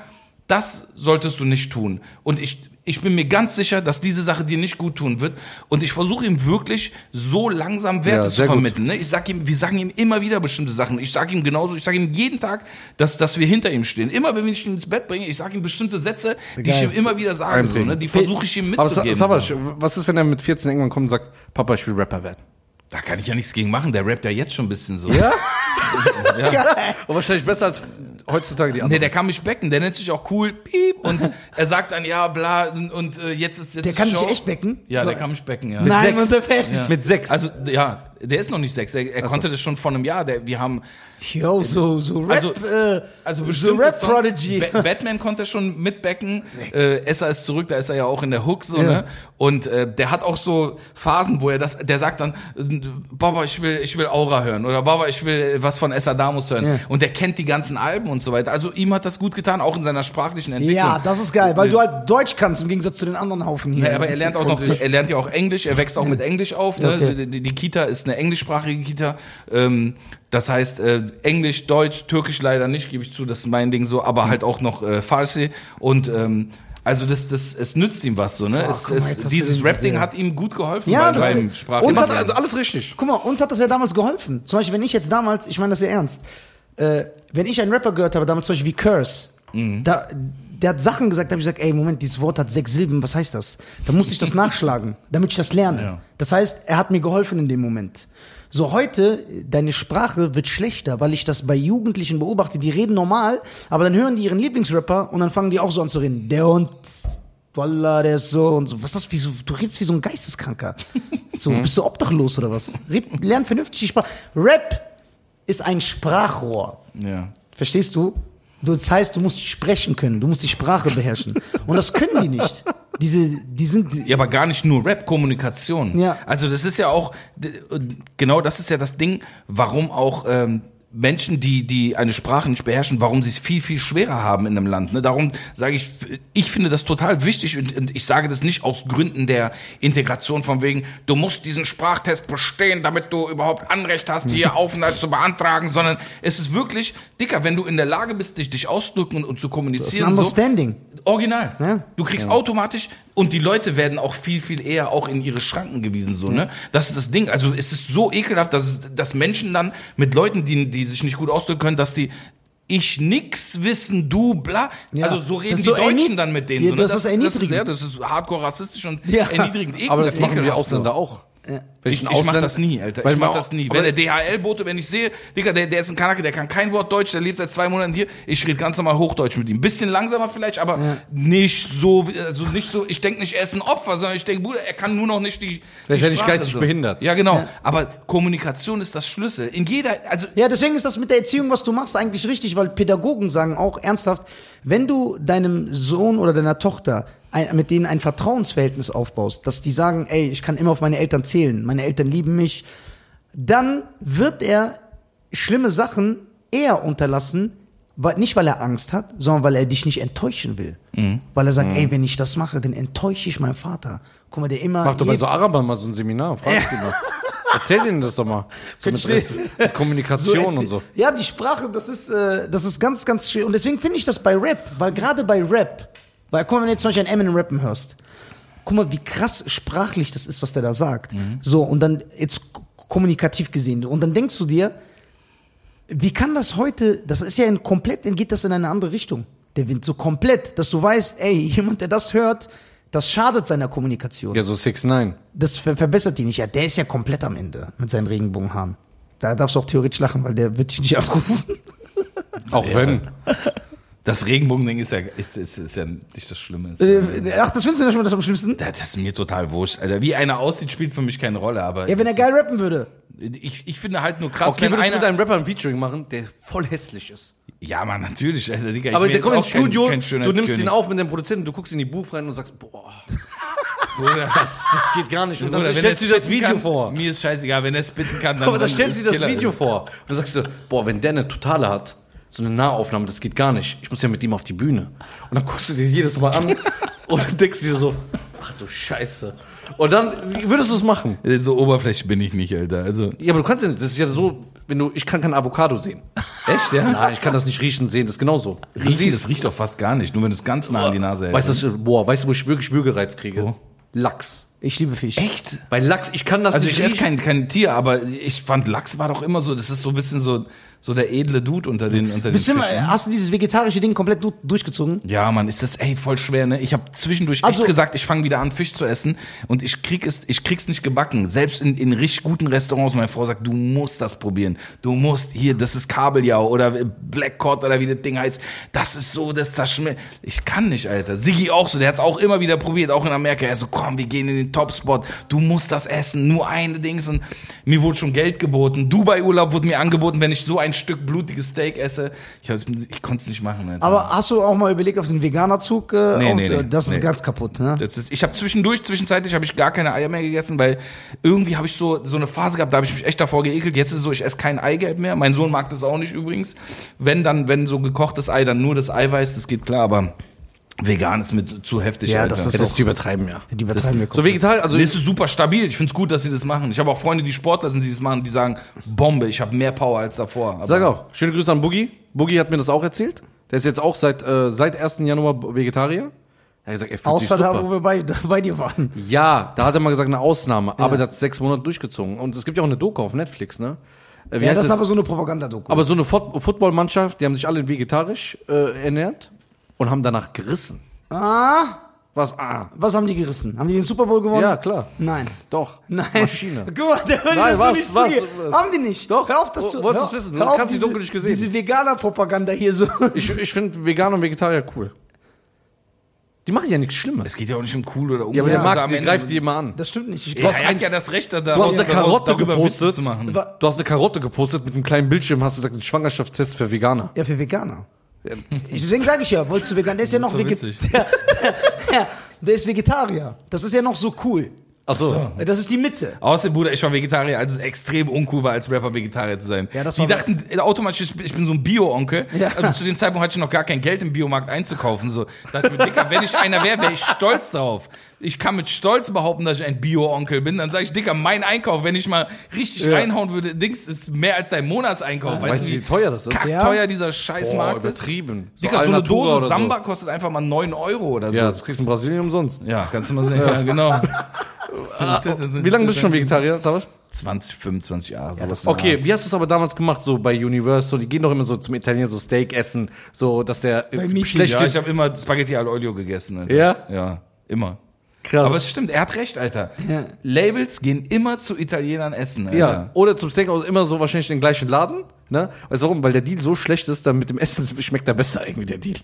Speaker 3: das solltest du nicht tun. Und ich, ich bin mir ganz sicher, dass diese Sache dir nicht gut tun wird. Und ich versuche ihm wirklich so langsam Werte
Speaker 2: Ja,
Speaker 3: zu vermitteln. Ne? Ich sag ihm, wir sagen ihm immer wieder bestimmte Sachen. Ich sage ihm genauso, ich sage ihm jeden Tag, dass, dass wir hinter ihm stehen. Immer wenn ich ihn ins Bett bringe, ich sage ihm bestimmte Sätze, die ich
Speaker 1: Geil.
Speaker 3: ihm immer wieder sage. So, ne? Die versuche ich ihm
Speaker 2: Aber
Speaker 3: mitzugeben.
Speaker 2: mal,
Speaker 3: so.
Speaker 2: was ist, wenn er mit 14 irgendwann kommt und sagt, Papa, ich will Rapper werden?
Speaker 3: Da kann ich ja nichts gegen machen. Der rappt ja jetzt schon ein bisschen so.
Speaker 2: Ja? Und wahrscheinlich besser als heutzutage die
Speaker 3: Nee,
Speaker 2: anderen.
Speaker 3: der kann mich becken, der nennt sich auch cool, piep, und er sagt dann, ja, bla, und, und äh, jetzt ist jetzt
Speaker 1: Der kann
Speaker 3: Show.
Speaker 1: echt becken?
Speaker 3: Ja,
Speaker 1: So.
Speaker 3: der kann mich becken, ja.
Speaker 1: Nein,
Speaker 2: sechs.
Speaker 1: darf echt nicht.
Speaker 2: Mit sechs.
Speaker 3: Also, ja, der ist noch nicht sechs, er, er konnte das schon vor einem Jahr, der, wir haben,
Speaker 1: Yo, so, so Rap,
Speaker 3: Also-
Speaker 1: äh,
Speaker 3: also
Speaker 1: so Rap
Speaker 3: Song-
Speaker 1: Prodigy.
Speaker 3: Ba Batman konnte schon mitbecken. Äh, Essa ist zurück, da ist er ja auch in der Hook so,
Speaker 1: Ja.
Speaker 3: ne? Und äh, der hat auch so Phasen, wo er das, der sagt dann, Baba, ich will, ich will Aura hören oder Baba, ich will was von Essa Damus hören.
Speaker 1: Ja.
Speaker 3: Und der kennt die ganzen Alben und so weiter. Also ihm hat das gut getan, auch in seiner sprachlichen Entwicklung.
Speaker 1: Ja, das ist geil, weil du halt Deutsch kannst im Gegensatz zu den anderen Haufen hier.
Speaker 3: Ja, aber er lernt auch noch, er lernt ja auch Englisch, er wächst auch mit Englisch auf. Ne?
Speaker 1: Okay.
Speaker 3: Die, die Kita ist eine englischsprachige Kita. Ähm, das heißt, äh, Englisch, Deutsch, Türkisch leider nicht, gebe ich zu, das ist mein Ding so, aber halt auch noch äh, Farsi. Und ähm, also das, das, es nützt ihm was so, ne?
Speaker 1: Boah,
Speaker 3: es,
Speaker 1: mal,
Speaker 3: es, dieses Rap-Ding
Speaker 1: ja.
Speaker 3: hat ihm gut geholfen
Speaker 1: Ja,
Speaker 3: beim
Speaker 1: ist-
Speaker 3: Sprach.
Speaker 1: und hat-
Speaker 2: also alles richtig.
Speaker 1: Guck mal, uns hat das ja damals geholfen. Zum Beispiel, wenn ich jetzt damals, ich meine das sehr ernst, äh, wenn ich einen Rapper gehört habe, damals zum Beispiel wie Curse,
Speaker 3: Mhm.
Speaker 1: da, der hat Sachen gesagt, da habe ich gesagt, ey, Moment, dieses Wort hat sechs Silben, was heißt das? Da musste ich das nachschlagen, damit ich das lerne.
Speaker 3: Ja.
Speaker 1: Das heißt, er hat mir geholfen in dem Moment. So heute, deine Sprache wird schlechter, weil ich das bei Jugendlichen beobachte, die reden normal, aber dann hören die ihren Lieblingsrapper und dann fangen die auch so an zu reden. Der Hund, Wallah, der ist so und so. Was ist das wie so, du redest wie so ein Geisteskranker. So, bist du obdachlos oder was? Red, lern vernünftig die Sprache. Rap ist ein Sprachrohr.
Speaker 3: Ja.
Speaker 1: Verstehst du? Das heißt, du musst sprechen können, du musst die Sprache beherrschen. Und das können die nicht. Diese, die sind,
Speaker 3: Ja, aber gar nicht nur Rap, Kommunikation.
Speaker 1: Ja.
Speaker 3: Also das ist ja auch, genau das ist ja das Ding, warum auch ähm, Menschen, die, die eine Sprache nicht beherrschen, warum sie es viel, viel schwerer haben in einem Land. Ne? Darum sage ich, ich finde das total wichtig und, und ich sage das nicht aus Gründen der Integration von wegen, du musst diesen Sprachtest bestehen, damit du überhaupt Anrecht hast, hier Aufenthalt zu beantragen, sondern es ist wirklich, Dicker, wenn du in der Lage bist, dich, dich auszudrücken und, und zu
Speaker 1: das ist
Speaker 3: kommunizieren.
Speaker 1: ein
Speaker 3: so,
Speaker 1: Understanding.
Speaker 3: Original.
Speaker 1: Ja.
Speaker 3: Du kriegst automatisch und die Leute werden auch viel, viel eher auch in ihre Schranken gewiesen, so, ne? Das ist das Ding. Also es ist so ekelhaft, dass, es, dass Menschen dann mit Leuten, die, die sich nicht gut ausdrücken können, dass die ich nix wissen, du bla.
Speaker 1: Ja.
Speaker 3: Also so reden
Speaker 1: Das ist
Speaker 3: die
Speaker 1: so
Speaker 3: Deutschen dann mit denen.
Speaker 1: Ja,
Speaker 3: so, ne?
Speaker 1: das ist
Speaker 3: das,
Speaker 1: erniedrigend.
Speaker 3: ja, das ist hardcore rassistisch und
Speaker 1: Ja.
Speaker 3: erniedrigend. Ekel,
Speaker 2: Aber das machen wir
Speaker 3: ekelhaft
Speaker 2: Ausländer auch. Wenn
Speaker 3: Ich,
Speaker 2: ein
Speaker 3: ich mach das nie, Alter.
Speaker 2: Weil
Speaker 3: Ich mach das nie. Wenn der DHL-Bote, wenn ich sehe, Digga, der, der ist ein Kanake, der kann kein Wort Deutsch, der lebt seit zwei Monaten hier. Ich rede ganz normal Hochdeutsch mit ihm. Bisschen langsamer vielleicht, aber nicht so, also nicht so, ich denke nicht, er ist ein Opfer, sondern ich denke, Bruder, er kann nur noch nicht die.
Speaker 2: Vielleicht nicht
Speaker 3: Sprache
Speaker 2: geistig behindert.
Speaker 3: Ja, genau. Aber Kommunikation ist das Schlüssel. In jeder, also,
Speaker 1: Ja, deswegen ist das mit der Erziehung, was du machst, eigentlich richtig, weil Pädagogen sagen auch ernsthaft, wenn du deinem Sohn oder deiner Tochter ein, mit denen ein Vertrauensverhältnis aufbaust, dass die sagen, ey, ich kann immer auf meine Eltern zählen, meine Eltern lieben mich, dann wird er schlimme Sachen eher unterlassen, nicht weil er Angst hat, sondern weil er dich nicht enttäuschen will.
Speaker 3: Mhm.
Speaker 1: Weil er sagt, ey, wenn ich das mache, dann enttäusche ich meinen Vater. Guck mal, der immer.
Speaker 2: Mach doch bei so Arabern mal so ein Seminar, frag die mal. Erzähl denen das doch mal. So mit, mit Kommunikation
Speaker 1: erzähl-
Speaker 2: und so.
Speaker 1: Ja, die Sprache, das ist, äh, das ist ganz, ganz schwer. Und deswegen finde ich das bei Rap, weil gerade bei Rap, weil guck mal, wenn du jetzt zum Beispiel einen Eminem rappen hörst, guck mal, wie krass sprachlich das ist, was der da sagt.
Speaker 2: Mhm.
Speaker 1: So, und dann, jetzt kommunikativ gesehen. Und dann denkst du dir, wie kann das heute, das ist ja in, komplett, dann geht das in eine andere Richtung. Der Wind so komplett, dass du weißt, ey, jemand, der das hört, das schadet seiner Kommunikation.
Speaker 2: Ja, so 6 9
Speaker 1: Das ver verbessert die nicht. Ja, der ist ja komplett am Ende mit seinen Regenbogenhaaren. Da darfst du auch theoretisch lachen, weil der wird dich nicht anrufen.
Speaker 2: Auch wenn.
Speaker 3: Das Regenbogending ist ja, ist, ist, ist ja nicht das Schlimme.
Speaker 1: Äh, Ach, das findest du ja schon mal das am schlimmsten?
Speaker 3: Das das ist mir total wurscht. Alter, wie einer aussieht, spielt für mich keine Rolle. Aber
Speaker 1: Ja, wenn er geil rappen würde.
Speaker 3: ich, ich finde halt nur krass,
Speaker 2: Okay,
Speaker 3: wenn
Speaker 2: würdest du
Speaker 3: einer.
Speaker 2: mit einem Rapper ein Featuring machen, der voll hässlich ist.
Speaker 3: ja, man, natürlich. Alter, Digga,
Speaker 2: Aber der kommt ins Studio,
Speaker 3: kein, kein
Speaker 2: du nimmst ihn auf mit dem Produzenten, du guckst in die Buch rein und sagst, boah,
Speaker 3: Bruder,
Speaker 2: das, das geht gar nicht. Und dann
Speaker 3: Bruder,
Speaker 2: stellst du dir das Video
Speaker 3: kann,
Speaker 2: vor.
Speaker 3: Mir ist scheißegal, wenn er spitten kann, dann.
Speaker 2: Aber dann
Speaker 3: dann
Speaker 2: stellst du dir das. Video vor. Und dann sagst du, boah, wenn der eine Totale hat, so eine Nahaufnahme, das geht gar nicht. Ich muss ja mit ihm auf die Bühne. Und dann guckst du dir jedes Mal an und denkst dir so, ach du Scheiße. Und dann wie würdest du es machen.
Speaker 3: So oberflächlich bin ich nicht, Alter. Also.
Speaker 2: Ja, aber du kannst ja nicht, das ist ja so, wenn du, ich kann kein Avocado sehen.
Speaker 3: Echt, ja?
Speaker 2: Nein, ich kann das nicht riechen sehen, das ist genauso.
Speaker 3: Riechen, das riecht doch fast gar nicht, nur wenn du es ganz nah an die Nase hältst.
Speaker 2: weißt du, boah, weißt du, wo ich wirklich Würgereiz kriege?
Speaker 3: Wo?
Speaker 2: Lachs.
Speaker 1: Ich liebe Fisch.
Speaker 3: Echt?
Speaker 2: Bei Lachs, ich kann das
Speaker 3: Also
Speaker 2: nicht
Speaker 3: ich esse kein, kein Tier, aber ich fand Lachs war doch immer so, das ist so ein bisschen so, so der edle Dude unter den, unter
Speaker 1: Bist
Speaker 3: den
Speaker 1: mal,
Speaker 3: Fischen.
Speaker 1: hast du dieses vegetarische Ding komplett du durchgezogen?
Speaker 3: Ja, Mann, ist das ey voll schwer, ne? Ich habe zwischendurch
Speaker 1: Also-
Speaker 3: echt gesagt, ich fange wieder an Fisch zu essen und ich krieg es ich krieg's nicht gebacken. Selbst in, in richtig guten Restaurants, meine Frau sagt, du musst das probieren. Du musst hier, das ist Kabeljau oder Black Cod oder wie das Ding heißt. Das ist so, das zerschmeckt. Ich kann nicht, Alter. Siggi auch so, der hat's auch immer wieder probiert, auch in Amerika. Er so, komm, wir gehen in den Topspot. Du musst das essen, nur eine Dings und mir wurde schon Geld geboten. Dubai Urlaub wurde mir angeboten, wenn ich so ein Stück blutiges Steak esse. Ich, ich konnte es nicht machen, Alter.
Speaker 1: Aber hast du auch mal überlegt auf den Veganerzug? Äh,
Speaker 3: Nee, nee, nee.
Speaker 1: das ist
Speaker 3: Nee.
Speaker 1: ganz kaputt, ne?
Speaker 3: Das ist, ich habe zwischendurch, zwischenzeitlich habe ich gar keine Eier mehr gegessen, weil irgendwie habe ich so so eine Phase gehabt, da habe ich mich echt davor geekelt. Jetzt ist es so, ich esse kein Eigelb mehr. Mein Sohn mag das auch nicht übrigens. Wenn dann, wenn so gekochtes Ei, dann nur das Eiweiß, das geht klar, aber vegan ist mir zu heftig,
Speaker 1: Ja,
Speaker 3: Alter.
Speaker 1: das ist
Speaker 2: Ja, das ist übertreiben, ja.
Speaker 1: Die übertreiben wir
Speaker 2: So vegetarisch, also
Speaker 3: das ist super stabil. Ich find's gut, dass sie das machen. Ich habe auch Freunde, die Sportler sind, die das machen, die sagen, Bombe, ich habe mehr Power als davor. Aber
Speaker 2: Sag auch, schöne Grüße an Boogie. Boogie hat mir das auch erzählt. Der ist jetzt auch seit, äh, seit 1. Januar Vegetarier. Er hat gesagt, er fühlt sich
Speaker 1: Außer da, wo
Speaker 2: super.
Speaker 1: wir bei, bei dir waren.
Speaker 2: Ja, da hat er mal gesagt, eine Ausnahme. Aber der hat sechs Monate durchgezogen. Und es gibt ja auch eine Doku auf Netflix, ne? Äh, Wie
Speaker 1: Ja, das ist
Speaker 2: das?
Speaker 1: aber so eine Propagandadoku.
Speaker 2: aber so eine Fot Footballmannschaft, die haben sich alle vegetarisch äh, ernährt und haben danach gerissen.
Speaker 1: ah,
Speaker 2: Was? Ah,
Speaker 1: was haben die gerissen? Haben die den Super Bowl gewonnen?
Speaker 2: ja, klar.
Speaker 1: Nein.
Speaker 2: Doch.
Speaker 1: Nein.
Speaker 2: Maschine.
Speaker 1: Guck mal, der
Speaker 2: Nein,
Speaker 1: das
Speaker 2: was,
Speaker 1: nicht
Speaker 2: was, was?
Speaker 1: Haben die nicht?
Speaker 2: Doch.
Speaker 1: Hör auf, das
Speaker 2: Wo-
Speaker 1: zu
Speaker 2: wolltest
Speaker 1: hör-
Speaker 2: du's wissen? Du hast die
Speaker 1: diese-
Speaker 2: Doku nicht gesehen.
Speaker 1: Diese Veganer-Propaganda hier so.
Speaker 2: Ich, ich finde Veganer und Vegetarier cool. Die machen ja nichts Schlimmes.
Speaker 3: es geht ja auch nicht um cool oder um.
Speaker 2: Ja, aber der Markt, der greift die immer an.
Speaker 1: Das stimmt nicht. Ich
Speaker 3: er hat ja das Recht, da
Speaker 2: Du hast eine Karotte gepostet.
Speaker 3: zu machen.
Speaker 1: Wa-
Speaker 2: Du hast eine Karotte gepostet mit einem kleinen Bildschirm, hast gesagt, ein Schwangerschaftstest für Veganer.
Speaker 1: Ja, für Veganer. Ich, deswegen sage ich ja, wolltest du vegan? Der ist ja noch
Speaker 3: so
Speaker 1: Vegetarier. ja, der ist Vegetarier. Das ist ja noch so cool.
Speaker 2: Ach so.
Speaker 1: Das ist die Mitte.
Speaker 3: Außerdem, Bruder, ich war Vegetarier, als es extrem uncool war, als Rapper Vegetarier zu sein.
Speaker 1: Ja, das
Speaker 3: die
Speaker 1: war-
Speaker 3: dachten äh, automatisch, ich bin- so ein Bio-Onkel.
Speaker 1: Ja.
Speaker 3: Also zu dem Zeitpunkt hatte ich noch gar kein Geld im Biomarkt einzukaufen. So, dachte ich mir, Dicker, wenn ich einer wäre, wäre ich stolz darauf. Ich kann mit Stolz behaupten, dass ich ein Bio-Onkel bin. Dann sage ich, Dicker, mein Einkauf, wenn ich mal richtig
Speaker 2: Ja.
Speaker 3: reinhauen würde, Dings, ist mehr als dein Monatseinkauf.
Speaker 2: Weißt du, wie teuer das ist?
Speaker 3: teuer dieser Scheißmarkt
Speaker 2: Boah,
Speaker 3: ist?
Speaker 2: übertrieben.
Speaker 3: Dicker, so, eine
Speaker 2: Alnatura
Speaker 3: Dose
Speaker 2: oder so.
Speaker 3: Samba kostet einfach mal 9 Euro oder so.
Speaker 2: Ja, das kriegst du in Brasilien umsonst.
Speaker 3: Ja, kannst du mal sehen. Ja, genau.
Speaker 2: Wie lange bist du schon Vegetarier, Savasch?
Speaker 3: 20, 25 Jahre. sowas.
Speaker 2: Okay, wie hast du es aber damals gemacht, so bei Universal? Die gehen doch immer so zum Italiener so Steak essen, so dass der äh,
Speaker 1: Meeting,
Speaker 2: schlecht
Speaker 3: Ja, ich habe immer Spaghetti al Olio gegessen. Alter.
Speaker 2: Ja?
Speaker 3: Ja, immer.
Speaker 2: Krass.
Speaker 3: Aber es stimmt, er hat recht, Alter.
Speaker 1: Ja.
Speaker 3: Labels gehen immer zu Italienern essen, Alter.
Speaker 2: ja, oder zum Steakhouse immer so wahrscheinlich den gleichen Laden, ne? Weißt du warum? Weil der Deal so schlecht ist, dann mit dem Essen schmeckt er besser irgendwie der Deal.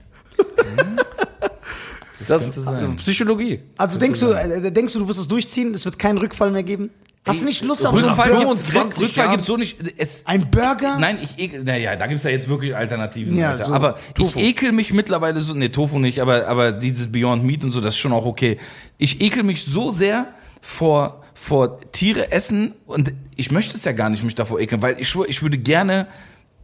Speaker 2: Das,
Speaker 3: könnte sein.
Speaker 2: Psychologie.
Speaker 1: Also denkst du, äh, denkst du, du wirst es durchziehen? Es wird keinen Rückfall mehr geben? Hast du nicht Lust auf so einen
Speaker 3: Rückfall
Speaker 1: Burger?
Speaker 3: gibt's,
Speaker 2: 25
Speaker 3: Rückfall
Speaker 2: Jahren.
Speaker 3: gibt's so nicht. Es,
Speaker 1: Ein Burger?
Speaker 3: Nein, ich ekel, naja, da gibt's ja jetzt wirklich Alternativen,
Speaker 1: Ja,
Speaker 3: Alter.
Speaker 1: so
Speaker 3: aber
Speaker 1: Tofu.
Speaker 3: ich ekel mich mittlerweile so, nee, Tofu nicht, aber, aber dieses Beyond Meat und so, das ist schon auch okay. Ich ekel mich so sehr vor, vor Tiere essen und ich möchte es ja gar nicht mich davor ekeln, weil ich schwöre, ich würde gerne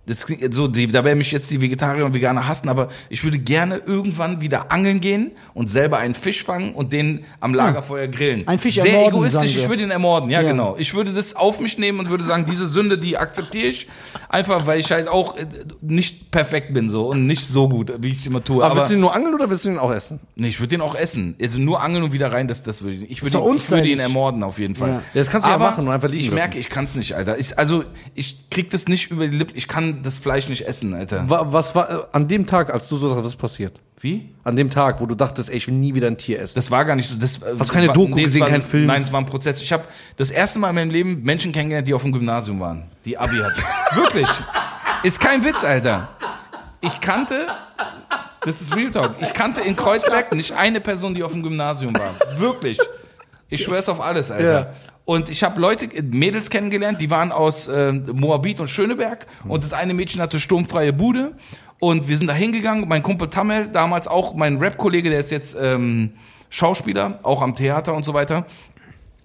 Speaker 3: das klingt so, die, da werden mich jetzt die Vegetarier und Veganer hassen, aber ich würde gerne irgendwann wieder angeln gehen und selber einen Fisch fangen und den am Lagerfeuer grillen.
Speaker 1: Ein Fisch
Speaker 3: Sehr
Speaker 1: ermorden, sagen
Speaker 3: egoistisch, ich würde ihn ermorden, ja,
Speaker 1: Ja.
Speaker 3: genau. Ich würde das auf mich nehmen und würde sagen, diese Sünde, die akzeptiere ich, einfach weil ich halt auch äh, nicht perfekt bin so und nicht so gut, wie ich immer tue.
Speaker 2: Aber,
Speaker 3: Aber,
Speaker 2: willst du ihn nur angeln oder willst du ihn auch essen?
Speaker 3: nee, ich würde den auch essen. Also nur angeln und wieder rein, das, das würde ich. Ich würde, ihn, ich würde ihn ermorden auf jeden Fall.
Speaker 1: Ja.
Speaker 2: Ja, das kannst du ja
Speaker 3: Aber
Speaker 2: machen und einfach liegen
Speaker 3: Ich
Speaker 2: lassen.
Speaker 3: merke, ich kann es nicht, Alter. Ich, also ich krieg das nicht über die Lippen. Ich kann das Fleisch nicht essen, Alter.
Speaker 2: Wa- Was war äh, an dem Tag, als du so sagst, was ist passiert?
Speaker 3: Wie?
Speaker 2: An dem Tag, wo du dachtest, ey, ich will nie wieder ein Tier essen.
Speaker 3: Das war gar nicht so. Das,
Speaker 2: Hast du keine Doku
Speaker 3: es
Speaker 2: gesehen,
Speaker 3: war,
Speaker 2: keinen Film?
Speaker 3: Nein, es war ein Prozess. Ich habe das erste Mal in meinem Leben Menschen kennengelernt, die auf dem Gymnasium waren, die Abi hatten. Wirklich. Ist kein Witz, Alter. Ich kannte, das ist Real Talk, ich kannte in Kreuzberg nicht eine Person, die auf dem Gymnasium war. Wirklich. Ich schwör's auf alles, Alter. Und ich habe Leute, Mädels kennengelernt, die waren aus äh, Moabit und Schöneberg. Und das eine Mädchen hatte sturmfreie Bude. Und wir sind da hingegangen. Mein Kumpel Tamel, damals auch mein Rap-Kollege, der ist jetzt ähm, Schauspieler, auch am Theater und so weiter.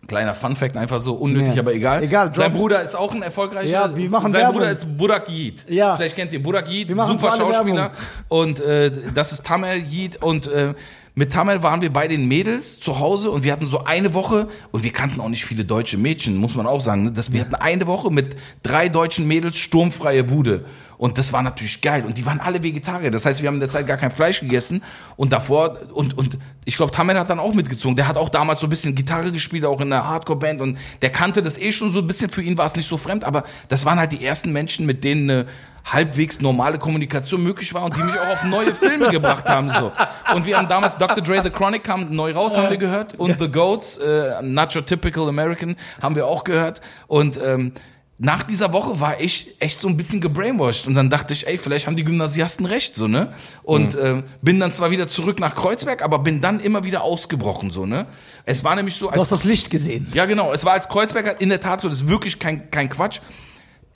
Speaker 3: Kleiner Fun-Fact, einfach so unnötig,
Speaker 1: Ja.
Speaker 3: aber egal.
Speaker 1: Egal,
Speaker 3: Sein. Bruder ist auch ein erfolgreicher.
Speaker 1: Ja, wir machen
Speaker 3: Sein
Speaker 1: Werbung.
Speaker 3: Bruder ist Burak Yid.
Speaker 1: Ja.
Speaker 3: Vielleicht kennt ihr Burak Yid, super Schauspieler.
Speaker 1: Werbung.
Speaker 3: Und äh, das ist Tamel Yid. Und äh, mit Tamel waren wir bei den Mädels zu Hause und wir hatten so eine Woche und wir kannten auch nicht viele deutsche Mädchen, muss man auch sagen. Ne? Das, wir hatten eine Woche mit drei deutschen Mädels sturmfreie Bude. Und das war natürlich geil. Und die waren alle Vegetarier. Das heißt, wir haben in der Zeit gar kein Fleisch gegessen. Und davor, und, und ich glaube, Tamel hat dann auch mitgezogen. Der hat auch damals so ein bisschen Gitarre gespielt, auch in einer Hardcore-Band. Und der kannte das eh schon so ein bisschen. Für ihn war es nicht so fremd. Aber das waren halt die ersten Menschen, mit denen eine halbwegs normale Kommunikation möglich war und die mich auch auf neue Filme gebracht haben. so. Und wir haben damals Dr. Dre The Chronic kam neu raus, haben wir gehört. Und The Goats, äh, Not Your Typical American, haben wir auch gehört. Und ähm, nach dieser Woche war ich echt so ein bisschen gebrainwashed und dann dachte ich, ey, vielleicht haben die Gymnasiasten recht, so, ne? Und äh, bin dann zwar wieder zurück nach Kreuzberg, aber bin dann immer wieder ausgebrochen, so, ne? Es war nämlich so,
Speaker 1: Du
Speaker 3: als
Speaker 1: hast das Licht gesehen.
Speaker 3: ja, genau. Es war als Kreuzberger in der Tat so, das ist wirklich kein, kein Quatsch.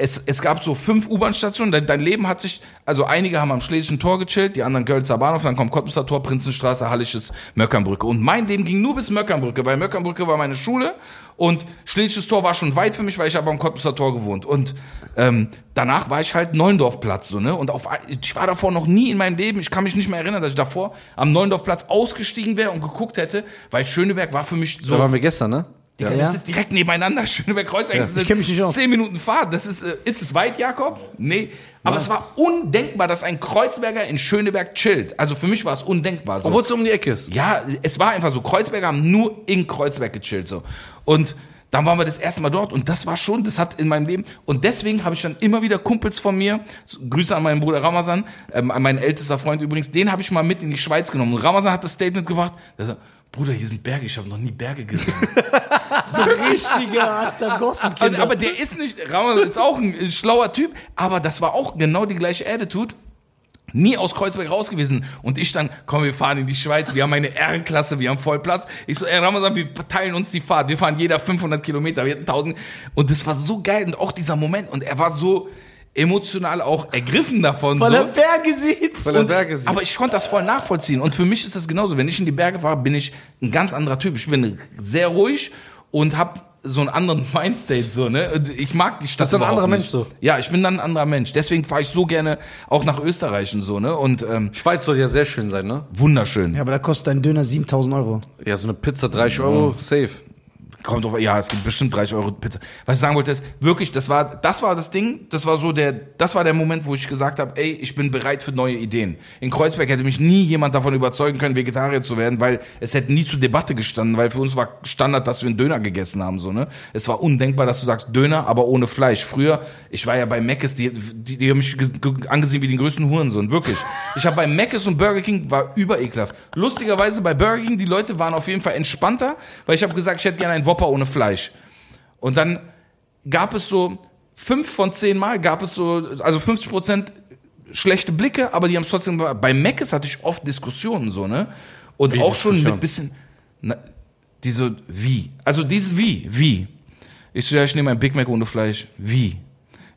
Speaker 3: Es, es gab so fünf U-Bahn-Stationen. Dein, dein Leben hat sich, also einige haben am Schlesischen Tor gechillt, die anderen Kölzer Bahnhof, dann kommt Cottbusser Tor, Prinzenstraße, Hallisches, Möckernbrücke. Und mein Leben ging nur bis Möckernbrücke, weil Möckernbrücke war meine Schule und Schletisches Tor war schon weit für mich, weil ich habe am Cottbusser Tor gewohnt. Und ähm, danach war ich halt Neulendorfplatz, so, ne? Und auf, ich war davor noch nie in meinem Leben, ich kann mich nicht mehr erinnern, dass ich davor am Neulendorfplatz ausgestiegen wäre und geguckt hätte, weil Schöneberg war für mich so.
Speaker 2: Da waren wir gestern, ne?
Speaker 3: Digga,
Speaker 1: Ja.
Speaker 3: Das ist direkt nebeneinander. Schöneberg-Kreuzberg.
Speaker 2: Ja.
Speaker 3: Das sind
Speaker 1: Ich kenn mich nicht aus.
Speaker 3: Zehn Minuten Fahrt. Das ist, äh, ist es weit, Jakob? Nee. Aber es war undenkbar, dass ein Kreuzberger in Schöneberg chillt. Also für mich war es undenkbar. So.
Speaker 2: Obwohl es um die Ecke ist.
Speaker 3: Ja, es war einfach so. Kreuzberger haben nur in Kreuzberg gechillt. So. Und dann waren wir das erste Mal dort und das war schon, das hat in meinem Leben. Und deswegen habe ich dann immer wieder Kumpels von mir, so, Grüße an meinen Bruder Ramazan, ähm, an meinen ältester Freund übrigens, den habe ich mal mit in die Schweiz genommen. Und Ramazan hat das Statement gebracht, der sagt, Bruder, hier sind Berge, ich habe noch nie Berge gesehen.
Speaker 1: So ein richtiger alter Gossenkind.
Speaker 3: aber der ist nicht, Ramazan ist auch ein schlauer Typ, aber das war auch genau die gleiche Attitude. Nie aus Kreuzberg raus gewesen. Und ich dann, komm, wir fahren in die Schweiz, wir haben eine R-Klasse, wir haben Vollplatz. Ich so, ey, Ramazan, wir teilen uns die Fahrt, wir fahren jeder 500 Kilometer, wir hatten 1000. Und das war so geil und auch dieser Moment. Und er war so emotional auch ergriffen davon.
Speaker 1: Weil
Speaker 3: so.
Speaker 1: er Berge sieht.
Speaker 2: Weil er Berge sieht.
Speaker 3: Aber ich konnte das voll nachvollziehen. Und für mich ist das genauso. Wenn ich in die Berge fahre, bin ich ein ganz anderer Typ. Ich bin sehr ruhig und habe so einen anderen Mindstate so, ne? Und Ich mag die Stadt.
Speaker 2: Bist du ein anderer
Speaker 3: nicht.
Speaker 2: Mensch so?
Speaker 3: Ja, ich bin dann ein anderer Mensch. Deswegen fahre ich so gerne auch nach Österreich und so, ne? Und ähm,
Speaker 2: Schweiz soll ja sehr schön sein, ne?
Speaker 3: wunderschön.
Speaker 1: Ja, aber da kostet ein Döner 7000 Euro.
Speaker 2: Ja, so eine Pizza 30 Euro, safe.
Speaker 3: Kommt doch, ja, es gibt bestimmt 30 Euro Pizza. Was ich sagen wollte, ist, wirklich, das war, das war das Ding, das war so der, das war der Moment, wo ich gesagt habe, ey, ich bin bereit für neue Ideen. In Kreuzberg hätte mich nie jemand davon überzeugen können, Vegetarier zu werden, weil es hätte nie zur Debatte gestanden, weil für uns war Standard, dass wir einen Döner gegessen haben, so, ne? Es war undenkbar, dass du sagst, Döner, aber ohne Fleisch. Früher, ich war ja bei Mc's, die, die, die haben mich ge- ge- angesehen wie den größten Hurensohn, wirklich. Ich habe bei Mc's und Burger King, war überekelhaft. Lustigerweise bei Burger King, die Leute waren auf jeden Fall entspannter, weil ich habe gesagt, ich hätte gerne einen Whopper ohne Fleisch. Und dann gab es so fünf von zehn Mal gab es so, also 50 Prozent schlechte Blicke, aber die haben es trotzdem. Bei Mc's hatte ich oft Diskussionen so, ne? Und
Speaker 2: Wie
Speaker 3: auch schon mit bisschen, na, diese, wie? Also dieses wie, wie? Ich so, ja, ich nehme ein Big Mac ohne Fleisch. Wie?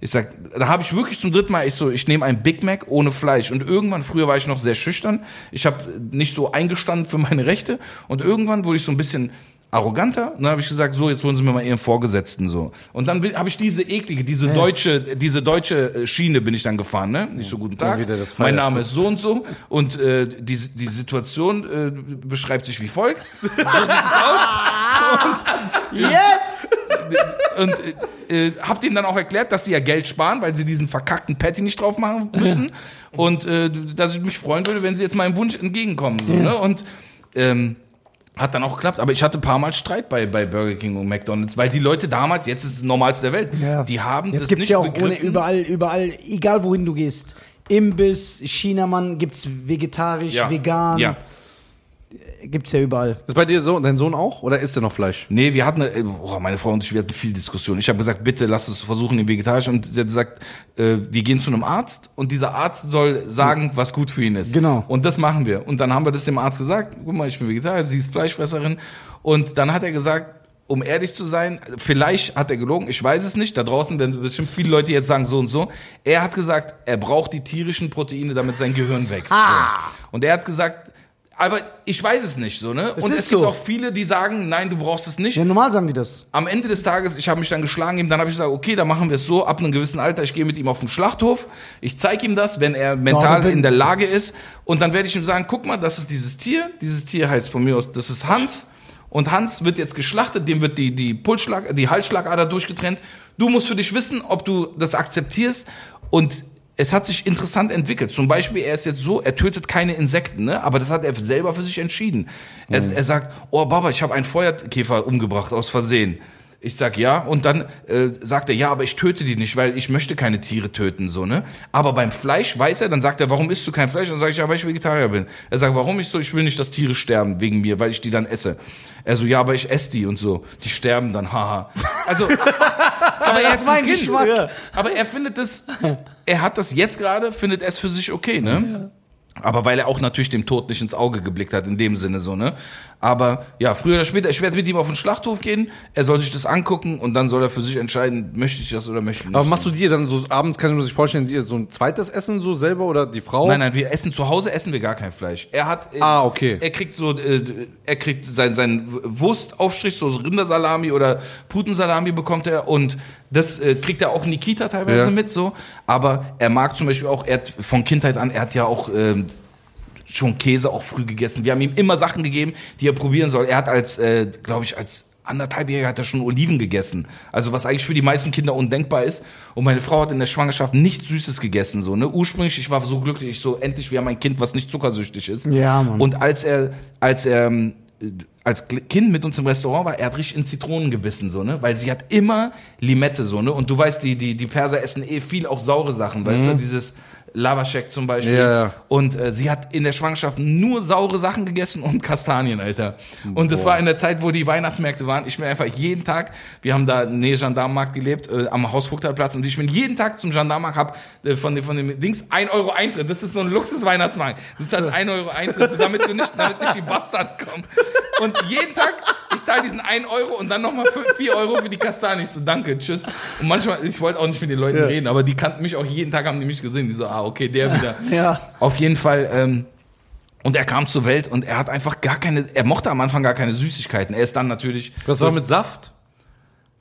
Speaker 3: Ich sag, da habe ich wirklich zum dritten Mal, ich so, ich nehme ein Big Mac ohne Fleisch. Und irgendwann, früher war ich noch sehr schüchtern. Ich habe nicht so eingestanden für meine Rechte. Und irgendwann wurde ich so ein bisschen arroganter. Und dann habe ich gesagt, so, jetzt holen Sie mir mal Ihren Vorgesetzten so. Und dann habe ich diese eklige, diese deutsche, diese deutsche äh, Schiene bin ich dann gefahren, ne? Nicht so guten Tag.
Speaker 2: das
Speaker 3: mein. Name ist so und so und äh, die, die Situation äh, beschreibt sich wie folgt. So sieht es aus.
Speaker 1: Yes!
Speaker 3: Und äh, äh, hab denen dann auch erklärt, dass sie ja Geld sparen, weil sie diesen verkackten Patty nicht drauf machen müssen. Und äh, dass ich mich freuen würde, wenn sie jetzt meinem Wunsch entgegenkommen. So, ne? Und ähm, hat dann auch geklappt, aber ich hatte ein paar Mal Streit bei, bei Burger King und McDonalds, weil die Leute damals, jetzt ist es das Normalste der Welt,
Speaker 1: Ja.
Speaker 3: die haben
Speaker 1: Jetzt
Speaker 3: das
Speaker 1: gibt's
Speaker 3: nicht
Speaker 1: ja auch ohne, überall, überall, egal wohin du gehst. Imbiss, Chinamann gibt's vegetarisch,
Speaker 3: ja.
Speaker 1: vegan.
Speaker 3: Ja.
Speaker 1: Gibt's ja überall.
Speaker 2: Ist bei dir so, dein Sohn auch? Oder isst er noch Fleisch?
Speaker 3: Nee, wir hatten, eine, oh, meine Frau und ich, wir hatten viel Diskussion. Ich habe gesagt, bitte lass es versuchen in vegetarisch. Und sie hat gesagt, äh, wir gehen zu einem Arzt und dieser Arzt soll sagen, was gut für ihn ist.
Speaker 1: Genau.
Speaker 3: Und das machen wir. Und dann haben wir das dem Arzt gesagt, guck mal, ich bin Vegetarier, sie ist Fleischfresserin. Und dann hat er gesagt, um ehrlich zu sein, vielleicht hat er gelogen, ich weiß es nicht. Da draußen werden bestimmt viele Leute jetzt sagen so und so. Er hat gesagt, er braucht die tierischen Proteine, damit sein Gehirn wächst. So. Und er hat gesagt, aber ich weiß es nicht so, ne?
Speaker 1: Es
Speaker 3: und es gibt
Speaker 1: so.
Speaker 3: auch viele, die sagen, nein, du brauchst es nicht
Speaker 1: Ja, normal sagen die das.
Speaker 3: am Ende des Tages, ich habe mich dann geschlagen, ihm, dann habe ich gesagt, okay, dann machen wir es so, ab einem gewissen Alter, ich gehe mit ihm auf den Schlachthof, ich zeige ihm das, wenn er mental
Speaker 1: bin-
Speaker 3: in der Lage ist und dann werde ich ihm sagen, guck mal, das ist dieses Tier, dieses Tier heißt von mir aus, das ist Hans und Hans wird jetzt geschlachtet, dem wird die, die Pulsschlag, die Halsschlagader durchgetrennt. Du musst für dich wissen, ob du das akzeptierst und es hat sich interessant entwickelt. Zum Beispiel, er ist jetzt so, er tötet keine Insekten, ne? aber das hat er selber für sich entschieden. Er, er sagt, oh Baba, ich habe einen Feuerkäfer umgebracht aus Versehen. Ich sag ja und dann äh, sagt er ja, aber ich töte die nicht, weil ich möchte keine Tiere töten so ne. Aber beim Fleisch weiß er, dann sagt er, warum isst du kein Fleisch? Dann sage ich ja, weil ich Vegetarier bin. Er sagt, warum ich so? Ich will nicht, dass Tiere sterben wegen mir, weil ich die dann esse. Er so, ja, aber ich esse die und so. Die sterben dann, haha. Also, aber er
Speaker 1: Das
Speaker 3: ist
Speaker 1: mein
Speaker 3: Kind.
Speaker 1: Geschmack. Ja.
Speaker 3: Aber er findet es, er hat das jetzt gerade, findet es für sich okay, ne? Aber weil er auch natürlich dem Tod nicht ins Auge geblickt hat, in dem Sinne so, ne? Aber ja, früher oder später, ich werde mit ihm auf den Schlachthof gehen, er soll sich das angucken und dann soll er für sich entscheiden, möchte ich das oder möchte ich nicht.
Speaker 2: Aber machst du dir dann so abends, kann ich mir sich vorstellen, dir so ein zweites Essen so selber oder die Frau?
Speaker 3: Nein, nein, wir essen zu Hause essen wir gar kein Fleisch. Er hat, äh,
Speaker 2: Ah, okay.
Speaker 3: Er kriegt so, äh, er kriegt sein sein Wurstaufstrich, so Rindersalami oder Putensalami bekommt er und das äh, kriegt er auch in die Kita teilweise
Speaker 2: Ja.
Speaker 3: mit so. Aber er mag zum Beispiel auch, er hat von Kindheit an, er hat ja auch ähm, schon Käse auch früh gegessen. Wir haben ihm immer Sachen gegeben, die er probieren soll. Er hat als, äh, glaube ich, als anderthalbjähriger hat er schon Oliven gegessen. Also was eigentlich für die meisten Kinder undenkbar ist. Und meine Frau hat in der Schwangerschaft nichts Süßes gegessen. So, ne? Ursprünglich, ich war so glücklich, ich so, endlich, wir haben ein Kind, was nicht zuckersüchtig ist.
Speaker 1: Ja, Mann.
Speaker 3: Und als er, als er ähm, als Kind mit uns im Restaurant war, er hat richtig in Zitronen gebissen, so, ne? Weil sie hat immer Limette, so, ne? Und du weißt, die, die, die Perser essen eh viel auch saure Sachen, weißt du? Dieses Lavashek zum Beispiel.
Speaker 2: Ja.
Speaker 3: Und äh, sie hat in der Schwangerschaft nur saure Sachen gegessen und Kastanien, Alter. Und das war in der Zeit, wo die Weihnachtsmärkte waren. Ich bin einfach jeden Tag, wir haben da Nähe Gendarmenmarkt gelebt, äh, am Hausvogteiplatz und ich bin jeden Tag zum Gendarmenmarkt, hab äh, von, dem, von dem Dings 1 Euro Eintritt. Das ist so ein Luxus-Weihnachtsmarkt. Das ist also 1 Euro Eintritt, so damit, du nicht, damit nicht die Bastarden kommen. Und jeden Tag, ich zahle diesen 1 Euro und dann nochmal 4 Euro für die Kastanien. Ich so, danke, tschüss. Und manchmal, ich wollte auch nicht mit den Leuten reden, aber die kannten mich auch jeden Tag, haben die mich gesehen. Die so, ah, okay, der wieder.
Speaker 1: Ja.
Speaker 3: Auf jeden Fall, ähm, und er kam zur Welt und er hat einfach gar keine, er mochte am Anfang gar keine Süßigkeiten. Er ist dann natürlich.
Speaker 2: Was war mit Saft?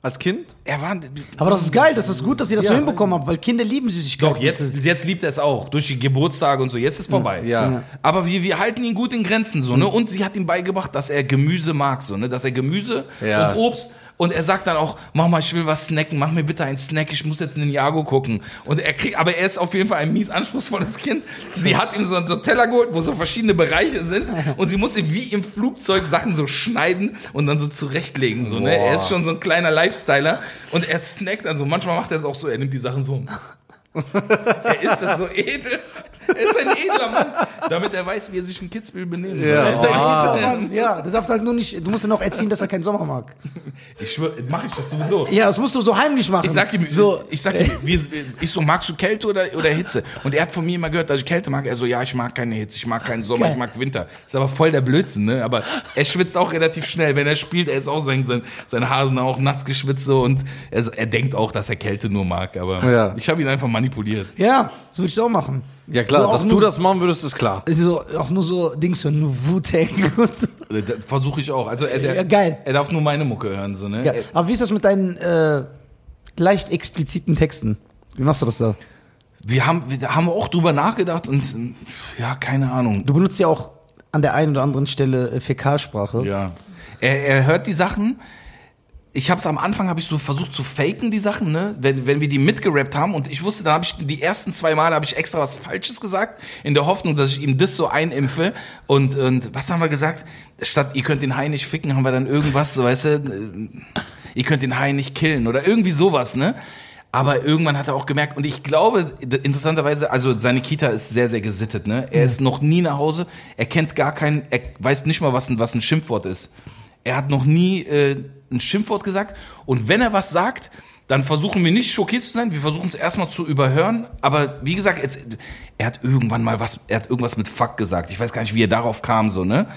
Speaker 2: Als Kind?
Speaker 3: Er war.
Speaker 1: Aber das ist geil, das ist gut, dass ihr das
Speaker 2: Ja.
Speaker 1: so hinbekommen habt, weil Kinder lieben Süßigkeiten.
Speaker 3: Doch, jetzt, jetzt liebt er es auch. Durch die Geburtstage und so. Jetzt ist vorbei.
Speaker 2: Ja.
Speaker 3: Aber wir, wir halten ihn gut in Grenzen, so, ne? Und sie hat ihm beigebracht, dass er Gemüse mag, so, ne? Dass er Gemüse
Speaker 2: Ja.
Speaker 3: und Obst. Und er sagt dann auch, Mama, ich will was snacken, mach mir bitte einen Snack, ich muss jetzt Ninjago gucken. Und er kriegt, aber er ist auf jeden Fall ein mies anspruchsvolles Kind. Sie hat ihm so einen Teller geholt, wo so verschiedene Bereiche sind. Und sie musste wie im Flugzeug Sachen so schneiden und dann so zurechtlegen, so, ne?
Speaker 2: Boah.
Speaker 3: Er ist schon so ein kleiner Lifestyler. Und er snackt, also manchmal macht er es auch so, er nimmt die Sachen so. Er ist das so edel. Er ist ein edler Mann, damit er weiß, wie er sich in Kitzbühel benehmen soll.
Speaker 2: Ja.
Speaker 3: Er ist ein
Speaker 1: Ja,
Speaker 3: edler
Speaker 1: Mann, ja, du darfst halt nur nicht, du musst ihn auch erziehen, dass er keinen Sommer mag.
Speaker 3: Ich schwör, mach ich doch sowieso.
Speaker 1: Ja, das musst du so heimlich machen.
Speaker 3: Ich sag ihm,
Speaker 1: so,
Speaker 3: ich sag ihm, wie, ich so, magst du Kälte oder, oder Hitze? Und er hat von mir immer gehört, dass ich Kälte mag. Er so, ja, ich mag keine Hitze, ich mag keinen Sommer,
Speaker 1: Geil.
Speaker 3: ich mag Winter. Ist aber voll der Blödsinn, ne? Aber er schwitzt auch relativ schnell. Wenn er spielt, er ist auch sein, sein, seine Hasen auch nass geschwitzt so und er, er denkt auch, dass er Kälte nur mag. Aber
Speaker 2: Ja.
Speaker 3: ich habe ihn einfach manipuliert.
Speaker 1: ja, so würde ich es auch machen.
Speaker 2: Ja klar,
Speaker 1: So
Speaker 2: dass du das machen würdest, ist klar.
Speaker 1: So, auch nur so Dings hören, nur Wu-Tang und so.
Speaker 3: Versuche ich auch. Also er, der,
Speaker 1: Ja, geil.
Speaker 3: er darf nur meine Mucke hören, so, ne?
Speaker 1: Ja. Aber wie ist das mit deinen äh, leicht expliziten Texten? Wie machst du das da?
Speaker 3: Wir haben, wir haben auch drüber nachgedacht und ja, keine Ahnung.
Speaker 1: Du benutzt ja auch an der einen oder anderen Stelle äh, Fäkalsprache.
Speaker 3: Ja. Er, er hört die Sachen. Ich habe es am Anfang habe ich so versucht zu faken die Sachen, ne? Wenn, wenn wir die mitgerappt haben und ich wusste, dann habe ich die ersten zwei Male habe ich extra was Falsches gesagt in der Hoffnung, dass ich ihm das so einimpfe und und was haben wir gesagt? Statt ihr könnt den Hai nicht ficken, haben wir dann irgendwas, so weißt du, äh, ihr könnt den Hai nicht killen oder irgendwie sowas, ne? Aber irgendwann hat er auch gemerkt, und ich glaube, interessanterweise, also seine Kita ist sehr, sehr gesittet, ne? Er ist noch nie nach Hause, er kennt gar keinen, er weiß nicht mal, was ein, was ein Schimpfwort ist. Er hat noch nie äh, ein Schimpfwort gesagt. Und wenn er was sagt, dann versuchen wir nicht schockiert zu sein, wir versuchen es erstmal zu überhören. Aber wie gesagt, es, er hat irgendwann mal was, er hat irgendwas mit Fuck gesagt. Ich weiß gar nicht, wie er darauf kam, so, ne?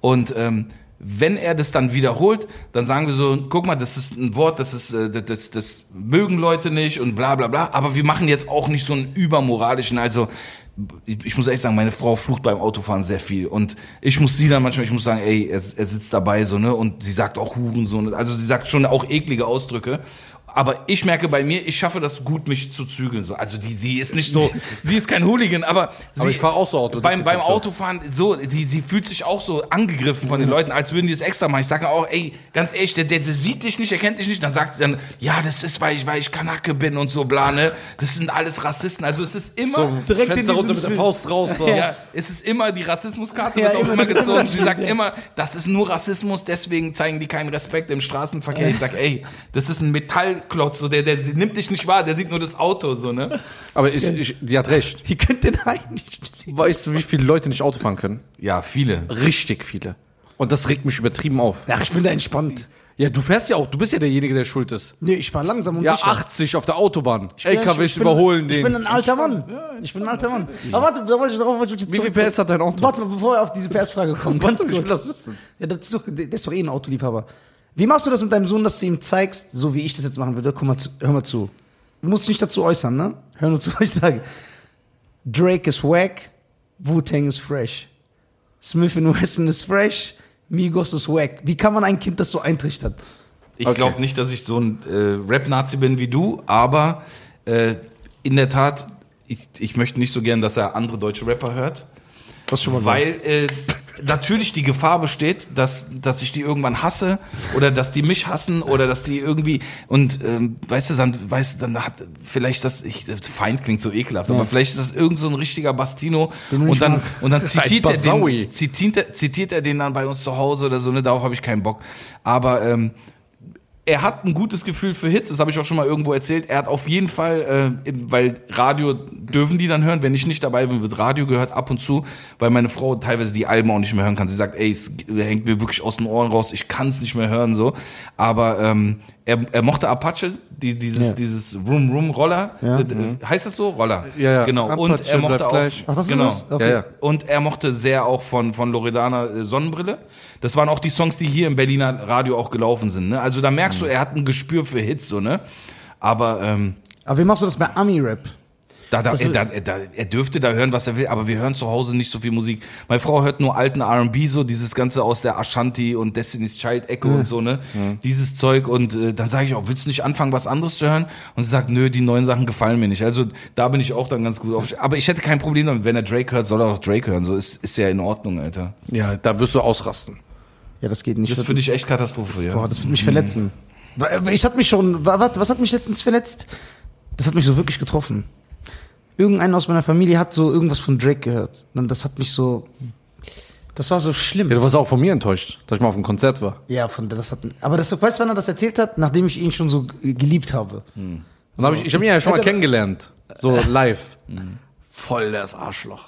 Speaker 3: Und ähm, wenn er das dann wiederholt, dann sagen wir so, guck mal, das ist ein Wort, das ist, äh, das, das, das mögen Leute nicht und bla bla bla. Aber wir machen jetzt auch nicht so einen übermoralischen, also ich muss ehrlich sagen, meine Frau flucht beim Autofahren sehr viel. Und ich muss sie dann manchmal, ich muss sagen, ey, er, er sitzt dabei so, ne, und sie sagt auch Hurensohn, also sie sagt schon auch eklige Ausdrücke. Aber ich merke bei mir, ich schaffe das gut, mich zu zügeln. So. Also die, sie ist nicht so, sie ist kein Hooligan, aber, sie,
Speaker 2: ich fahr auch so Auto,
Speaker 3: Beim, beim. Autofahren, so, sie, sie fühlt sich auch so angegriffen von den Leuten, als würden die es extra machen. Ich sage auch, ey, ganz ehrlich, der, der, der sieht dich nicht, er kennt dich nicht. Dann sagt sie dann, ja, das ist, weil ich, weil ich Kanake bin und so, bla, ne. Das sind alles Rassisten. Also es ist immer,
Speaker 2: So,
Speaker 1: Direkt in
Speaker 2: Fenster runter mit der. Faust raus. So.
Speaker 3: ja, es ist immer die Rassismuskarte,
Speaker 1: Ja,
Speaker 3: wird auch
Speaker 1: immer die
Speaker 3: gezogen. Sie sagt
Speaker 1: ja.
Speaker 3: immer, das ist nur Rassismus, deswegen zeigen die keinen Respekt im Straßenverkehr. Ich sag, ey, das ist ein Metallklotz, so, der, der, der nimmt dich nicht wahr, der sieht nur das Auto, so, ne?
Speaker 2: Aber ich, ich, die hat recht.
Speaker 1: Ihr könnt den nicht.
Speaker 2: Weißt du, wie viele Leute nicht Auto fahren können?
Speaker 3: Ja, viele.
Speaker 2: Richtig viele. Und das regt mich übertrieben auf.
Speaker 1: Ach, ich bin da entspannt.
Speaker 2: Ja, du fährst ja auch, du bist ja derjenige, der schuld ist.
Speaker 1: Nee, ich fahr langsam und
Speaker 2: Ja,
Speaker 1: sicher.
Speaker 2: 80 auf der Autobahn.
Speaker 1: Ich bin-
Speaker 2: LKWs
Speaker 1: ich bin-
Speaker 2: überholen
Speaker 1: Ich
Speaker 2: den.
Speaker 1: bin ein alter Mann. Ich bin ein alter Mann. Aber warte, da wollte ich, darauf wollte ich jetzt
Speaker 2: Wie viel PS hat dein Auto?
Speaker 1: Warte mal, bevor wir auf diese PS-Frage kommen, ganz kurz.
Speaker 2: Ich will das wissen.
Speaker 1: Ja, das ist doch, der ist doch eh ein Autoliebhaber. Wie machst du das mit deinem Sohn, dass du ihm zeigst, so wie ich das jetzt machen würde? Guck mal, zu, hör mal zu. Du musst dich nicht dazu äußern, ne? Hör nur zu, was ich sage. Drake ist wack, Wu-Tang ist fresh. Smith Wesson ist fresh, Migos ist wack. Wie kann man ein Kind das so eintrichtern?
Speaker 3: Ich
Speaker 2: Okay.
Speaker 3: glaube nicht, dass ich so ein äh, Rap-Nazi bin wie du, aber äh, in der Tat, ich, ich möchte nicht so gern, dass er andere deutsche Rapper hört.
Speaker 1: Was schon mal
Speaker 3: Weil äh, natürlich die Gefahr besteht, dass, dass ich die irgendwann hasse oder dass die mich hassen oder dass die irgendwie und ähm, weißt du, dann weißt du, dann hat vielleicht das ich, Feind klingt so ekelhaft, aber vielleicht ist das irgend so ein richtiger Bastino
Speaker 1: Den
Speaker 3: und dann und dann zitiert er, den, zitiert, er, zitiert er den dann bei uns zu Hause oder so, ne, darauf habe ich keinen Bock. Aber ähm, er hat ein gutes Gefühl für Hits, das habe ich auch schon mal irgendwo erzählt. Er hat auf jeden Fall, äh, weil Radio dürfen die dann hören, wenn ich nicht dabei bin, wird Radio gehört ab und zu, weil meine Frau teilweise die Alben auch nicht mehr hören kann. Sie sagt, ey, es hängt mir wirklich aus den Ohren raus, ich kann es nicht mehr hören so. Aber ähm, er, er mochte Apache, die, dieses,
Speaker 1: Ja.
Speaker 3: dieses Room Room Roller,
Speaker 1: Ja.
Speaker 3: äh, heißt das so? Roller.
Speaker 2: Ja, ja.
Speaker 3: Genau. Und
Speaker 2: Apache
Speaker 3: er mochte auch.
Speaker 1: Ach, das
Speaker 3: genau.
Speaker 1: ist das? Okay.
Speaker 2: Ja, ja.
Speaker 3: Und er mochte sehr auch von, von Loredana äh, Sonnenbrille. Das waren auch die Songs, die hier im Berliner Radio auch gelaufen sind. Ne? Also da merkst
Speaker 2: Mhm.
Speaker 3: du, er hat ein Gespür für Hits, so, ne? Aber ähm,
Speaker 1: Aber wie machst du das bei Ami-Rap?
Speaker 3: da, da, er, da, da, er dürfte da hören, was er will, aber wir hören zu Hause nicht so viel Musik. Meine Frau hört nur alten R&B, so dieses Ganze aus der Ashanti und Destiny's Child Ecke und so, ne? Dieses Zeug und äh, dann sage ich auch, willst du nicht anfangen, was anderes zu hören? Und sie sagt, nö, die neuen Sachen gefallen mir nicht. Also da bin ich auch dann ganz gut auf. Aber ich hätte kein Problem damit, wenn er Drake hört, soll er auch Drake hören. So ist, ist ja in Ordnung, Alter.
Speaker 2: Ja, da wirst du ausrasten.
Speaker 1: Ja, das geht nicht.
Speaker 3: Das für dich echt Katastrophe, ja.
Speaker 1: Boah, das wird mich verletzen. Ich hat mich schon, wa- was, was hat mich letztens verletzt? Das hat mich so wirklich getroffen. Irgendeiner aus meiner Familie hat so irgendwas von Drake gehört. Und das hat mich so, das war so schlimm.
Speaker 2: Ja, du warst auch von mir enttäuscht, dass ich mal auf einem Konzert war.
Speaker 1: Ja, von das hat, aber das, weißt du, wann er das erzählt hat? Nachdem ich ihn schon so geliebt habe.
Speaker 2: Und dann hab ich, ich habe ihn ja schon mal kennengelernt. So live. Voll das Arschloch.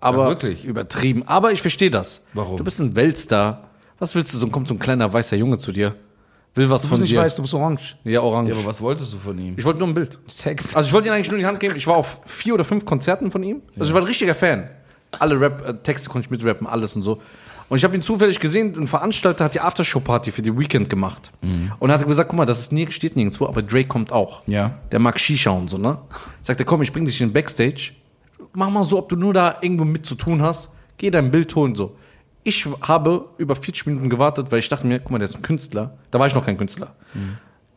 Speaker 2: Aber
Speaker 3: Ja, wirklich?
Speaker 2: übertrieben. Aber ich verstehe das.
Speaker 3: Warum?
Speaker 2: Du bist ein Weltstar. Was willst du? So kommt so ein kleiner weißer Junge zu dir. Will was
Speaker 1: Du
Speaker 2: von
Speaker 1: bist nicht
Speaker 2: dir.
Speaker 1: weiß, du bist orange.
Speaker 2: Ja, orange.
Speaker 3: Ja, aber was wolltest du von ihm?
Speaker 2: ich wollte nur ein Bild.
Speaker 1: Sex.
Speaker 2: Also ich wollte ihn eigentlich nur in die Hand geben. Ich war auf vier oder fünf Konzerten von ihm. Also ich war ein richtiger Fan. Alle Rap, äh, Texte konnte ich mitrappen, alles und so. Und ich habe ihn zufällig gesehen, ein Veranstalter hat die Aftershow-Party für die Weekend gemacht. Und er hat gesagt, guck mal, das ist nie, steht nirgendwo, aber Drake kommt auch.
Speaker 3: Ja.
Speaker 2: Der mag Shisha und so, ne? Sagt er, komm, ich bring dich in den Backstage. mach mal so, ob du nur da irgendwo mit zu tun hast. Geh dein Bild holen, so. Ich habe über 40 Minuten gewartet, weil ich dachte mir, guck mal, der ist ein Künstler. Da war ich noch kein Künstler.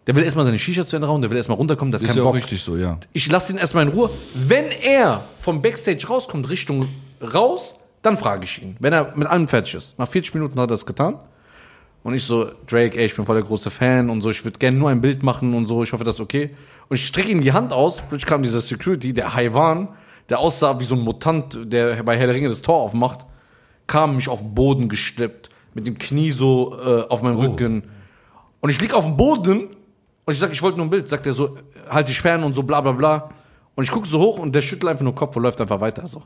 Speaker 2: Der will erstmal seine Shisha zu Ende rauchen, der will erstmal runterkommen, hat
Speaker 3: Ist
Speaker 2: keinen
Speaker 3: ja auch
Speaker 2: Bock.
Speaker 3: richtig so, ja.
Speaker 2: Ich lasse ihn erstmal in Ruhe. Wenn er vom Backstage rauskommt, Richtung raus, dann frage ich ihn. Wenn er mit allem fertig ist. Nach 40 Minuten hat er das getan. Und ich so, Drake, ey, ich bin voll der große Fan und so, ich würde gerne nur ein Bild machen und so, ich hoffe, das ist okay. Und ich strecke ihm die Hand aus, plötzlich kam dieser Security, der Haiwan, der aussah wie so ein Mutant, der bei Herr der Ringe das Tor aufmacht, kam mich auf den Boden gesteppt, mit dem Knie so äh, auf meinem Rücken. Und ich lieg auf dem Boden und ich sag, ich wollte nur ein Bild. Sagt er so, halt dich fern und so, bla bla bla. Und ich gucke so hoch und der schüttelt einfach nur Kopf und läuft einfach weiter so.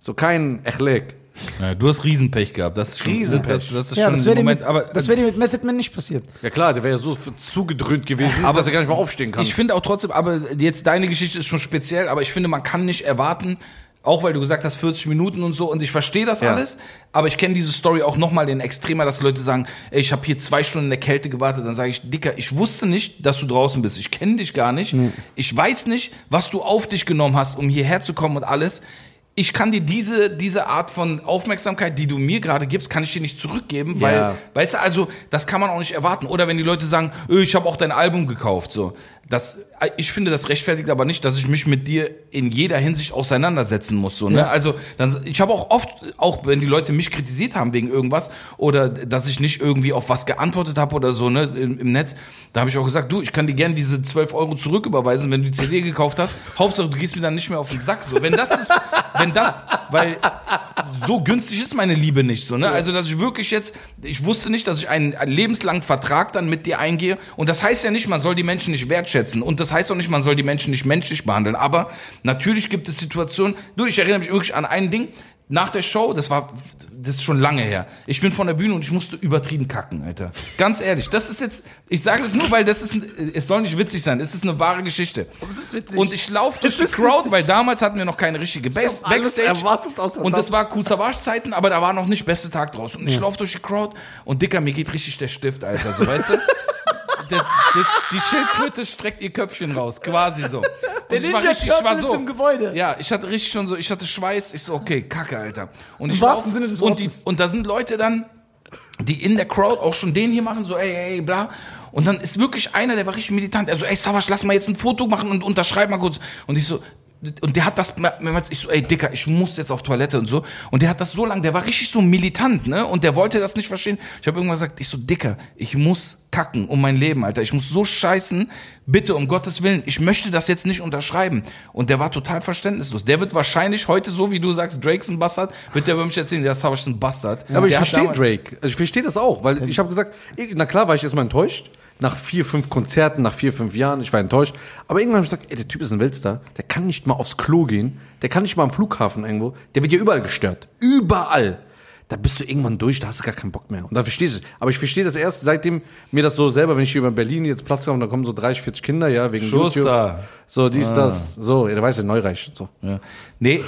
Speaker 2: So kein Echleg.
Speaker 3: ja. Du hast Riesenpech gehabt. Das ist schon,
Speaker 2: Riesenpech.
Speaker 3: Das, das ist
Speaker 1: Ja,
Speaker 3: schon
Speaker 1: das wäre dir,
Speaker 3: Moment,
Speaker 1: mit-
Speaker 3: aber
Speaker 1: das dir mit Method Man nicht passiert.
Speaker 2: Ja klar, der wäre ja so zugedröhnt gewesen,
Speaker 3: Aber
Speaker 2: dass er gar nicht mehr aufstehen kann.
Speaker 3: Ich finde auch trotzdem, aber jetzt deine Geschichte ist schon speziell, aber ich finde, man kann nicht erwarten, auch weil du gesagt hast 40 Minuten und so und ich verstehe das
Speaker 2: Ja.
Speaker 3: alles, aber ich kenne diese Story auch nochmal in Extremer, dass Leute sagen, ey, ich habe hier zwei Stunden in der Kälte gewartet, dann sage ich, Dicker, ich wusste nicht, dass du draußen bist, ich kenne dich gar nicht, ich weiß nicht, was du auf dich genommen hast, um hierher zu kommen und alles. Ich kann dir diese, diese Art von Aufmerksamkeit, die du mir gerade gibst, kann ich dir nicht zurückgeben, weil,
Speaker 2: Ja.
Speaker 3: weißt du, also, das kann man auch nicht erwarten. Oder wenn die Leute sagen, öh, ich habe auch dein Album gekauft, so. Das, ich finde, das rechtfertigt aber nicht, dass ich mich mit dir in jeder Hinsicht auseinandersetzen muss, so, ne?
Speaker 1: Ja.
Speaker 3: Also, dann, ich habe auch oft, auch wenn die Leute mich kritisiert haben wegen irgendwas oder dass ich nicht irgendwie auf was geantwortet habe oder so, ne, im, im Netz, da habe ich auch gesagt, du, ich kann dir gerne diese 12 Euro zurücküberweisen, wenn du die CD gekauft hast. Hauptsache, du gehst mir dann nicht mehr auf den Sack, so. Wenn das ist, wenn das, weil so günstig ist meine Liebe nicht so, ne? Also, dass ich wirklich jetzt, ich wusste nicht, dass ich einen, einen lebenslangen Vertrag dann mit dir eingehe. Und das heißt ja nicht, man soll die Menschen nicht wertschätzen. Und das heißt auch nicht, man soll die Menschen nicht menschlich behandeln. Aber natürlich gibt es Situationen, du, ich erinnere mich wirklich an ein Ding. Nach der Show, das war, das ist schon lange her. Ich bin von der Bühne und ich musste übertrieben kacken, Alter. Ganz ehrlich, das ist jetzt, ich sage das nur, weil das ist, es soll nicht witzig sein, es ist eine wahre Geschichte.
Speaker 1: es ist witzig.
Speaker 3: Und ich laufe durch die Crowd,
Speaker 1: witzig.
Speaker 3: weil damals hatten wir noch keine richtige Bas
Speaker 1: hab alles
Speaker 3: Backstage.
Speaker 1: erwartet
Speaker 3: und
Speaker 1: das.
Speaker 3: das war Kusavage-Zeiten, aber da war noch nicht beste Tag draus. Und ich laufe durch die Crowd und Dicker, mir geht richtig der Stift, Alter, so weißt du? Der, der, die Schildkröte streckt ihr Köpfchen raus, quasi so. Und
Speaker 1: Der
Speaker 3: ich war
Speaker 1: Ninja
Speaker 3: richtig- ich war
Speaker 1: Turtle ist im Gebäude.
Speaker 3: Ja, ich hatte richtig schon so, ich hatte Schweiß, ich so, okay, Kacke, Alter. Und ich
Speaker 1: wahrsten
Speaker 3: lauf-
Speaker 1: Sinne des
Speaker 3: und, die,
Speaker 1: Wortes.
Speaker 3: und da sind Leute dann, die in der Crowd auch schon den hier machen, so, ey, ey, bla. Und dann ist wirklich einer, der war richtig militant. Er so, ey, Savas, lass mal jetzt ein Foto machen und unterschreib mal kurz. Und ich so, und der hat das mehrmals, ich so, ey, Dicker, ich muss jetzt auf Toilette und so. Und der hat das so lang, der war richtig so militant, ne? Und der wollte das nicht verstehen. Ich habe irgendwann gesagt, ich so, Dicker, ich muss kacken um mein Leben, Alter. Ich muss so scheißen. Bitte, um Gottes Willen, ich möchte das jetzt nicht unterschreiben. Und der war total verständnislos. Der wird wahrscheinlich heute, so wie du sagst, Drake's ein Bastard, wird der über mich erzählen, der ist ein Bastard.
Speaker 2: Aber ich verstehe Drake. Also ich verstehe das auch, weil ich habe gesagt, ich- na klar war ich erstmal enttäuscht. Nach vier, fünf Konzerten, nach vier, fünf Jahren, ich war enttäuscht. Aber irgendwann habe ich gesagt, ey, der Typ ist ein Weltstar. Der kann nicht mal aufs Klo gehen. Der kann nicht mal am Flughafen irgendwo. Der wird ja überall gestört. Überall. Da bist du irgendwann durch, da hast du gar keinen Bock mehr. Und dann verstehst du es. Aber ich verstehe das erst, seitdem mir das so selber, wenn ich hier über Berlin jetzt Platz habe und da kommen so 30, 40 Kinder, ja, wegen
Speaker 3: Schuster.
Speaker 2: YouTube. So, dies, das. So, ja, der weiß ja, Neureich und so.
Speaker 3: Ja. Nee,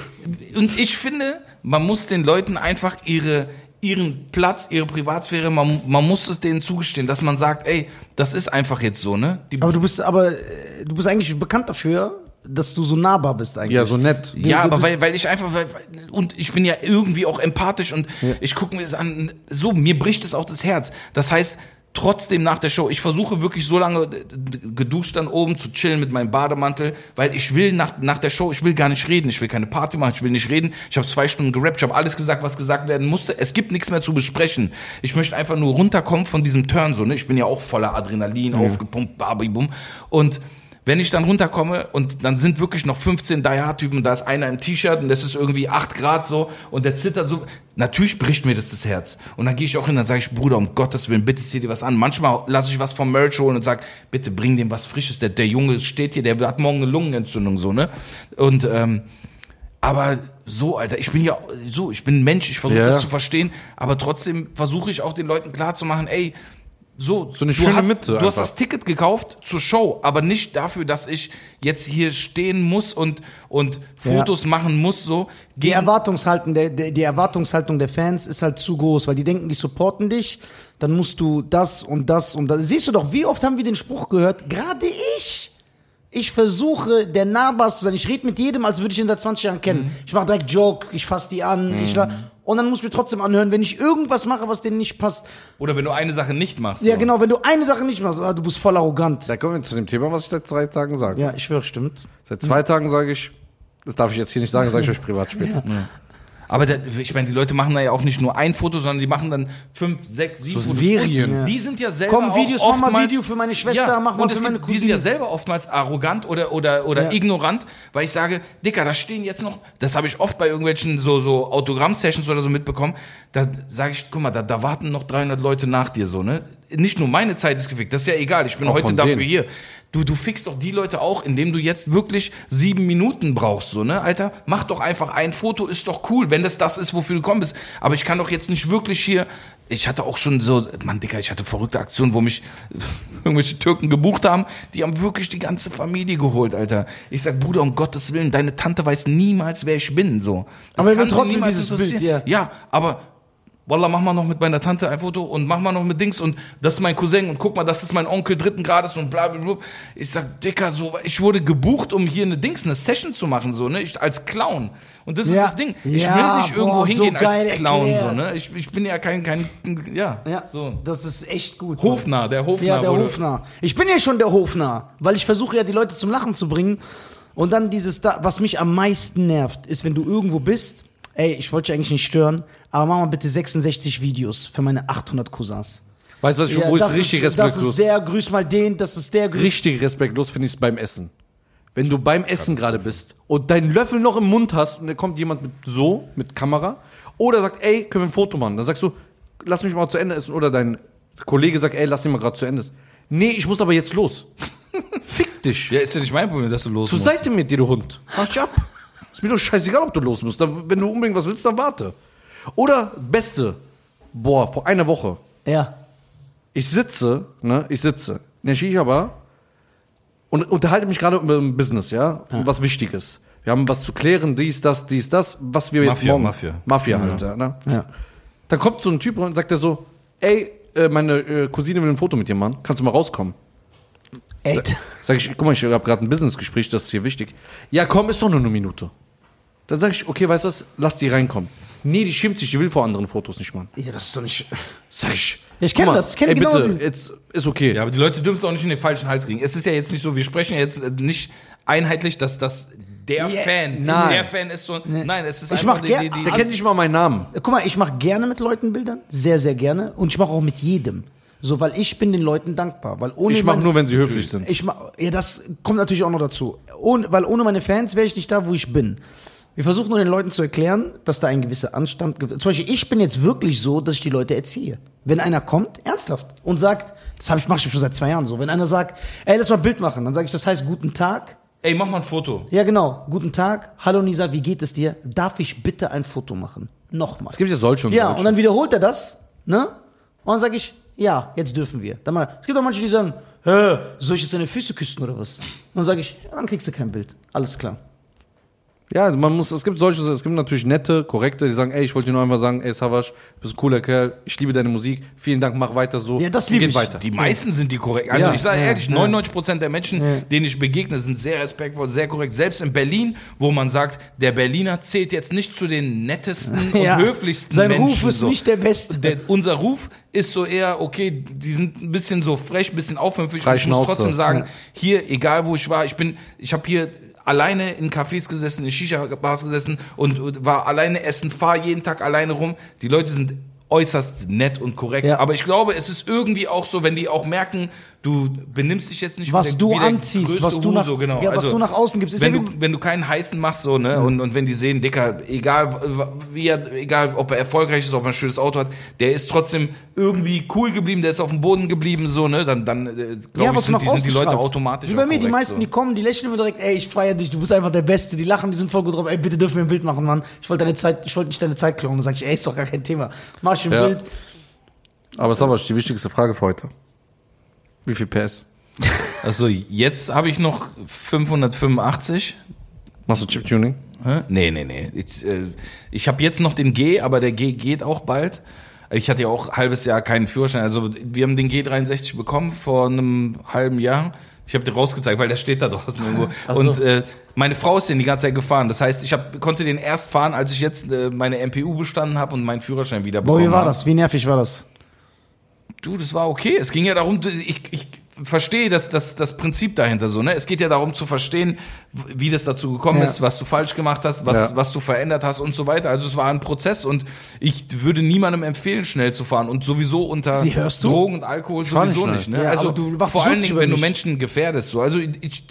Speaker 3: und ich finde, man muss den Leuten einfach ihre, ihren Platz, ihre Privatsphäre, man, man muss es denen zugestehen, dass man sagt, ey, das ist einfach jetzt so, ne? Die,
Speaker 1: Aber du bist, aber äh, du bist eigentlich bekannt dafür, dass du so nahbar bist eigentlich.
Speaker 2: Ja, so nett.
Speaker 3: ja,
Speaker 1: du-
Speaker 3: aber
Speaker 1: du-
Speaker 3: weil, weil ich einfach, weil, und ich bin ja irgendwie auch empathisch und ich gucke mir das an, so, mir bricht es auch das Herz. Das heißt, trotzdem nach der Show, ich versuche wirklich so lange d- geduscht dann oben zu chillen mit meinem Bademantel, weil ich will nach, nach der Show, ich will gar nicht reden, ich will keine Party machen, ich will nicht reden. Ich habe zwei Stunden gerappt, ich habe alles gesagt, was gesagt werden musste. Es gibt nichts mehr zu besprechen. Ich möchte einfach nur runterkommen von diesem Turn, so, ne? Ich bin ja auch voller Adrenalin, aufgepumpt, babibum. Und wenn ich dann runterkomme und dann sind wirklich noch 15 Die-Hard-Typen, da ist einer im T-Shirt und das ist irgendwie 8 Grad so und der zittert so, natürlich bricht mir das das Herz. Und dann gehe ich auch hin, dann sage ich, Bruder, um Gottes Willen, bitte zieh dir was an. Manchmal lasse ich was vom Merch holen und sage, bitte bring dem was Frisches. Der, der Junge steht hier, der hat morgen eine Lungenentzündung, so, ne? Und, ähm, aber so, Alter, ich bin ja so, ich bin ein Mensch, ich versuche
Speaker 2: Ja.
Speaker 3: das zu verstehen, aber trotzdem versuche ich auch den Leuten klarzumachen, ey, so,
Speaker 2: So eine
Speaker 3: du
Speaker 2: schöne
Speaker 3: hast,
Speaker 2: Mitte
Speaker 3: Du hast
Speaker 2: einfach.
Speaker 3: das Ticket gekauft zur Show, aber nicht dafür, dass ich jetzt hier stehen muss und, und
Speaker 1: Ja.
Speaker 3: Fotos machen muss, so.
Speaker 1: Die Erwartungshaltung der, der, die Erwartungshaltung der Fans ist halt zu groß, weil die denken, die supporten dich, dann musst du das und das und das. Siehst du doch, wie oft haben wir den Spruch gehört? Gerade ich. Ich versuche, der nahbarste zu sein. Ich rede mit jedem, als würde ich ihn seit 20 Jahren kennen.
Speaker 2: Mhm.
Speaker 1: Ich mache direkt Joke, ich fasse die an, ich la und dann muss ich mir trotzdem anhören, wenn ich irgendwas mache, was denen nicht passt.
Speaker 3: Oder wenn du eine Sache nicht machst.
Speaker 1: Ja,
Speaker 3: so.
Speaker 1: genau, wenn du eine Sache nicht machst, ah, du bist voll arrogant.
Speaker 2: Da kommen wir zu dem Thema, was ich seit drei Tagen sage.
Speaker 1: Ja, ich schwöre, stimmt.
Speaker 2: Seit zwei Tagen sage ich, das darf ich jetzt hier nicht sagen, sage ich euch privat später.
Speaker 3: Aber der, ich meine, die Leute machen da ja auch nicht nur ein Foto, sondern die machen dann fünf, sechs, sieben
Speaker 2: So
Speaker 3: Fotos.
Speaker 2: Serien.
Speaker 3: Und Die sind ja selber
Speaker 1: Komm,
Speaker 3: auch
Speaker 1: Videos, mach mal
Speaker 3: oftmals-
Speaker 1: Video für meine Schwester, mach mal
Speaker 3: und
Speaker 1: für meine
Speaker 3: gibt, Die sind ja
Speaker 1: Cousine.
Speaker 3: selber oftmals arrogant oder, oder, oder
Speaker 1: Ja.
Speaker 3: ignorant, weil ich sage, Dicker, da stehen jetzt noch, das habe ich oft bei irgendwelchen so, so Autogramm-Sessions oder so mitbekommen, da sage ich, guck mal, da, da warten noch 300 Leute nach dir so, ne? Nicht nur meine Zeit ist gefickt, das ist ja egal, ich bin
Speaker 2: Auch
Speaker 3: heute dafür
Speaker 2: denen.
Speaker 3: hier. Du, du fixst doch die Leute auch, indem du jetzt wirklich sieben Minuten brauchst, so, ne, Alter? Mach doch einfach ein Foto, ist doch cool, wenn das das ist, wofür du gekommen bist. Aber ich kann doch jetzt nicht wirklich hier, ich hatte auch schon so, Mann, Dicker, ich hatte verrückte Aktionen, wo mich irgendwelche Türken gebucht haben, die haben wirklich die ganze Familie geholt, Alter. Ich sag, Bruder, um Gottes Willen, deine Tante weiß niemals, wer ich bin, so. Das
Speaker 1: Aber er
Speaker 3: sie
Speaker 1: trotzdem dieses. Bild, ja.
Speaker 3: Ja, aber Wallah, mach mal noch mit meiner Tante ein Foto und mach mal noch mit Dings und das ist mein Cousin und guck mal, das ist mein Onkel dritten Grades und bla bla bla. Ich sag, Dicker, so, ich wurde gebucht, um hier eine Dings, eine Session zu machen, so, ne? Ich, als Clown. Und das ist
Speaker 1: Ja.
Speaker 3: das Ding. Ich
Speaker 1: Ja,
Speaker 3: will nicht irgendwo
Speaker 1: boah, so
Speaker 3: hingehen
Speaker 1: geil
Speaker 3: als Clown,
Speaker 1: erklärt.
Speaker 3: so, ne? Ich, ich bin ja kein, kein, ja,
Speaker 1: Ja,
Speaker 3: so.
Speaker 1: das ist echt gut.
Speaker 3: Hofnarr, der Hofnarr
Speaker 1: Ja, der
Speaker 3: wurde.
Speaker 1: Hofnarr. Ich bin ja schon der Hofnarr, weil ich versuche ja die Leute zum Lachen zu bringen. Und dann dieses da, was mich am meisten nervt, ist, wenn du irgendwo bist, ey, ich wollte dich eigentlich nicht stören, aber mach mal bitte 66 Videos für meine 800 Cousins.
Speaker 2: Weißt du, was ich
Speaker 1: Ja,
Speaker 2: wo
Speaker 1: das,
Speaker 2: ist richtig
Speaker 1: ist, das
Speaker 2: respektlos?
Speaker 1: ist der, grüß mal den, das ist der, grüß.
Speaker 2: Richtig respektlos finde ich es beim Essen. Wenn du beim Essen gerade bist und deinen Löffel noch im Mund hast und da kommt jemand mit so, mit Kamera, oder sagt, ey, können wir ein Foto machen? Dann sagst du, lass mich mal zu Ende essen. Oder dein Kollege sagt, ey, lass mich mal gerade zu Ende essen. Nee, ich muss aber jetzt los. Fick dich.
Speaker 3: Ja, ist ja nicht mein Problem, dass du los
Speaker 2: Zur
Speaker 3: musst.
Speaker 2: Seite mit dir, du Hund. Mach dich ab. Ist mir doch scheißegal, ob du los musst. Dann, wenn du unbedingt was willst, dann warte. Oder, beste, boah, vor einer Woche.
Speaker 1: Ja.
Speaker 2: Ich sitze, ne, ich sitze in der Shisha-Bar und unterhalte mich gerade über ein Business, ja, und was wichtig ist. Wir haben was zu klären, dies, das, dies, das, was wir jetzt
Speaker 3: Mafia,
Speaker 2: morgen...
Speaker 3: Mafia.
Speaker 2: Mafia halt, ja. ne?
Speaker 1: Ja.
Speaker 2: Dann kommt so ein Typ und sagt er so, ey, äh, meine äh, Cousine will ein Foto mit dir machen, kannst du mal rauskommen?
Speaker 1: Ey,
Speaker 2: Sag ich, guck mal, ich habe gerade ein Businessgespräch, das ist hier wichtig. Ja, komm, ist doch nur eine Minute. Dann sag ich, okay, weißt du was, lass die reinkommen. Nee, die schämt sich, die will vor anderen Fotos nicht machen.
Speaker 1: ja, das ist doch nicht.
Speaker 2: Sag ich.
Speaker 1: Ich
Speaker 2: guck
Speaker 1: kenn
Speaker 2: mal,
Speaker 1: das, ich kenn
Speaker 2: ey,
Speaker 1: genau
Speaker 2: bitte,
Speaker 1: diesen-
Speaker 2: jetzt ist okay.
Speaker 3: Ja, aber die Leute dürfen es auch nicht in den falschen Hals kriegen. Es ist ja jetzt nicht so, wir sprechen ja jetzt äh, nicht einheitlich, dass das der
Speaker 1: Yeah.
Speaker 3: Fan,
Speaker 2: Nein.
Speaker 3: der Fan ist so. Nein, es ist
Speaker 1: Ich
Speaker 3: einfach
Speaker 1: mach
Speaker 3: die, die, die,
Speaker 2: Der kennt nicht mal meinen Namen.
Speaker 1: Guck mal, ich mache gerne mit Leuten Bildern, sehr, sehr gerne. Und ich mache auch mit jedem. So, weil ich bin den Leuten dankbar. Weil ohne
Speaker 2: Ich mache nur, wenn sie höflich sind.
Speaker 1: Ich mach, ja, das kommt natürlich auch noch dazu. Ohne, weil ohne meine Fans wäre ich nicht da, wo ich bin. Wir versuchen nur den Leuten zu erklären, dass da ein gewisser Anstand gibt. Zum Beispiel, ich bin jetzt wirklich so, dass ich die Leute erziehe. Wenn einer kommt, ernsthaft, und sagt, das hab ich, mache ich schon seit zwei Jahren so. Wenn einer sagt, ey, lass mal ein Bild machen, dann sage ich, das heißt guten Tag.
Speaker 3: ey, mach mal ein Foto.
Speaker 1: Ja, genau, guten Tag. Hallo Nisa, wie geht es dir? Darf ich bitte ein Foto machen? Nochmal.
Speaker 2: Es gibt ja solche und
Speaker 1: Ja,
Speaker 2: solche.
Speaker 1: und dann wiederholt er das, ne? Und dann sage ich, ja, jetzt dürfen wir. Dann mal, es gibt auch manche, die sagen, Hä, soll ich jetzt deine Füße küssen oder was? Und dann sage ich, dann kriegst du kein Bild. Alles klar.
Speaker 2: Ja, man muss, es gibt solche, es gibt natürlich nette, korrekte, die sagen, ey, ich wollte dir nur einfach sagen, ey, Savas, bist ein cooler Kerl, ich liebe deine Musik, vielen Dank, mach weiter so.
Speaker 1: Ja, das liebe
Speaker 2: geht
Speaker 1: ich.
Speaker 2: weiter.
Speaker 3: Die meisten sind die korrekt. Also
Speaker 2: Ja,
Speaker 3: ich sage
Speaker 1: ja,
Speaker 3: ehrlich,
Speaker 1: ja.
Speaker 3: 99% der Menschen, denen ich begegne, sind sehr respektvoll, sehr korrekt. Selbst in Berlin, wo man sagt, der Berliner zählt jetzt nicht zu den nettesten
Speaker 1: Ja.
Speaker 3: und höflichsten
Speaker 1: Sein
Speaker 3: Menschen.
Speaker 1: Ruf ist
Speaker 3: so.
Speaker 1: nicht der beste.
Speaker 3: Der, unser Ruf ist so eher, okay, die sind ein bisschen so frech, ein bisschen aufmüpfig.
Speaker 2: Frei
Speaker 3: Und ich muss
Speaker 2: Schnauze.
Speaker 3: trotzdem sagen,
Speaker 1: Ja.
Speaker 3: hier, egal wo ich war, ich bin, ich habe hier alleine in Cafés gesessen, in Shisha-Bars gesessen und, war alleine essen, fahr jeden Tag alleine rum. Die Leute sind äußerst nett und korrekt.
Speaker 1: Ja.
Speaker 3: Aber ich glaube, es ist irgendwie auch so, wenn die auch merken, du benimmst dich jetzt nicht
Speaker 1: Was
Speaker 3: wie der,
Speaker 1: du
Speaker 3: wie der
Speaker 1: anziehst, was du nach-
Speaker 3: Huso, genau.
Speaker 1: ja, was du nach außen gibst, ist
Speaker 3: wenn
Speaker 1: ja
Speaker 3: du, wenn du keinen heißen machst, so, ne, und, und wenn die sehen, Dicker, egal, wie er, egal, ob er erfolgreich ist, ob er ein schönes Auto hat, der ist trotzdem irgendwie cool geblieben, der ist auf dem Boden geblieben, so, ne, dann, dann, äh, glaube ich,
Speaker 1: was du
Speaker 3: sind, die, sind die Leute automatisch
Speaker 1: Wie bei
Speaker 3: auch
Speaker 1: mir, die
Speaker 3: korrekt,
Speaker 1: meisten,
Speaker 3: so.
Speaker 1: die kommen, die lächeln mir direkt, ey, ich feier dich, du bist einfach der Beste. Die lachen, die sind voll gut drauf, ey, bitte dürfen wir ein Bild machen, Mann. Ich wollte deine Zeit, ich wollte nicht deine Zeit klauen. Dann sag ich, ey, ist doch gar kein Thema. Mach ich ein
Speaker 2: Ja.
Speaker 1: Bild.
Speaker 2: Aber Savas, die wichtigste Frage für heute. Wie viel PS?
Speaker 3: Also, jetzt habe ich noch 585.
Speaker 2: Machst du Chiptuning?
Speaker 3: Hä? Nee, nee, nee. Ich, äh, ich habe jetzt noch den G, aber der G geht auch bald. Ich hatte ja auch ein halbes Jahr keinen Führerschein. Also wir haben den G63 bekommen vor einem halben Jahr. Ich habe dir rausgezeigt, weil der steht da draußen irgendwo. Und äh, meine Frau ist den die ganze Zeit gefahren. Das heißt, ich hab, konnte den erst fahren, als ich jetzt äh, meine MPU bestanden habe und meinen Führerschein wieder
Speaker 1: Boah,
Speaker 3: bekommen
Speaker 1: wie war
Speaker 3: habe.
Speaker 1: das? Wie nervig war das?
Speaker 3: Du, das war okay. Es ging ja darum, ich, ich verstehe das, das, das Prinzip dahinter so. Ne? Es geht ja darum zu verstehen, wie das dazu gekommen
Speaker 1: Ja.
Speaker 3: ist, was du falsch gemacht hast, was,
Speaker 2: Ja.
Speaker 3: was du verändert hast und so weiter. Also es war ein Prozess und ich würde niemandem empfehlen, schnell zu fahren und sowieso unter? Drogen und Alkohol
Speaker 2: nicht
Speaker 3: sowieso
Speaker 2: schnell.
Speaker 3: nicht. Ne?
Speaker 1: Ja,
Speaker 3: also vor allen Dingen, wenn du. Menschen gefährdest. So. Also ich, ich,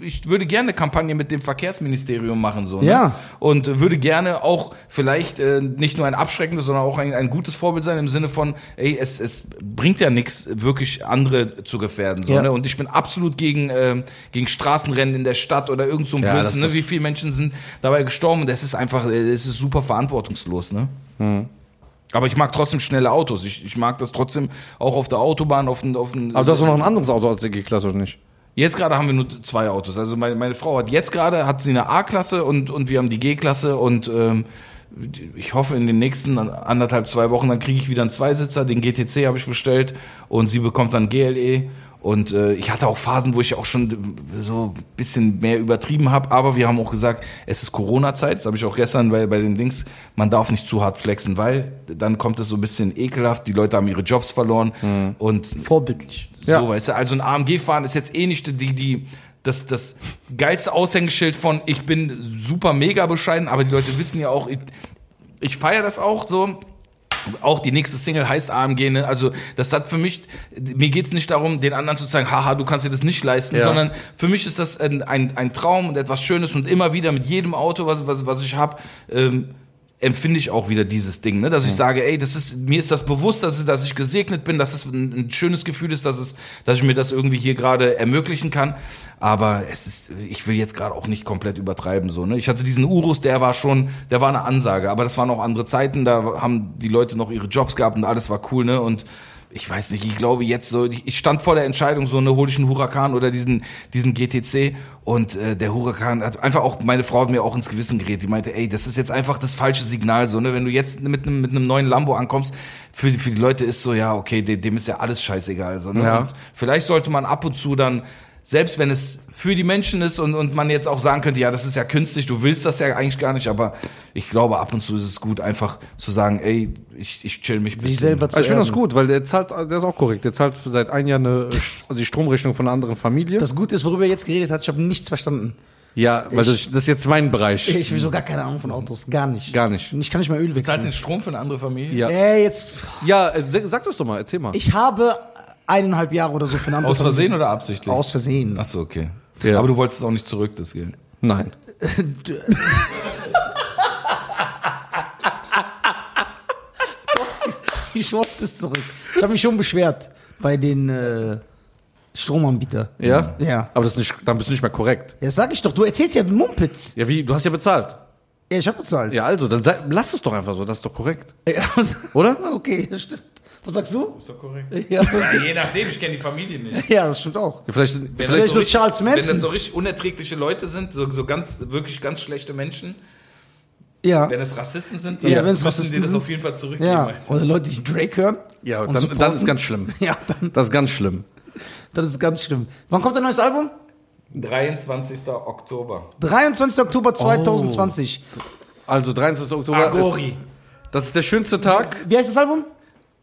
Speaker 3: ich würde gerne eine Kampagne mit dem Verkehrsministerium machen. So, ne?
Speaker 1: Ja.
Speaker 3: Und würde gerne auch vielleicht äh, nicht nur ein abschreckendes, sondern auch ein, ein gutes Vorbild sein im Sinne von, ey, es, es bringt ja nichts, wirklich andere zu gefährden. So,
Speaker 1: Ja.
Speaker 3: ne? Und ich bin absolut gegen, ähm, gegen Straßenrennen in der Stadt oder irgend so ein
Speaker 2: Ja,
Speaker 3: Blödsinn. Ne? Wie viele Menschen sind dabei gestorben? Und das ist einfach, äh, es ist super verantwortungslos. Ne?
Speaker 2: Mhm.
Speaker 3: Aber ich mag trotzdem schnelle Autos. Ich, ich mag das trotzdem auch auf der Autobahn, auf den, auf den
Speaker 2: Aber du hast doch noch ein anderes Auto als die G-Klasse, oder nicht?
Speaker 3: Jetzt gerade haben wir nur zwei Autos. Also meine, meine Frau hat jetzt gerade hat sie eine A-Klasse und, und wir haben die G-Klasse und ähm, ich hoffe in den nächsten anderthalb, zwei Wochen, dann kriege ich wieder einen Zweisitzer, den GTC habe ich bestellt und sie bekommt dann GLE. Und äh, ich hatte auch Phasen, wo ich auch schon so ein bisschen mehr übertrieben habe, aber wir haben auch gesagt, es ist Corona-Zeit, das habe ich auch gestern bei, bei den Dings, man darf nicht zu hart flexen, weil dann kommt es so ein bisschen ekelhaft, die Leute haben ihre Jobs verloren und
Speaker 1: Vorbildlich.
Speaker 2: Ja.
Speaker 3: so, weißt du, also ein AMG fahren ist jetzt eh nicht die, die, das, das geilste Aushängeschild von, ich bin super mega bescheiden, aber die Leute wissen ja auch, ich, ich feiere das auch so. Auch die nächste Single heißt AMG, ne? Also, das hat für mich, mir geht's nicht darum, den anderen zu sagen, haha, du kannst dir das nicht leisten,
Speaker 2: Ja.
Speaker 3: sondern für mich ist das ein, ein, ein Traum und etwas Schönes und immer wieder mit jedem Auto, was, was, was ich habe, ähm, empfinde ich auch wieder dieses Ding, ne? dass ich sage, ey, das ist, mir ist das bewusst, dass, dass ich gesegnet bin, dass es ein, ein schönes Gefühl ist, dass, es, dass ich mir das irgendwie hier gerade ermöglichen kann. Aber es ist, ich will jetzt gerade auch nicht komplett übertreiben. So, ne? Ich hatte diesen Urus, der war schon, der war eine Ansage, aber das waren auch andere Zeiten, da haben die Leute noch ihre Jobs gehabt und alles war cool, ne? Und ich weiß nicht, ich glaube jetzt so, ich stand vor der Entscheidung, so eine hole ich einen Huracan oder diesen, diesen GTC und äh, der Huracan hat einfach auch, meine Frau hat mir auch ins Gewissen gerät, die meinte, ey, das ist jetzt einfach das falsche Signal, so, ne, wenn du jetzt mit einem, mit einem neuen Lambo ankommst, für, die- für die Leute ist so, ja, okay, dem, dem ist ja alles scheißegal, so, ne,
Speaker 2: Ja.
Speaker 3: vielleicht sollte man ab und zu dann, selbst wenn es für die Menschen ist und, und man jetzt auch sagen könnte, ja, das ist ja künstlich, du willst das ja eigentlich gar nicht, aber ich glaube, ab und zu ist es gut, einfach zu sagen, ey, ich, ich chill mich ein
Speaker 1: Sich
Speaker 3: bisschen.
Speaker 1: selber zu
Speaker 2: Also ich finde das gut, weil der zahlt, der ist auch korrekt. Der zahlt seit einem Jahr eine, äh, die Stromrechnung von einer anderen Familie.
Speaker 1: Das Gute ist, worüber er jetzt geredet hat, ich habe nichts verstanden.
Speaker 2: ja, weil das, das ist jetzt mein Bereich.
Speaker 1: Ich habe so gar keine Ahnung von Autos. Gar nicht.
Speaker 2: Gar nicht.
Speaker 1: Ich kann nicht mal Öl
Speaker 3: Du zahlst
Speaker 1: wechseln.
Speaker 3: den Strom für eine andere Familie?
Speaker 2: Ja,
Speaker 1: Ey, jetzt.
Speaker 2: ja äh, sag das doch mal, erzähl mal.
Speaker 1: Ich habe eineinhalb Jahre oder so für eine andere
Speaker 3: Aus Versehen oder absichtlich?
Speaker 1: Aus Versehen.
Speaker 3: Ach so, okay.
Speaker 2: Ja.
Speaker 3: Aber du wolltest es auch nicht zurück, das Geld.
Speaker 2: Nein.
Speaker 1: Ich wollte es zurück. Ich habe mich schon beschwert bei den äh, Stromanbieter.
Speaker 2: Ja?
Speaker 1: Ja.
Speaker 2: Aber das ist nicht, dann bist du nicht mehr korrekt.
Speaker 1: Ja, sag ich doch. Du erzählst ja Mumpitz.
Speaker 2: Ja, wie? Du hast ja bezahlt.
Speaker 1: Ja, ich habe bezahlt.
Speaker 2: Ja, also, dann sei, lass es doch einfach so, das ist doch korrekt.
Speaker 1: Ja.
Speaker 2: Oder?
Speaker 1: Okay, das stimmt. Was sagst du?
Speaker 3: Ist doch korrekt.
Speaker 1: Ja,
Speaker 3: je nachdem, ich kenne die Familie nicht.
Speaker 1: ja das stimmt auch.
Speaker 2: Ja, vielleicht,
Speaker 3: Wenn
Speaker 1: Vielleicht
Speaker 3: das
Speaker 1: so
Speaker 3: richtig-
Speaker 1: Charles Manson.
Speaker 3: Wenn das so richtig unerträgliche Leute sind, so, so ganz, wirklich ganz schlechte Menschen,
Speaker 1: Ja.
Speaker 3: wenn es Rassisten sind,
Speaker 1: Ja,
Speaker 3: dann
Speaker 1: es
Speaker 3: müssen
Speaker 1: Rassisten
Speaker 3: die das
Speaker 1: sind.
Speaker 3: auf jeden Fall zurückgeben.
Speaker 1: Ja.
Speaker 3: Alter.
Speaker 1: Oder Leute, die Drake hören.
Speaker 2: ja,
Speaker 1: und
Speaker 2: dann,
Speaker 1: supporten.
Speaker 2: dann ist ganz schlimm.
Speaker 1: Ja, dann,
Speaker 2: Das ist ganz schlimm.
Speaker 1: das ist ganz schlimm. Wann kommt ein neues Album?
Speaker 3: 23. Oktober.
Speaker 1: 23. Oktober 2020.
Speaker 2: Also, 23. Oktober.
Speaker 3: Agori.
Speaker 2: Ist, das ist der schönste Tag.
Speaker 1: Wie heißt das Album?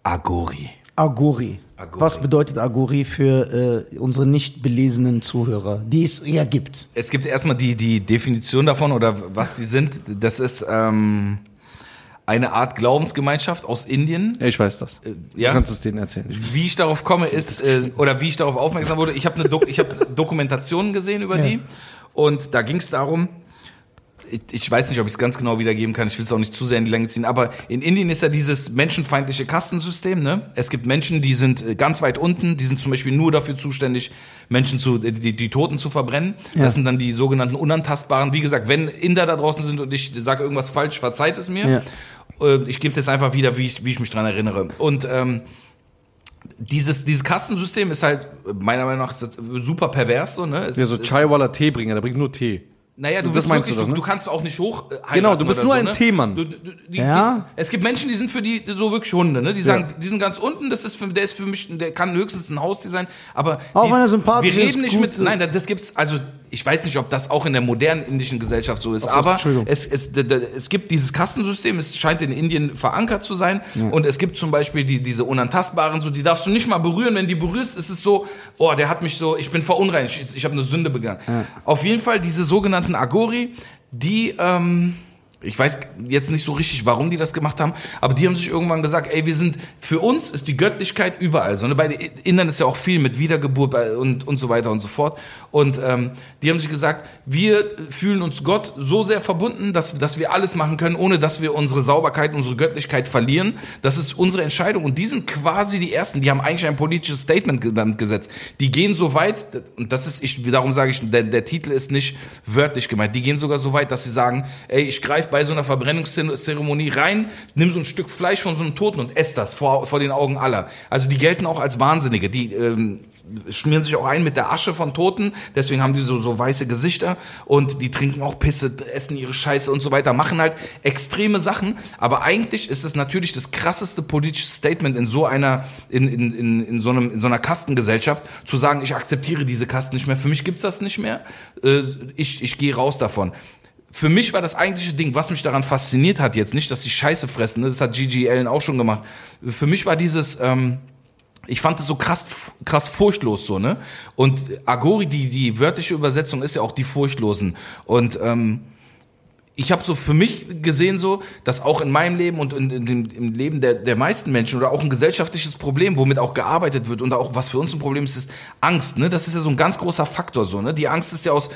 Speaker 3: Agori.
Speaker 1: Agori.
Speaker 3: Agori.
Speaker 1: Was bedeutet Agori für äh, unsere nicht belesenen Zuhörer, die es ja gibt?
Speaker 3: Es gibt erstmal die, die Definition davon oder was die sind. Das ist ähm, eine Art Glaubensgemeinschaft aus Indien.
Speaker 2: Ich weiß das.
Speaker 3: ja.
Speaker 2: Du kannst es denen erzählen.
Speaker 3: Wie ich darauf komme, ist, äh, oder wie ich darauf aufmerksam wurde, ich habe eine Dok ich hab Dokumentationen gesehen über
Speaker 1: Ja.
Speaker 3: die und da ging es darum, ich, weiß nicht, ob ich es ganz genau wiedergeben kann, ich will es auch nicht zu sehr in die Länge ziehen, aber in Indien ist ja dieses menschenfeindliche Kastensystem, ne? Es gibt Menschen, die sind äh, ganz weit unten, die sind zum Beispiel nur dafür zuständig, Menschen zu, äh, die, die Toten zu verbrennen.
Speaker 1: Ja.
Speaker 3: Das sind dann die sogenannten Unantastbaren. Wie gesagt, wenn Inder da draußen sind und ich sage irgendwas falsch, verzeiht es mir. Äh, Ich gebe es jetzt einfach wieder, wie ich, wie ich mich dran erinnere. Und ähm, dieses, dieses Kastensystem ist halt, meiner Meinung nach, super pervers so, ne? Es
Speaker 2: Ja, so Chaiwala Teebringer, der bringt nur Tee.
Speaker 3: Naja, du bist wirklich,
Speaker 2: du
Speaker 3: du,
Speaker 2: doch,
Speaker 3: du,
Speaker 2: ne?
Speaker 3: kannst auch nicht hoch. Äh,
Speaker 2: Genau, du bist nur
Speaker 3: so,
Speaker 2: ein
Speaker 3: ne? Du, du, die,
Speaker 1: Ja.
Speaker 3: die, es gibt Menschen, die sind für die so wirklich Hunde, ne? Die sagen, die sind ganz unten, das ist für, der ist für mich, der kann höchstens ein Haustier sein, aber
Speaker 1: Auch
Speaker 3: die,
Speaker 1: wenn er sympathisch
Speaker 3: wir
Speaker 1: ist,
Speaker 3: reden nicht
Speaker 1: gut,
Speaker 3: mit,
Speaker 1: äh,
Speaker 3: nein, das gibt's, also ich weiß nicht, ob das auch in der modernen indischen Gesellschaft so ist,
Speaker 1: so,
Speaker 3: aber es, es, es gibt dieses Kastensystem, es scheint in Indien verankert zu sein und es gibt zum Beispiel die, diese unantastbaren, so die darfst du nicht mal berühren, wenn die berührst, ist es so, oh, der hat mich so, ich bin verunreinigt, ich, ich habe eine Sünde begangen. Auf jeden Fall diese sogenannten Agori, die, ähm, ich weiß jetzt nicht so richtig, warum die das gemacht haben, aber die haben sich irgendwann gesagt, ey, wir sind, für uns ist die Göttlichkeit überall. So, ne? Bei den Indern ist ja auch viel mit Wiedergeburt bei- und, und so weiter und so fort. Und ähm, die haben sich gesagt, wir fühlen uns Gott so sehr verbunden, dass, dass wir alles machen können, ohne dass wir unsere Sauberkeit, unsere Göttlichkeit verlieren. Das ist unsere Entscheidung. Und die sind quasi die Ersten, die haben eigentlich ein politisches Statement gesetzt. Die gehen so weit, und das ist, ich, darum sage ich, der, der Titel ist nicht wörtlich gemeint. Die gehen sogar so weit, dass sie sagen, ey, ich greife bei so einer Verbrennungszeremonie rein, nimm so ein Stück Fleisch von so einem Toten und ess das vor, vor den Augen aller. Also die gelten auch als Wahnsinnige. Die ähm, schmieren sich auch ein mit der Asche von Toten, deswegen haben die so, so weiße Gesichter. Und die trinken auch Pisse, essen ihre Scheiße und so weiter, machen halt extreme Sachen, aber eigentlich ist es natürlich das krasseste politische Statement in so einer, in, in, in, in, so, einem, in so einer Kastengesellschaft, zu sagen, ich akzeptiere diese Kasten nicht mehr, für mich gibt's das nicht mehr, äh, ich, ich gehe raus davon für mich war das eigentliche Ding, was mich daran fasziniert hat, jetzt nicht, dass die Scheiße fressen, ne, das hat Gigi Allen auch schon gemacht. Für mich war dieses, ähm, ich fand es so krass, krass furchtlos so, ne? Und Agori, die, die wörtliche Übersetzung ist ja auch die Furchtlosen. Und ähm, ich habe so für mich gesehen so, dass auch in meinem Leben und in, in dem, im Leben der, der meisten Menschen oder auch ein gesellschaftliches Problem, womit auch gearbeitet wird und auch was für uns ein Problem ist, ist Angst. Ne? Das ist ja so ein ganz großer Faktor so. Ne? Die Angst ist ja aus,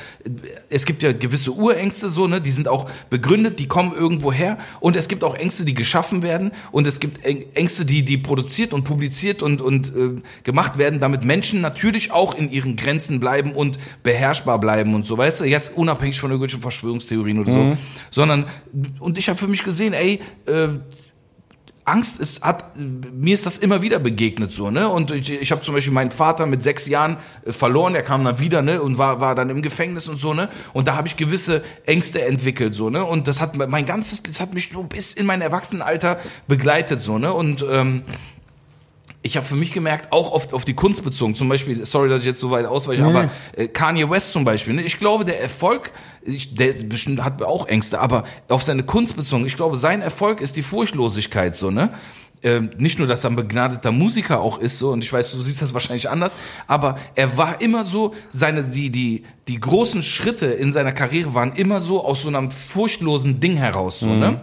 Speaker 3: es gibt ja gewisse Urängste so, ne? die sind auch begründet, die kommen irgendwo her und es gibt auch Ängste, die geschaffen werden und es gibt Äng- Ängste, die, die produziert und publiziert und, und äh, gemacht werden, damit Menschen natürlich auch in ihren Grenzen bleiben und beherrschbar bleiben und so, weißt du, jetzt unabhängig von irgendwelchen Verschwörungstheorien oder so, sondern und ich habe für mich gesehen, ey, äh, Angst ist, hat, mir ist das immer wieder begegnet so, ne? Und ich, ich habe zum Beispiel meinen Vater mit sechs Jahren äh, verloren, der kam dann wieder, ne? Und war, war dann im Gefängnis und so, ne? Und da habe ich gewisse Ängste entwickelt, so, ne? Und das hat mein ganzes, das hat mich so bis in mein Erwachsenenalter begleitet, so, ne? Und ähm, ich habe für mich gemerkt, auch auf, auf die Kunst bezogen, zum Beispiel, sorry, dass ich jetzt so weit ausweiche, aber äh, Kanye West zum Beispiel, ne? ich glaube, der Erfolg, ich, der bestimmt hat auch Ängste, aber auf seine Kunst bezogen, ich glaube, sein Erfolg ist die Furchtlosigkeit, so, ne? Ähm, nicht nur, dass er ein begnadeter Musiker auch ist, so, und ich weiß, du siehst das wahrscheinlich anders, aber er war immer so, seine, die, die, die großen Schritte in seiner Karriere waren immer so aus so einem furchtlosen Ding heraus, so, ne?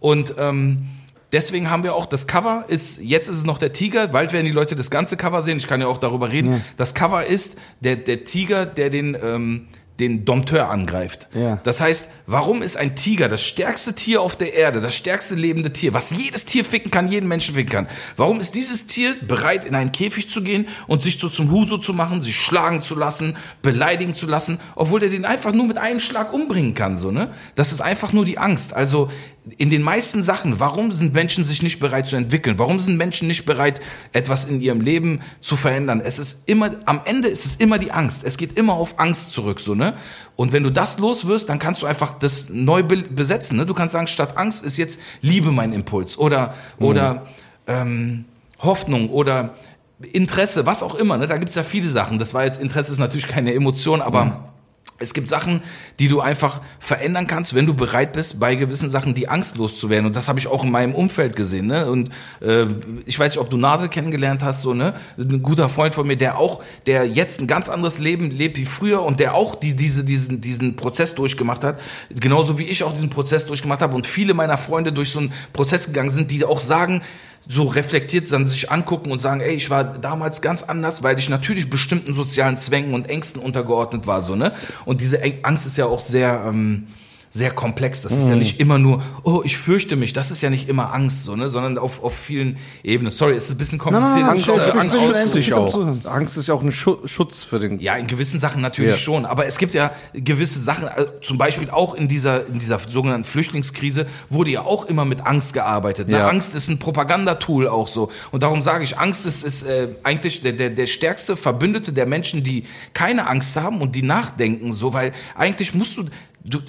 Speaker 3: Und, ähm, Deswegen haben wir auch das Cover ist jetzt ist es noch der Tiger, bald werden die Leute das ganze Cover sehen. Ich kann ja auch darüber reden. Das Cover ist der der Tiger, der den ähm, den Dompteur angreift.
Speaker 1: Ja.
Speaker 3: Das heißt, warum ist ein Tiger das stärkste Tier auf der Erde, das stärkste lebende Tier, was jedes Tier ficken kann, jeden Menschen ficken kann? Warum ist dieses Tier bereit, in einen Käfig zu gehen und sich so zum Huso zu machen, sich schlagen zu lassen, beleidigen zu lassen, obwohl der den einfach nur mit einem Schlag umbringen kann, so, ne? Das ist einfach nur die Angst. Also, in den meisten Sachen, warum sind Menschen sich nicht bereit zu entwickeln? Warum sind Menschen nicht bereit, etwas in ihrem Leben zu verändern? Es ist immer, am Ende ist es immer die Angst. Es geht immer auf Angst zurück, so, ne? Und wenn du das los wirst, dann kannst du einfach das neu be besetzen, ne? Du kannst sagen, statt Angst ist jetzt Liebe mein Impuls oder, oder, ähm, Hoffnung oder Interesse, was auch immer, ne? Da gibt's ja viele Sachen. Das war jetzt, Interesse ist natürlich keine Emotion, aber, es gibt Sachen, die du einfach verändern kannst, wenn du bereit bist, bei gewissen Sachen die Angst loszuwerden. Und das habe ich auch in meinem Umfeld gesehen. Ne? Und äh, ich weiß nicht, ob du Nadel kennengelernt hast, so ne, ein guter Freund von mir, der auch, der jetzt ein ganz anderes Leben lebt wie früher und der auch die, diese, diesen, diesen Prozess durchgemacht hat, genauso wie ich auch diesen Prozess durchgemacht habe und viele meiner Freunde durch so einen Prozess gegangen sind, die auch sagen, so reflektiert dann sich angucken und sagen, ey, ich war damals ganz anders, weil ich natürlich bestimmten sozialen Zwängen und Ängsten untergeordnet war, so, ne? Und diese Angst ist ja auch sehr, ähm, sehr komplex. Das ist ja nicht immer nur, oh, ich fürchte mich. Das ist ja nicht immer Angst, so, ne? Sondern auf, auf vielen Ebenen. Sorry, es ist ein bisschen kompliziert.
Speaker 1: nein,
Speaker 2: Angst, äh,
Speaker 1: bin
Speaker 2: Angst dich
Speaker 1: interessiert am
Speaker 2: auch. Angst ist ja auch ein Schu Schutz für den.
Speaker 3: Ja, in gewissen Sachen natürlich
Speaker 2: Ja.
Speaker 3: schon. Aber es gibt ja gewisse Sachen, äh, zum Beispiel auch in dieser, in dieser sogenannten Flüchtlingskrise wurde ja auch immer mit Angst gearbeitet. Ne?
Speaker 2: Ja.
Speaker 3: Angst ist ein Propagandatool auch so. Und darum sage ich, Angst ist, ist äh, eigentlich der, der, der stärkste Verbündete der Menschen, die keine Angst haben und die nachdenken, so, weil eigentlich musst du, du,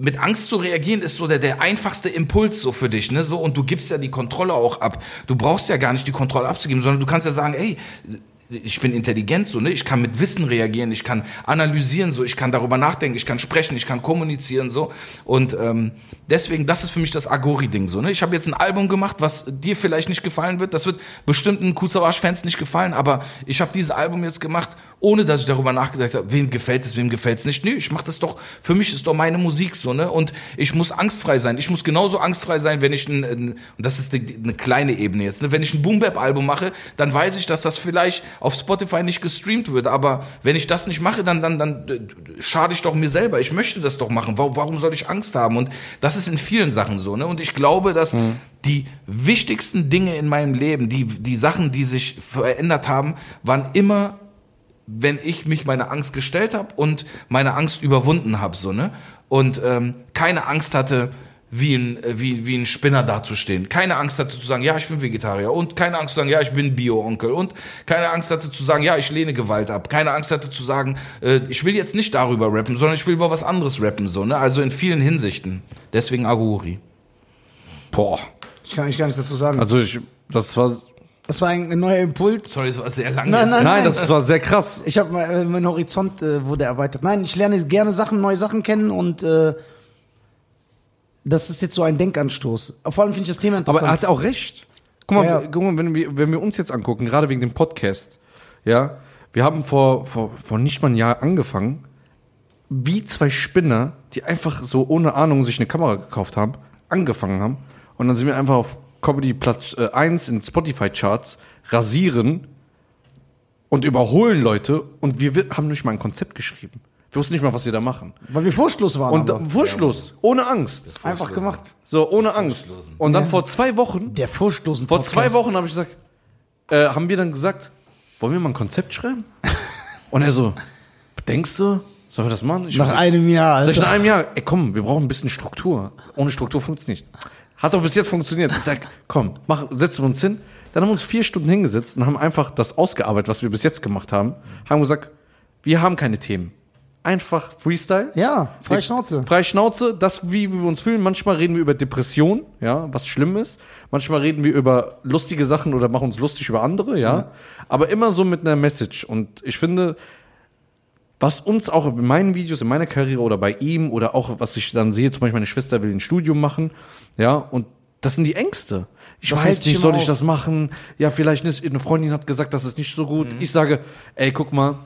Speaker 3: mit Angst zu reagieren ist so der, der einfachste Impuls so für dich, ne? So, und du gibst ja die Kontrolle auch ab. Du brauchst ja gar nicht die Kontrolle abzugeben, sondern du kannst ja sagen, ey, ich bin intelligent, so, ne? Ich kann mit Wissen reagieren, ich kann analysieren, so, ich kann darüber nachdenken, ich kann sprechen, ich kann kommunizieren, so. Und ähm, deswegen, das ist für mich das Agori-Ding, so, ne? Ich habe jetzt ein Album gemacht, was dir vielleicht nicht gefallen wird. Das wird bestimmten Kuzawasch-Fans nicht gefallen, aber ich habe dieses Album jetzt gemacht, ohne dass ich darüber nachgedacht habe, wem gefällt es, wem gefällt es nicht. Nee, ich mache das doch, für mich ist doch meine Musik so, ne? Und ich muss angstfrei sein. Ich muss genauso angstfrei sein, wenn ich ein, ein und das ist eine kleine Ebene jetzt, ne? Wenn ich ein Boom-Bap-Album mache, dann weiß ich, dass das vielleicht auf Spotify nicht gestreamt wird. Aber wenn ich das nicht mache, dann, dann, dann schade ich doch mir selber. Ich möchte das doch machen. Warum, warum soll ich Angst haben? Und das ist in vielen Sachen so, ne? Und ich glaube, dass die wichtigsten Dinge in meinem Leben, die, die Sachen, die sich verändert haben, waren immer wenn ich mich meiner Angst gestellt habe und meine Angst überwunden habe, so ne und ähm, keine Angst hatte, wie ein äh, wie wie ein Spinner dazustehen, keine Angst hatte zu sagen, ja ich bin Vegetarier und keine Angst zu sagen, ja ich bin Bio-Onkel und keine Angst hatte zu sagen, ja ich lehne Gewalt ab, keine Angst hatte zu sagen, äh, ich will jetzt nicht darüber rappen, sondern ich will über was anderes rappen, so ne also in vielen Hinsichten. Deswegen Aguri. Boah.
Speaker 1: Ich kann eigentlich gar nichts dazu sagen.
Speaker 2: Also ich, das war,
Speaker 1: das war ein neuer Impuls.
Speaker 3: Sorry, es war sehr lang.
Speaker 1: Nein,
Speaker 3: jetzt.
Speaker 1: nein,
Speaker 2: nein, das war sehr krass.
Speaker 1: Ich habe äh, mein Horizont äh, wurde erweitert. Nein, ich lerne gerne Sachen, neue Sachen kennen und äh, das ist jetzt so ein Denkanstoß. Vor allem finde ich das Thema
Speaker 2: Aber
Speaker 1: interessant.
Speaker 2: er hat auch recht. Guck mal,
Speaker 1: Ja.
Speaker 2: guck mal wenn, wir, wenn wir uns jetzt angucken, gerade wegen dem Podcast, ja, wir haben vor, vor, vor nicht mal ein Jahr angefangen, wie zwei Spinner, die einfach so ohne Ahnung sich eine Kamera gekauft haben, angefangen haben. Und dann sind wir einfach auf Comedy Platz äh, 1 in Spotify Charts, rasieren und überholen Leute und wir wi- haben nicht mal ein Konzept geschrieben. Wir wussten nicht mal, was wir da machen.
Speaker 1: weil wir furchtlos waren.
Speaker 2: Und
Speaker 1: aber.
Speaker 2: Wurschlos, ohne Angst.
Speaker 1: einfach gemacht.
Speaker 2: So, ohne Angst. Und dann vor zwei Wochen
Speaker 1: Der furchtlosen
Speaker 2: vor zwei Wochen habe ich gesagt, äh, haben wir dann gesagt, wollen wir mal ein Konzept schreiben? Und er so, denkst du, sollen wir das machen? Ich
Speaker 1: Nach
Speaker 2: so,
Speaker 1: einem Jahr,
Speaker 2: Sag ich
Speaker 1: Alter.
Speaker 2: nach einem Jahr, ey komm, wir brauchen ein bisschen Struktur. Ohne Struktur funktioniert nicht. Hat doch bis jetzt funktioniert. Ich sag, komm, mach, setzen wir uns hin. Dann haben wir uns vier Stunden hingesetzt und haben einfach das ausgearbeitet, was wir bis jetzt gemacht haben. Haben gesagt, wir haben keine Themen. Einfach Freestyle.
Speaker 1: Ja, freie Schnauze.
Speaker 2: Freie Schnauze, das, wie wir uns fühlen. Manchmal reden wir über Depression, ja, was schlimm ist. Manchmal reden wir über lustige Sachen oder machen uns lustig über andere, ja. Aber immer so mit einer Message. Und ich finde, was uns auch in meinen Videos, in meiner Karriere oder bei ihm oder auch, was ich dann sehe, zum Beispiel meine Schwester will ein Studium machen, ja, und das sind die Ängste. Ich
Speaker 1: Das
Speaker 2: weiß nicht, soll
Speaker 1: immer
Speaker 2: ich das machen? Ja, vielleicht nicht. Eine Freundin hat gesagt, das ist nicht so gut. Ich sage, ey, guck mal,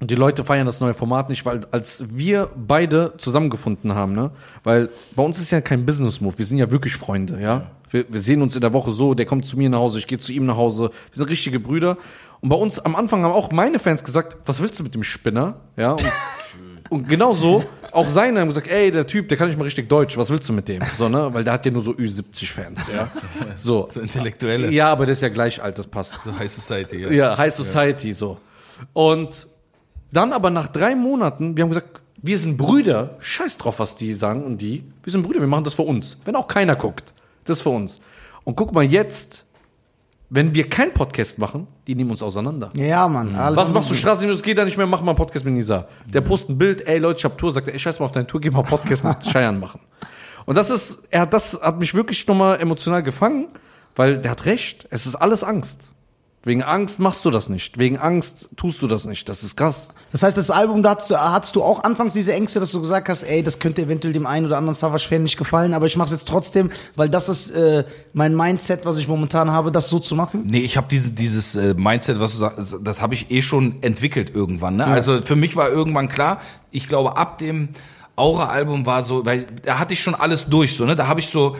Speaker 2: die Leute feiern das neue Format nicht, weil als wir beide zusammengefunden haben, ne, weil bei uns ist ja kein Business-Move, wir sind ja wirklich Freunde, ja. Wir, wir sehen uns in der Woche so, der kommt zu mir nach Hause, ich gehe zu ihm nach Hause, wir sind richtige Brüder. Und bei uns am Anfang haben auch meine Fans gesagt, was willst du mit dem Spinner, ja. Und, und genau so, auch seine haben gesagt, ey, der Typ, der kann nicht mal richtig Deutsch, was willst du mit dem? So, ne, weil der hat ja nur so Ü70-Fans, ja. So.
Speaker 3: So Intellektuelle.
Speaker 2: Ja, aber der ist ja gleich alt, das passt.
Speaker 3: So High Society, ja.
Speaker 2: Ja, High Society so. Und dann aber nach drei Monaten, wir haben gesagt, wir sind Brüder, scheiß drauf, was die sagen und die, wir sind Brüder, wir machen das für uns. Wenn auch keiner guckt, das ist für uns. Und guck mal jetzt, wenn wir keinen Podcast machen, die nehmen uns auseinander.
Speaker 1: Ja, Mann. Alles
Speaker 2: Was machst du Straßennews? Geht da nicht mehr, mach mal einen Podcast mit Nisa. Der postet ein Bild, ey Leute, ich hab Tour, sagt er, ey, scheiß mal auf deine Tour, geh mal einen Podcast mit Scheiern machen. Und das ist, er hat, das hat mich wirklich nochmal emotional gefangen, weil der hat recht, es ist alles Angst. Wegen Angst machst du das nicht. Wegen Angst tust du das nicht. Das ist krass.
Speaker 1: Das heißt, das Album, da hattest du, hattest du auch anfangs diese Ängste, dass du gesagt hast, ey, das könnte eventuell dem einen oder anderen Savage-Fan nicht gefallen, aber ich mache es jetzt trotzdem, weil das ist äh, mein Mindset, was ich momentan habe, das so zu machen.
Speaker 3: Nee, ich habe diese, dieses äh, Mindset, was du sagst, das habe ich eh schon entwickelt irgendwann. Ne? Also für mich war irgendwann klar, ich glaube, ab dem Aura-Album war so, weil da hatte ich schon alles durch, so, ne? Da habe ich so,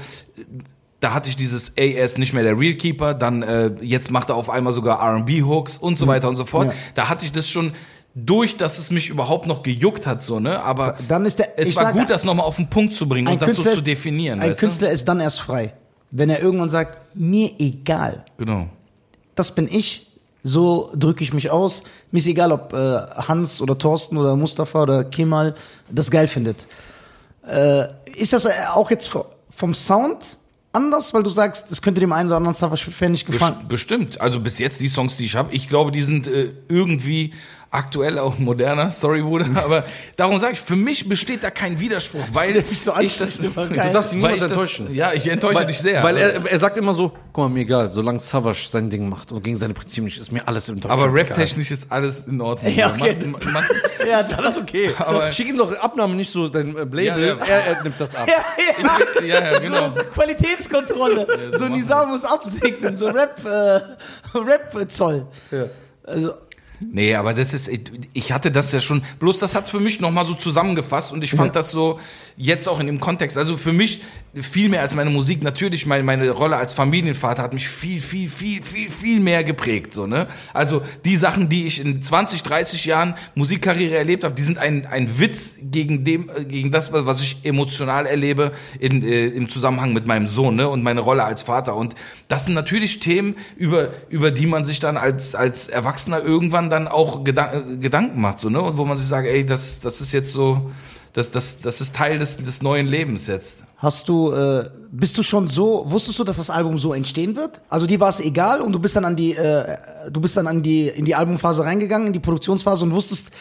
Speaker 3: da hatte ich dieses, ist nicht mehr der Real Keeper, dann äh, jetzt macht er auf einmal sogar R&B-Hooks und so weiter und so fort.
Speaker 1: Ja.
Speaker 3: Da hatte ich das schon durch, dass es mich überhaupt noch gejuckt hat, so, ne? Aber
Speaker 1: Dann ist der-
Speaker 3: es war
Speaker 1: sag,
Speaker 3: gut, das nochmal auf den Punkt zu bringen und das so
Speaker 1: Künstler
Speaker 3: zu
Speaker 1: ist-
Speaker 3: definieren,
Speaker 1: Ein Künstler ist dann erst frei, wenn er irgendwann sagt, mir egal,
Speaker 3: du? Genau.
Speaker 1: das bin ich, so drücke ich mich aus. Mir ist egal, ob äh, Hans oder Thorsten oder Mustafa oder Kemal das geil findet. Äh, ist das äh, auch jetzt vom Sound anders, weil du sagst, es könnte dem einen oder anderen Savage-Fan nicht gefallen?
Speaker 3: Best- Bestimmt. Also bis jetzt die Songs, die ich habe, ich glaube, die sind äh, irgendwie aktueller und moderner, sorry Bruder, aber darum sage ich, für mich besteht da kein Widerspruch, weil
Speaker 1: mich so
Speaker 3: ich das.
Speaker 2: Du darfst
Speaker 3: weil
Speaker 2: niemals
Speaker 3: ich das,
Speaker 2: enttäuschen.
Speaker 3: ja, ich enttäusche dich sehr.
Speaker 2: Weil er, er sagt immer so, guck mal, mir egal, solange Savage sein Ding macht und gegen seine Prinzipien nicht, ist mir alles im Deutschen
Speaker 3: aber rap-technisch ist alles in Ordnung.
Speaker 1: Ja, okay,
Speaker 3: Man-
Speaker 1: das-
Speaker 3: man-
Speaker 1: Ja, das ist okay.
Speaker 3: aber
Speaker 2: Schick ihm doch Abnahme, nicht so dein äh, Label,
Speaker 3: Ja, ja.
Speaker 2: Er, er nimmt das ab.
Speaker 1: Ja, ja.
Speaker 3: ja, genau.
Speaker 1: So Qualitätskontrolle.
Speaker 3: so
Speaker 1: Nizar muss absegnen, so Rap, äh, Rap-Zoll.
Speaker 2: Ja.
Speaker 1: Also,
Speaker 3: Nee, aber das ist, ich hatte das ja schon, bloß das hat's für mich nochmal so zusammengefasst und ich fand das so jetzt auch in dem Kontext, also für mich viel mehr als meine Musik, natürlich meine, meine Rolle als Familienvater hat mich viel, viel, viel, viel, viel mehr geprägt, so, ne? Also die Sachen, die ich in 20, 30 Jahren Musikkarriere erlebt habe, die sind ein, ein Witz gegen dem, äh, gegen das, was ich emotional erlebe in, äh, im Zusammenhang mit meinem Sohn, ne? Und meine Rolle als Vater und das sind natürlich Themen, über, über die man sich dann als, als Erwachsener irgendwann dann auch Gedan äh, Gedanken macht, so, ne? Und wo man sich sagt, ey, das, das ist jetzt so, das, das, das ist Teil des, des neuen Lebens jetzt.
Speaker 1: hast du, äh, bist du schon so, wusstest du, dass das Album so entstehen wird? Also dir war es egal und du bist dann an die, äh, du bist dann an die, in die Albumphase reingegangen, in die Produktionsphase und wusstest,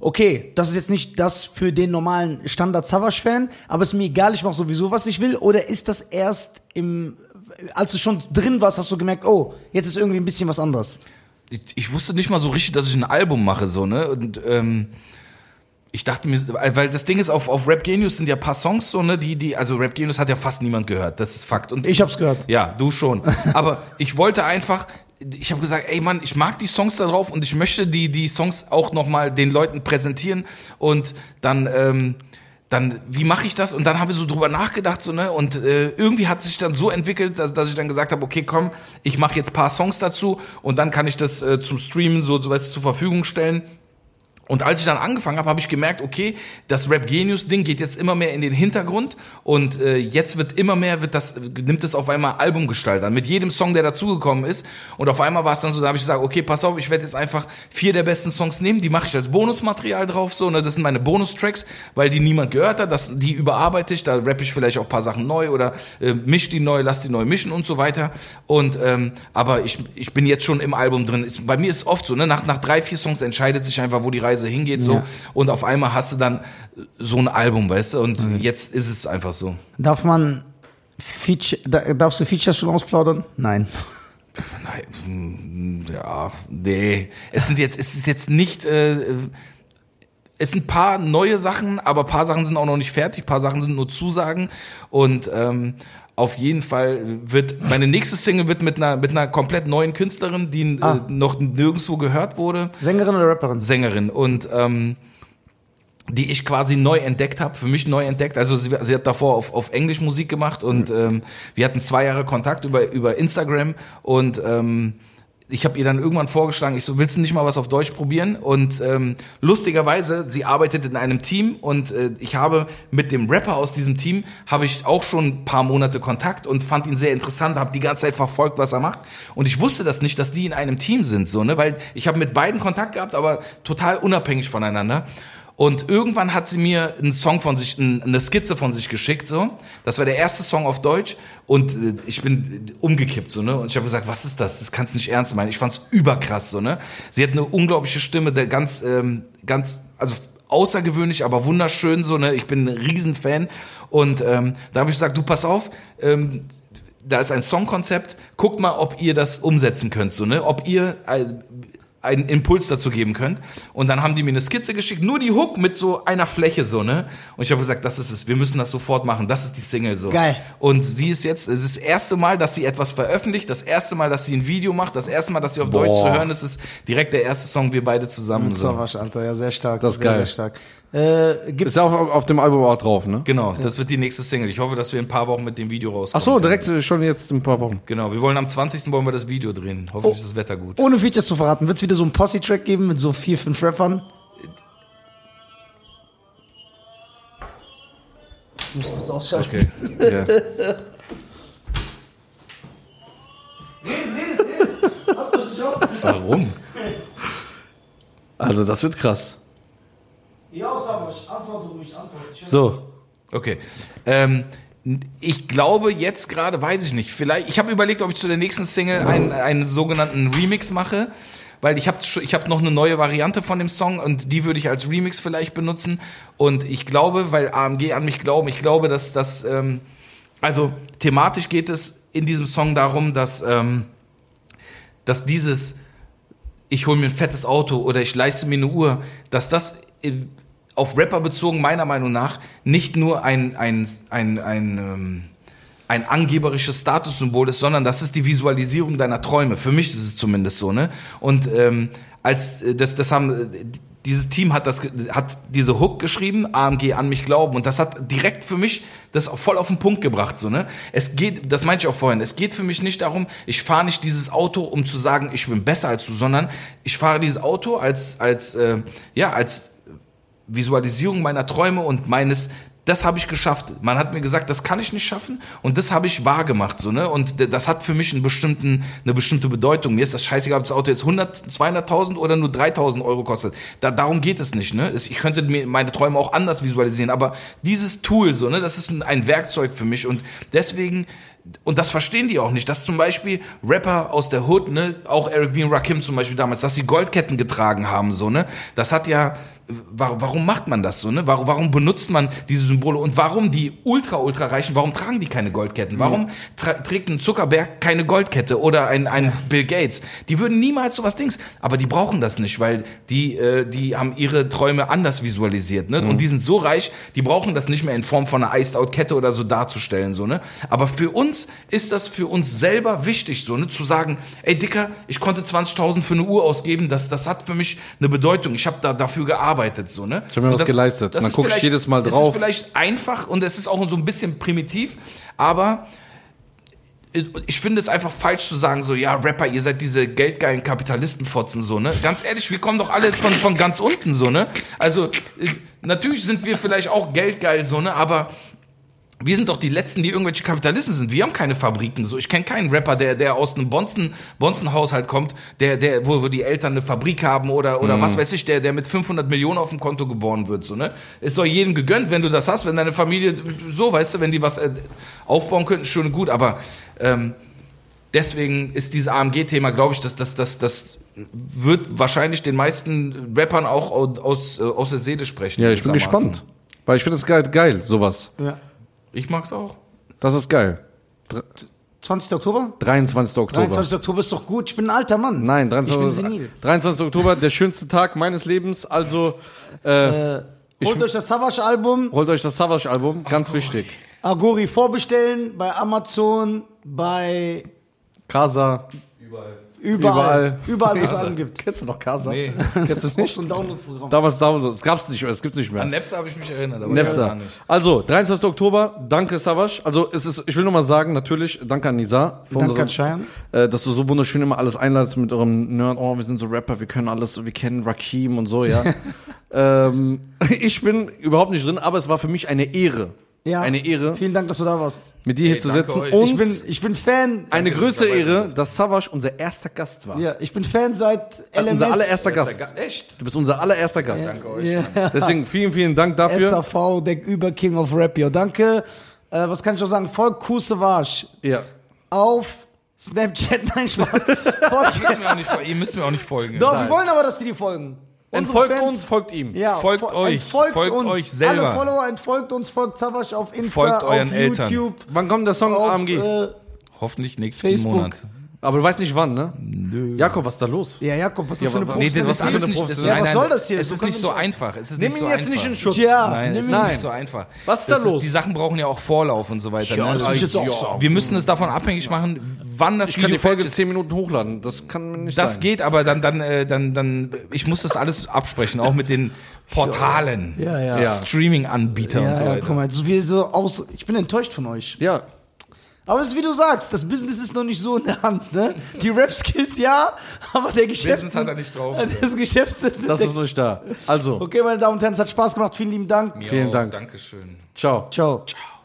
Speaker 1: okay, das ist jetzt nicht das für den normalen Standard Savage-Fan, aber ist mir egal, ich mache sowieso, was ich will, oder ist das erst im, als du schon drin warst, hast du gemerkt, oh, jetzt ist irgendwie ein bisschen was anderes?
Speaker 3: ich, ich wusste nicht mal so richtig, dass ich ein Album mache, so, ne? Und ähm, ich dachte mir, weil das Ding ist, auf, auf Rap Genius sind ja ein paar Songs so, ne, die, die, also Rap Genius hat ja fast niemand gehört, das ist Fakt. Und
Speaker 1: Ich hab's gehört.
Speaker 3: Ja, du schon. Aber ich wollte einfach, ich habe gesagt, ey Mann, ich mag die Songs da drauf und ich möchte die, die Songs auch nochmal den Leuten präsentieren und dann, ähm, dann, wie mache ich das? Und dann habe ich so drüber nachgedacht, so, ne? Und äh, irgendwie hat sich dann so entwickelt, dass, dass ich dann gesagt habe, okay, komm, ich mache jetzt paar Songs dazu und dann kann ich das äh, zum Streamen so, so weißt, zur Verfügung stellen. Und als ich dann angefangen habe, habe ich gemerkt, okay, das Rap Genius Ding geht jetzt immer mehr in den Hintergrund und äh, jetzt wird immer mehr wird das nimmt es auf einmal Albumgestalt an. Mit jedem Song, der dazugekommen ist und auf einmal war es dann so, da habe ich gesagt, okay, pass auf, ich werde jetzt einfach vier der besten Songs nehmen, die mache ich als Bonusmaterial drauf, so, ne, das sind meine Bonustracks, weil die niemand gehört hat, das die überarbeite ich, da rappe ich vielleicht auch paar Sachen neu oder äh, misch die neu, lass die neu mischen und so weiter. Und ähm, aber ich ich bin jetzt schon im Album drin. Bei mir ist oft so, ne, nach nach drei vier Songs entscheidet sich einfach, wo die Reise hingeht so
Speaker 1: Ja.
Speaker 3: und auf einmal hast du dann so ein Album, weißt du? Und jetzt ist es einfach so.
Speaker 1: Darf man Feature, da, darfst du Features schon ausplaudern? Nein.
Speaker 3: Nein, mm, ja, nee. Es sind jetzt, es ist jetzt nicht, äh, es sind ein paar neue Sachen, aber ein paar Sachen sind auch noch nicht fertig, ein paar Sachen sind nur Zusagen und ähm, auf jeden Fall wird meine nächste Single wird mit einer mit einer komplett neuen Künstlerin, die
Speaker 1: Ah.
Speaker 3: äh, noch nirgendwo gehört wurde.
Speaker 1: Sängerin oder Rapperin?
Speaker 3: Sängerin und ähm, die ich quasi neu entdeckt habe, für mich neu entdeckt. Also sie, sie hat davor auf, auf Englisch Musik gemacht und ähm, wir hatten zwei Jahre Kontakt über, über Instagram und ähm, ich habe ihr dann irgendwann vorgeschlagen, ich so, willst du nicht mal was auf Deutsch probieren? Und ähm, lustigerweise, sie arbeitet in einem Team und äh, ich habe mit dem Rapper aus diesem Team, habe ich auch schon ein paar Monate Kontakt und fand ihn sehr interessant, habe die ganze Zeit verfolgt, was er macht. Und ich wusste das nicht, dass die in einem Team sind, so, ne? Weil ich habe mit beiden Kontakt gehabt, aber total unabhängig voneinander. Und irgendwann hat sie mir einen Song von sich, ein- eine Skizze von sich geschickt, so. Das war der erste Song auf Deutsch und äh, ich bin umgekippt, so, ne. Und ich habe gesagt, was ist das? Das kannst du nicht ernst meinen. Ich fand's überkrass, so, ne. Sie hat eine unglaubliche Stimme, der ganz, ähm, ganz, also außergewöhnlich, aber wunderschön, so, ne. Ich bin ein Riesenfan und ähm, da habe ich gesagt, du pass auf. Ähm, da ist ein Songkonzept, guckt mal, ob ihr das umsetzen könnt, so, ne? Ob ihr äh, einen Impuls dazu geben könnt. Und dann haben die mir eine Skizze geschickt, nur die Hook mit so einer Fläche so, ne? Und ich habe gesagt, das ist es, wir müssen das sofort machen, das ist die Single so.
Speaker 1: Geil.
Speaker 3: Und sie ist jetzt, es ist das erste Mal, dass sie etwas veröffentlicht, das erste Mal, dass sie ein Video macht, das erste Mal, dass sie auf Deutsch zu hören ist, ist direkt der erste Song, wir beide zusammen so.
Speaker 1: Savage, Alter, ja, sehr stark.
Speaker 2: Das ist
Speaker 1: sehr,
Speaker 2: geil.
Speaker 1: Sehr stark. Äh, gibt's,
Speaker 2: Ist ja auch auf dem Album auch drauf, ne?
Speaker 3: Genau, das wird die nächste Single. Ich hoffe, dass wir in ein paar Wochen mit dem Video rauskommen.
Speaker 2: Ach so, direkt schon jetzt in ein paar Wochen.
Speaker 3: Genau, wir wollen am 20. wollen wir das Video drehen. Hoffentlich ist das Wetter gut.
Speaker 1: ohne Features zu verraten, wird es wieder so einen Posse-Track geben mit so vier, fünf Rappern? Ich muss kurz ausschalten.
Speaker 2: Okay. Ja.
Speaker 3: Warum?
Speaker 2: Also das wird krass.
Speaker 1: Ja, Savage, antworte ruhig, antworte.
Speaker 3: So, okay. Ähm, ich glaube jetzt gerade, weiß ich nicht, vielleicht, ich habe überlegt, ob ich zu der nächsten Single einen, einen sogenannten Remix mache, weil ich habe ich hab noch eine neue Variante von dem Song und die würde ich als Remix vielleicht benutzen. Und ich glaube, weil AMG an mich glauben, ich glaube, dass das, ähm, also thematisch geht es in diesem Song darum, dass, ähm, dass dieses, ich hole mir ein fettes Auto oder ich leiste mir eine Uhr, dass das auf Rapper bezogen meiner Meinung nach nicht nur ein, ein, ein, ein ähm, ein angeberisches Statussymbol ist, sondern das ist die Visualisierung deiner Träume. Für mich ist es zumindest so, ne? Und ähm, als äh, das, das haben äh, dieses Team hat das hat diese Hook geschrieben, AMG an mich glauben und das hat direkt für mich das voll auf den Punkt gebracht so, ne? Es geht, das meinte ich auch vorhin, es geht für mich nicht darum, ich fahre nicht dieses Auto, um zu sagen, ich bin besser als du, sondern ich fahre dieses Auto als als äh, ja, als Visualisierung meiner Träume und meines das habe ich geschafft. Man hat mir gesagt, das kann ich nicht schaffen und das habe ich wahr gemacht, so, ne? Und das hat für mich einen bestimmten, eine bestimmte Bedeutung. Mir ist das scheißegal, ob das Auto jetzt 100, 200.000 oder nur 3.000 Euro kostet. Da, darum geht es nicht, ne? Ich könnte mir meine Träume auch anders visualisieren, aber dieses Tool, so, ne? Das ist ein Werkzeug für mich und deswegen und das verstehen die auch nicht, dass zum Beispiel Rapper aus der Hood, ne, auch Eric B. Rakim zum Beispiel damals, dass sie Goldketten getragen haben, so, ne, das hat ja, warum macht man das so, ne, warum, warum benutzt man diese Symbole? Und warum die ultra, ultra Reichen, warum tragen die keine Goldketten, warum trägt ein Zuckerberg keine Goldkette oder ein, ein Bill Gates, die würden niemals sowas Dings, aber die brauchen das nicht, weil die, äh, die haben ihre Träume anders visualisiert, ne, und die sind so reich, die brauchen das nicht mehr in Form von einer Iced-Out-Kette oder so darzustellen, so, ne, aber für uns uns ist das für uns selber wichtig, so, ne, zu sagen, ey Dicker, ich konnte 20.000 für eine Uhr ausgeben, das, das hat für mich eine Bedeutung. Ich habe da dafür gearbeitet, so, ne.
Speaker 2: Ich habe mir was
Speaker 3: das,
Speaker 2: geleistet.
Speaker 3: das
Speaker 2: Man guckt jedes Mal
Speaker 3: Es
Speaker 2: drauf.
Speaker 3: ist vielleicht einfach und es ist auch so ein bisschen primitiv, aber ich finde es einfach falsch zu sagen, so, ja, Rapper, ihr seid diese geldgeilen Kapitalistenfotzen, so, ne? Ganz ehrlich, wir kommen doch alle von, von ganz unten, so, ne? Also, äh, natürlich sind wir vielleicht auch geldgeil, so, ne? Aber wir sind doch die Letzten, die irgendwelche Kapitalisten sind. Wir haben keine Fabriken. So, ich kenne keinen Rapper, der, der aus einem Bonzen, Bonzenhaushalt kommt, der, der, wo, wo die Eltern eine Fabrik haben oder, oder was weiß ich, der, der mit 500 Millionen auf dem Konto geboren wird. So, ne? Es soll jedem gegönnt, wenn du das hast, wenn deine Familie, so, weißt du, wenn die was äh, aufbauen könnten, schön und gut. Aber ähm, deswegen ist dieses AMG-Thema, glaube ich, das, das, das, das wird wahrscheinlich den meisten Rappern auch aus, aus, äh, aus der Seele sprechen.
Speaker 2: Ja, ich bin gespannt. Weil ich finde es geil, geil, sowas.
Speaker 1: Ja.
Speaker 3: Ich mag's auch.
Speaker 2: Das ist geil.
Speaker 1: 20. Oktober?
Speaker 2: 23. Oktober.
Speaker 1: 23. Oktober ist doch gut. Ich bin ein alter Mann.
Speaker 2: Nein,
Speaker 1: Ich bin
Speaker 2: 23.
Speaker 1: senil.
Speaker 2: 23. Oktober, der schönste Tag meines Lebens. Also
Speaker 1: Holt euch das Savage-Album.
Speaker 2: holt euch das Savage-Album, ganz wichtig.
Speaker 1: Agori vorbestellen bei Amazon, bei
Speaker 2: Casa,
Speaker 1: überall. Überall, wo es. Alben gibt.
Speaker 2: Kennst du noch Casa?
Speaker 3: Nee.
Speaker 2: Kennst du
Speaker 1: Auch
Speaker 2: nicht?
Speaker 1: ein Download-Programm.
Speaker 2: Damals, damals, es gab's nicht mehr, es gibt's nicht mehr.
Speaker 3: An Napster habe ich mich erinnert, aber
Speaker 2: Napster.
Speaker 3: gar nicht.
Speaker 2: Also, 23. Oktober, danke Savage. Also, es ist, ich will nochmal sagen, natürlich, danke an Nisa.
Speaker 1: Danke an Cheyenne.
Speaker 2: äh, dass du so wunderschön immer alles einladest mit eurem Nerd, oh, wir sind so Rapper, wir können alles, wir kennen Rakim und so, ja. ähm, ich bin überhaupt nicht drin, aber es war für mich eine Ehre.
Speaker 1: Ja.
Speaker 2: Eine Ehre,
Speaker 1: Vielen Dank, dass du da warst.
Speaker 2: mit dir hier
Speaker 3: Ey,
Speaker 2: zu
Speaker 3: danke
Speaker 2: sitzen.
Speaker 3: euch.
Speaker 2: Und
Speaker 1: Ich bin, ich bin Fan.
Speaker 2: eine
Speaker 3: dass
Speaker 2: größere Ehre, dass Savage unser erster Gast war.
Speaker 1: Ja, ich bin Fan seit LMS.
Speaker 2: unser allererster Gast.
Speaker 3: ja ga- Echt?
Speaker 2: Du bist unser allererster Gast.
Speaker 3: Danke euch.
Speaker 1: Ja.
Speaker 2: Deswegen vielen, vielen Dank dafür.
Speaker 1: SAV, der Überking of Rap. Yo. Danke. Äh, was kann ich noch sagen? Folgt Kusevage
Speaker 2: Ja.
Speaker 1: auf Snapchat. Nein, Spaß. Folgt-
Speaker 3: Müssen wir auch nicht, fol- ihr müsst mir auch nicht folgen.
Speaker 1: Doch,
Speaker 2: Nein.
Speaker 1: wir wollen aber, dass die dir folgen. Unsere
Speaker 2: Entfolgt
Speaker 1: Fans-
Speaker 2: uns, folgt ihm.
Speaker 1: Ja,
Speaker 3: Folgt
Speaker 1: fol-
Speaker 3: euch.
Speaker 1: Entfolgt
Speaker 3: Folgt
Speaker 1: uns.
Speaker 3: euch selber.
Speaker 1: Alle Follower, entfolgt uns, folgt Savage auf Insta,
Speaker 3: Folgt euren
Speaker 1: auf
Speaker 3: Eltern.
Speaker 1: YouTube,
Speaker 2: Wann kommt der Song
Speaker 1: auf
Speaker 2: AMG?
Speaker 1: äh,
Speaker 3: Hoffentlich nächsten
Speaker 1: Facebook.
Speaker 3: Monat.
Speaker 2: Aber du weißt nicht wann, ne? Jakob, was ist da los?
Speaker 1: Ja, Jakob, was ist
Speaker 2: Ja,
Speaker 1: das für eine
Speaker 2: aber-
Speaker 3: Nee,
Speaker 2: Was
Speaker 3: ist
Speaker 2: ist für eine?
Speaker 1: Ja,
Speaker 3: nein,
Speaker 1: was soll das hier?
Speaker 3: Es
Speaker 1: So
Speaker 3: ist nicht so einfach. Es ist
Speaker 2: Nimm
Speaker 3: nicht
Speaker 2: ihn
Speaker 3: so
Speaker 2: jetzt
Speaker 3: einfach.
Speaker 2: nicht in Schutz.
Speaker 1: Ja,
Speaker 3: Nein,
Speaker 1: nimm
Speaker 3: es
Speaker 1: ihn-
Speaker 3: ist nicht so einfach.
Speaker 2: Was ist da
Speaker 3: das
Speaker 2: los?
Speaker 3: die Sachen brauchen ja auch Vorlauf und so weiter.
Speaker 1: Ja,
Speaker 3: ne?
Speaker 1: das ist jetzt auch so.
Speaker 3: Wir müssen es davon abhängig machen, wann das
Speaker 2: Ich kann die
Speaker 3: Video
Speaker 2: Folge
Speaker 3: fertig ist.
Speaker 2: 10 Minuten hochladen. Das kann nicht
Speaker 3: Das
Speaker 2: sein.
Speaker 3: geht, aber dann, dann, äh, dann, dann, ich muss das alles absprechen, auch mit den Portalen,
Speaker 1: Ja, ja.
Speaker 2: Ja.
Speaker 3: Streaming-Anbieter und
Speaker 1: Ja,
Speaker 3: so
Speaker 1: ja,
Speaker 3: weiter.
Speaker 1: guck mal, so wie so aus. Ich bin enttäuscht von euch.
Speaker 2: Ja.
Speaker 1: Aber es ist wie du sagst, das Business ist noch nicht so in der Hand, ne? Die Rap-Skills ja, aber der Geschäft.
Speaker 3: Business hat er nicht drauf.
Speaker 1: Das Geschäft.
Speaker 2: Das ist nicht da. Also,
Speaker 1: Okay, meine Damen und Herren, es hat Spaß gemacht. Vielen lieben Dank.
Speaker 2: Vielen
Speaker 3: Jo,
Speaker 2: Dank.
Speaker 3: Dankeschön.
Speaker 2: ciao.
Speaker 1: Ciao. Ciao.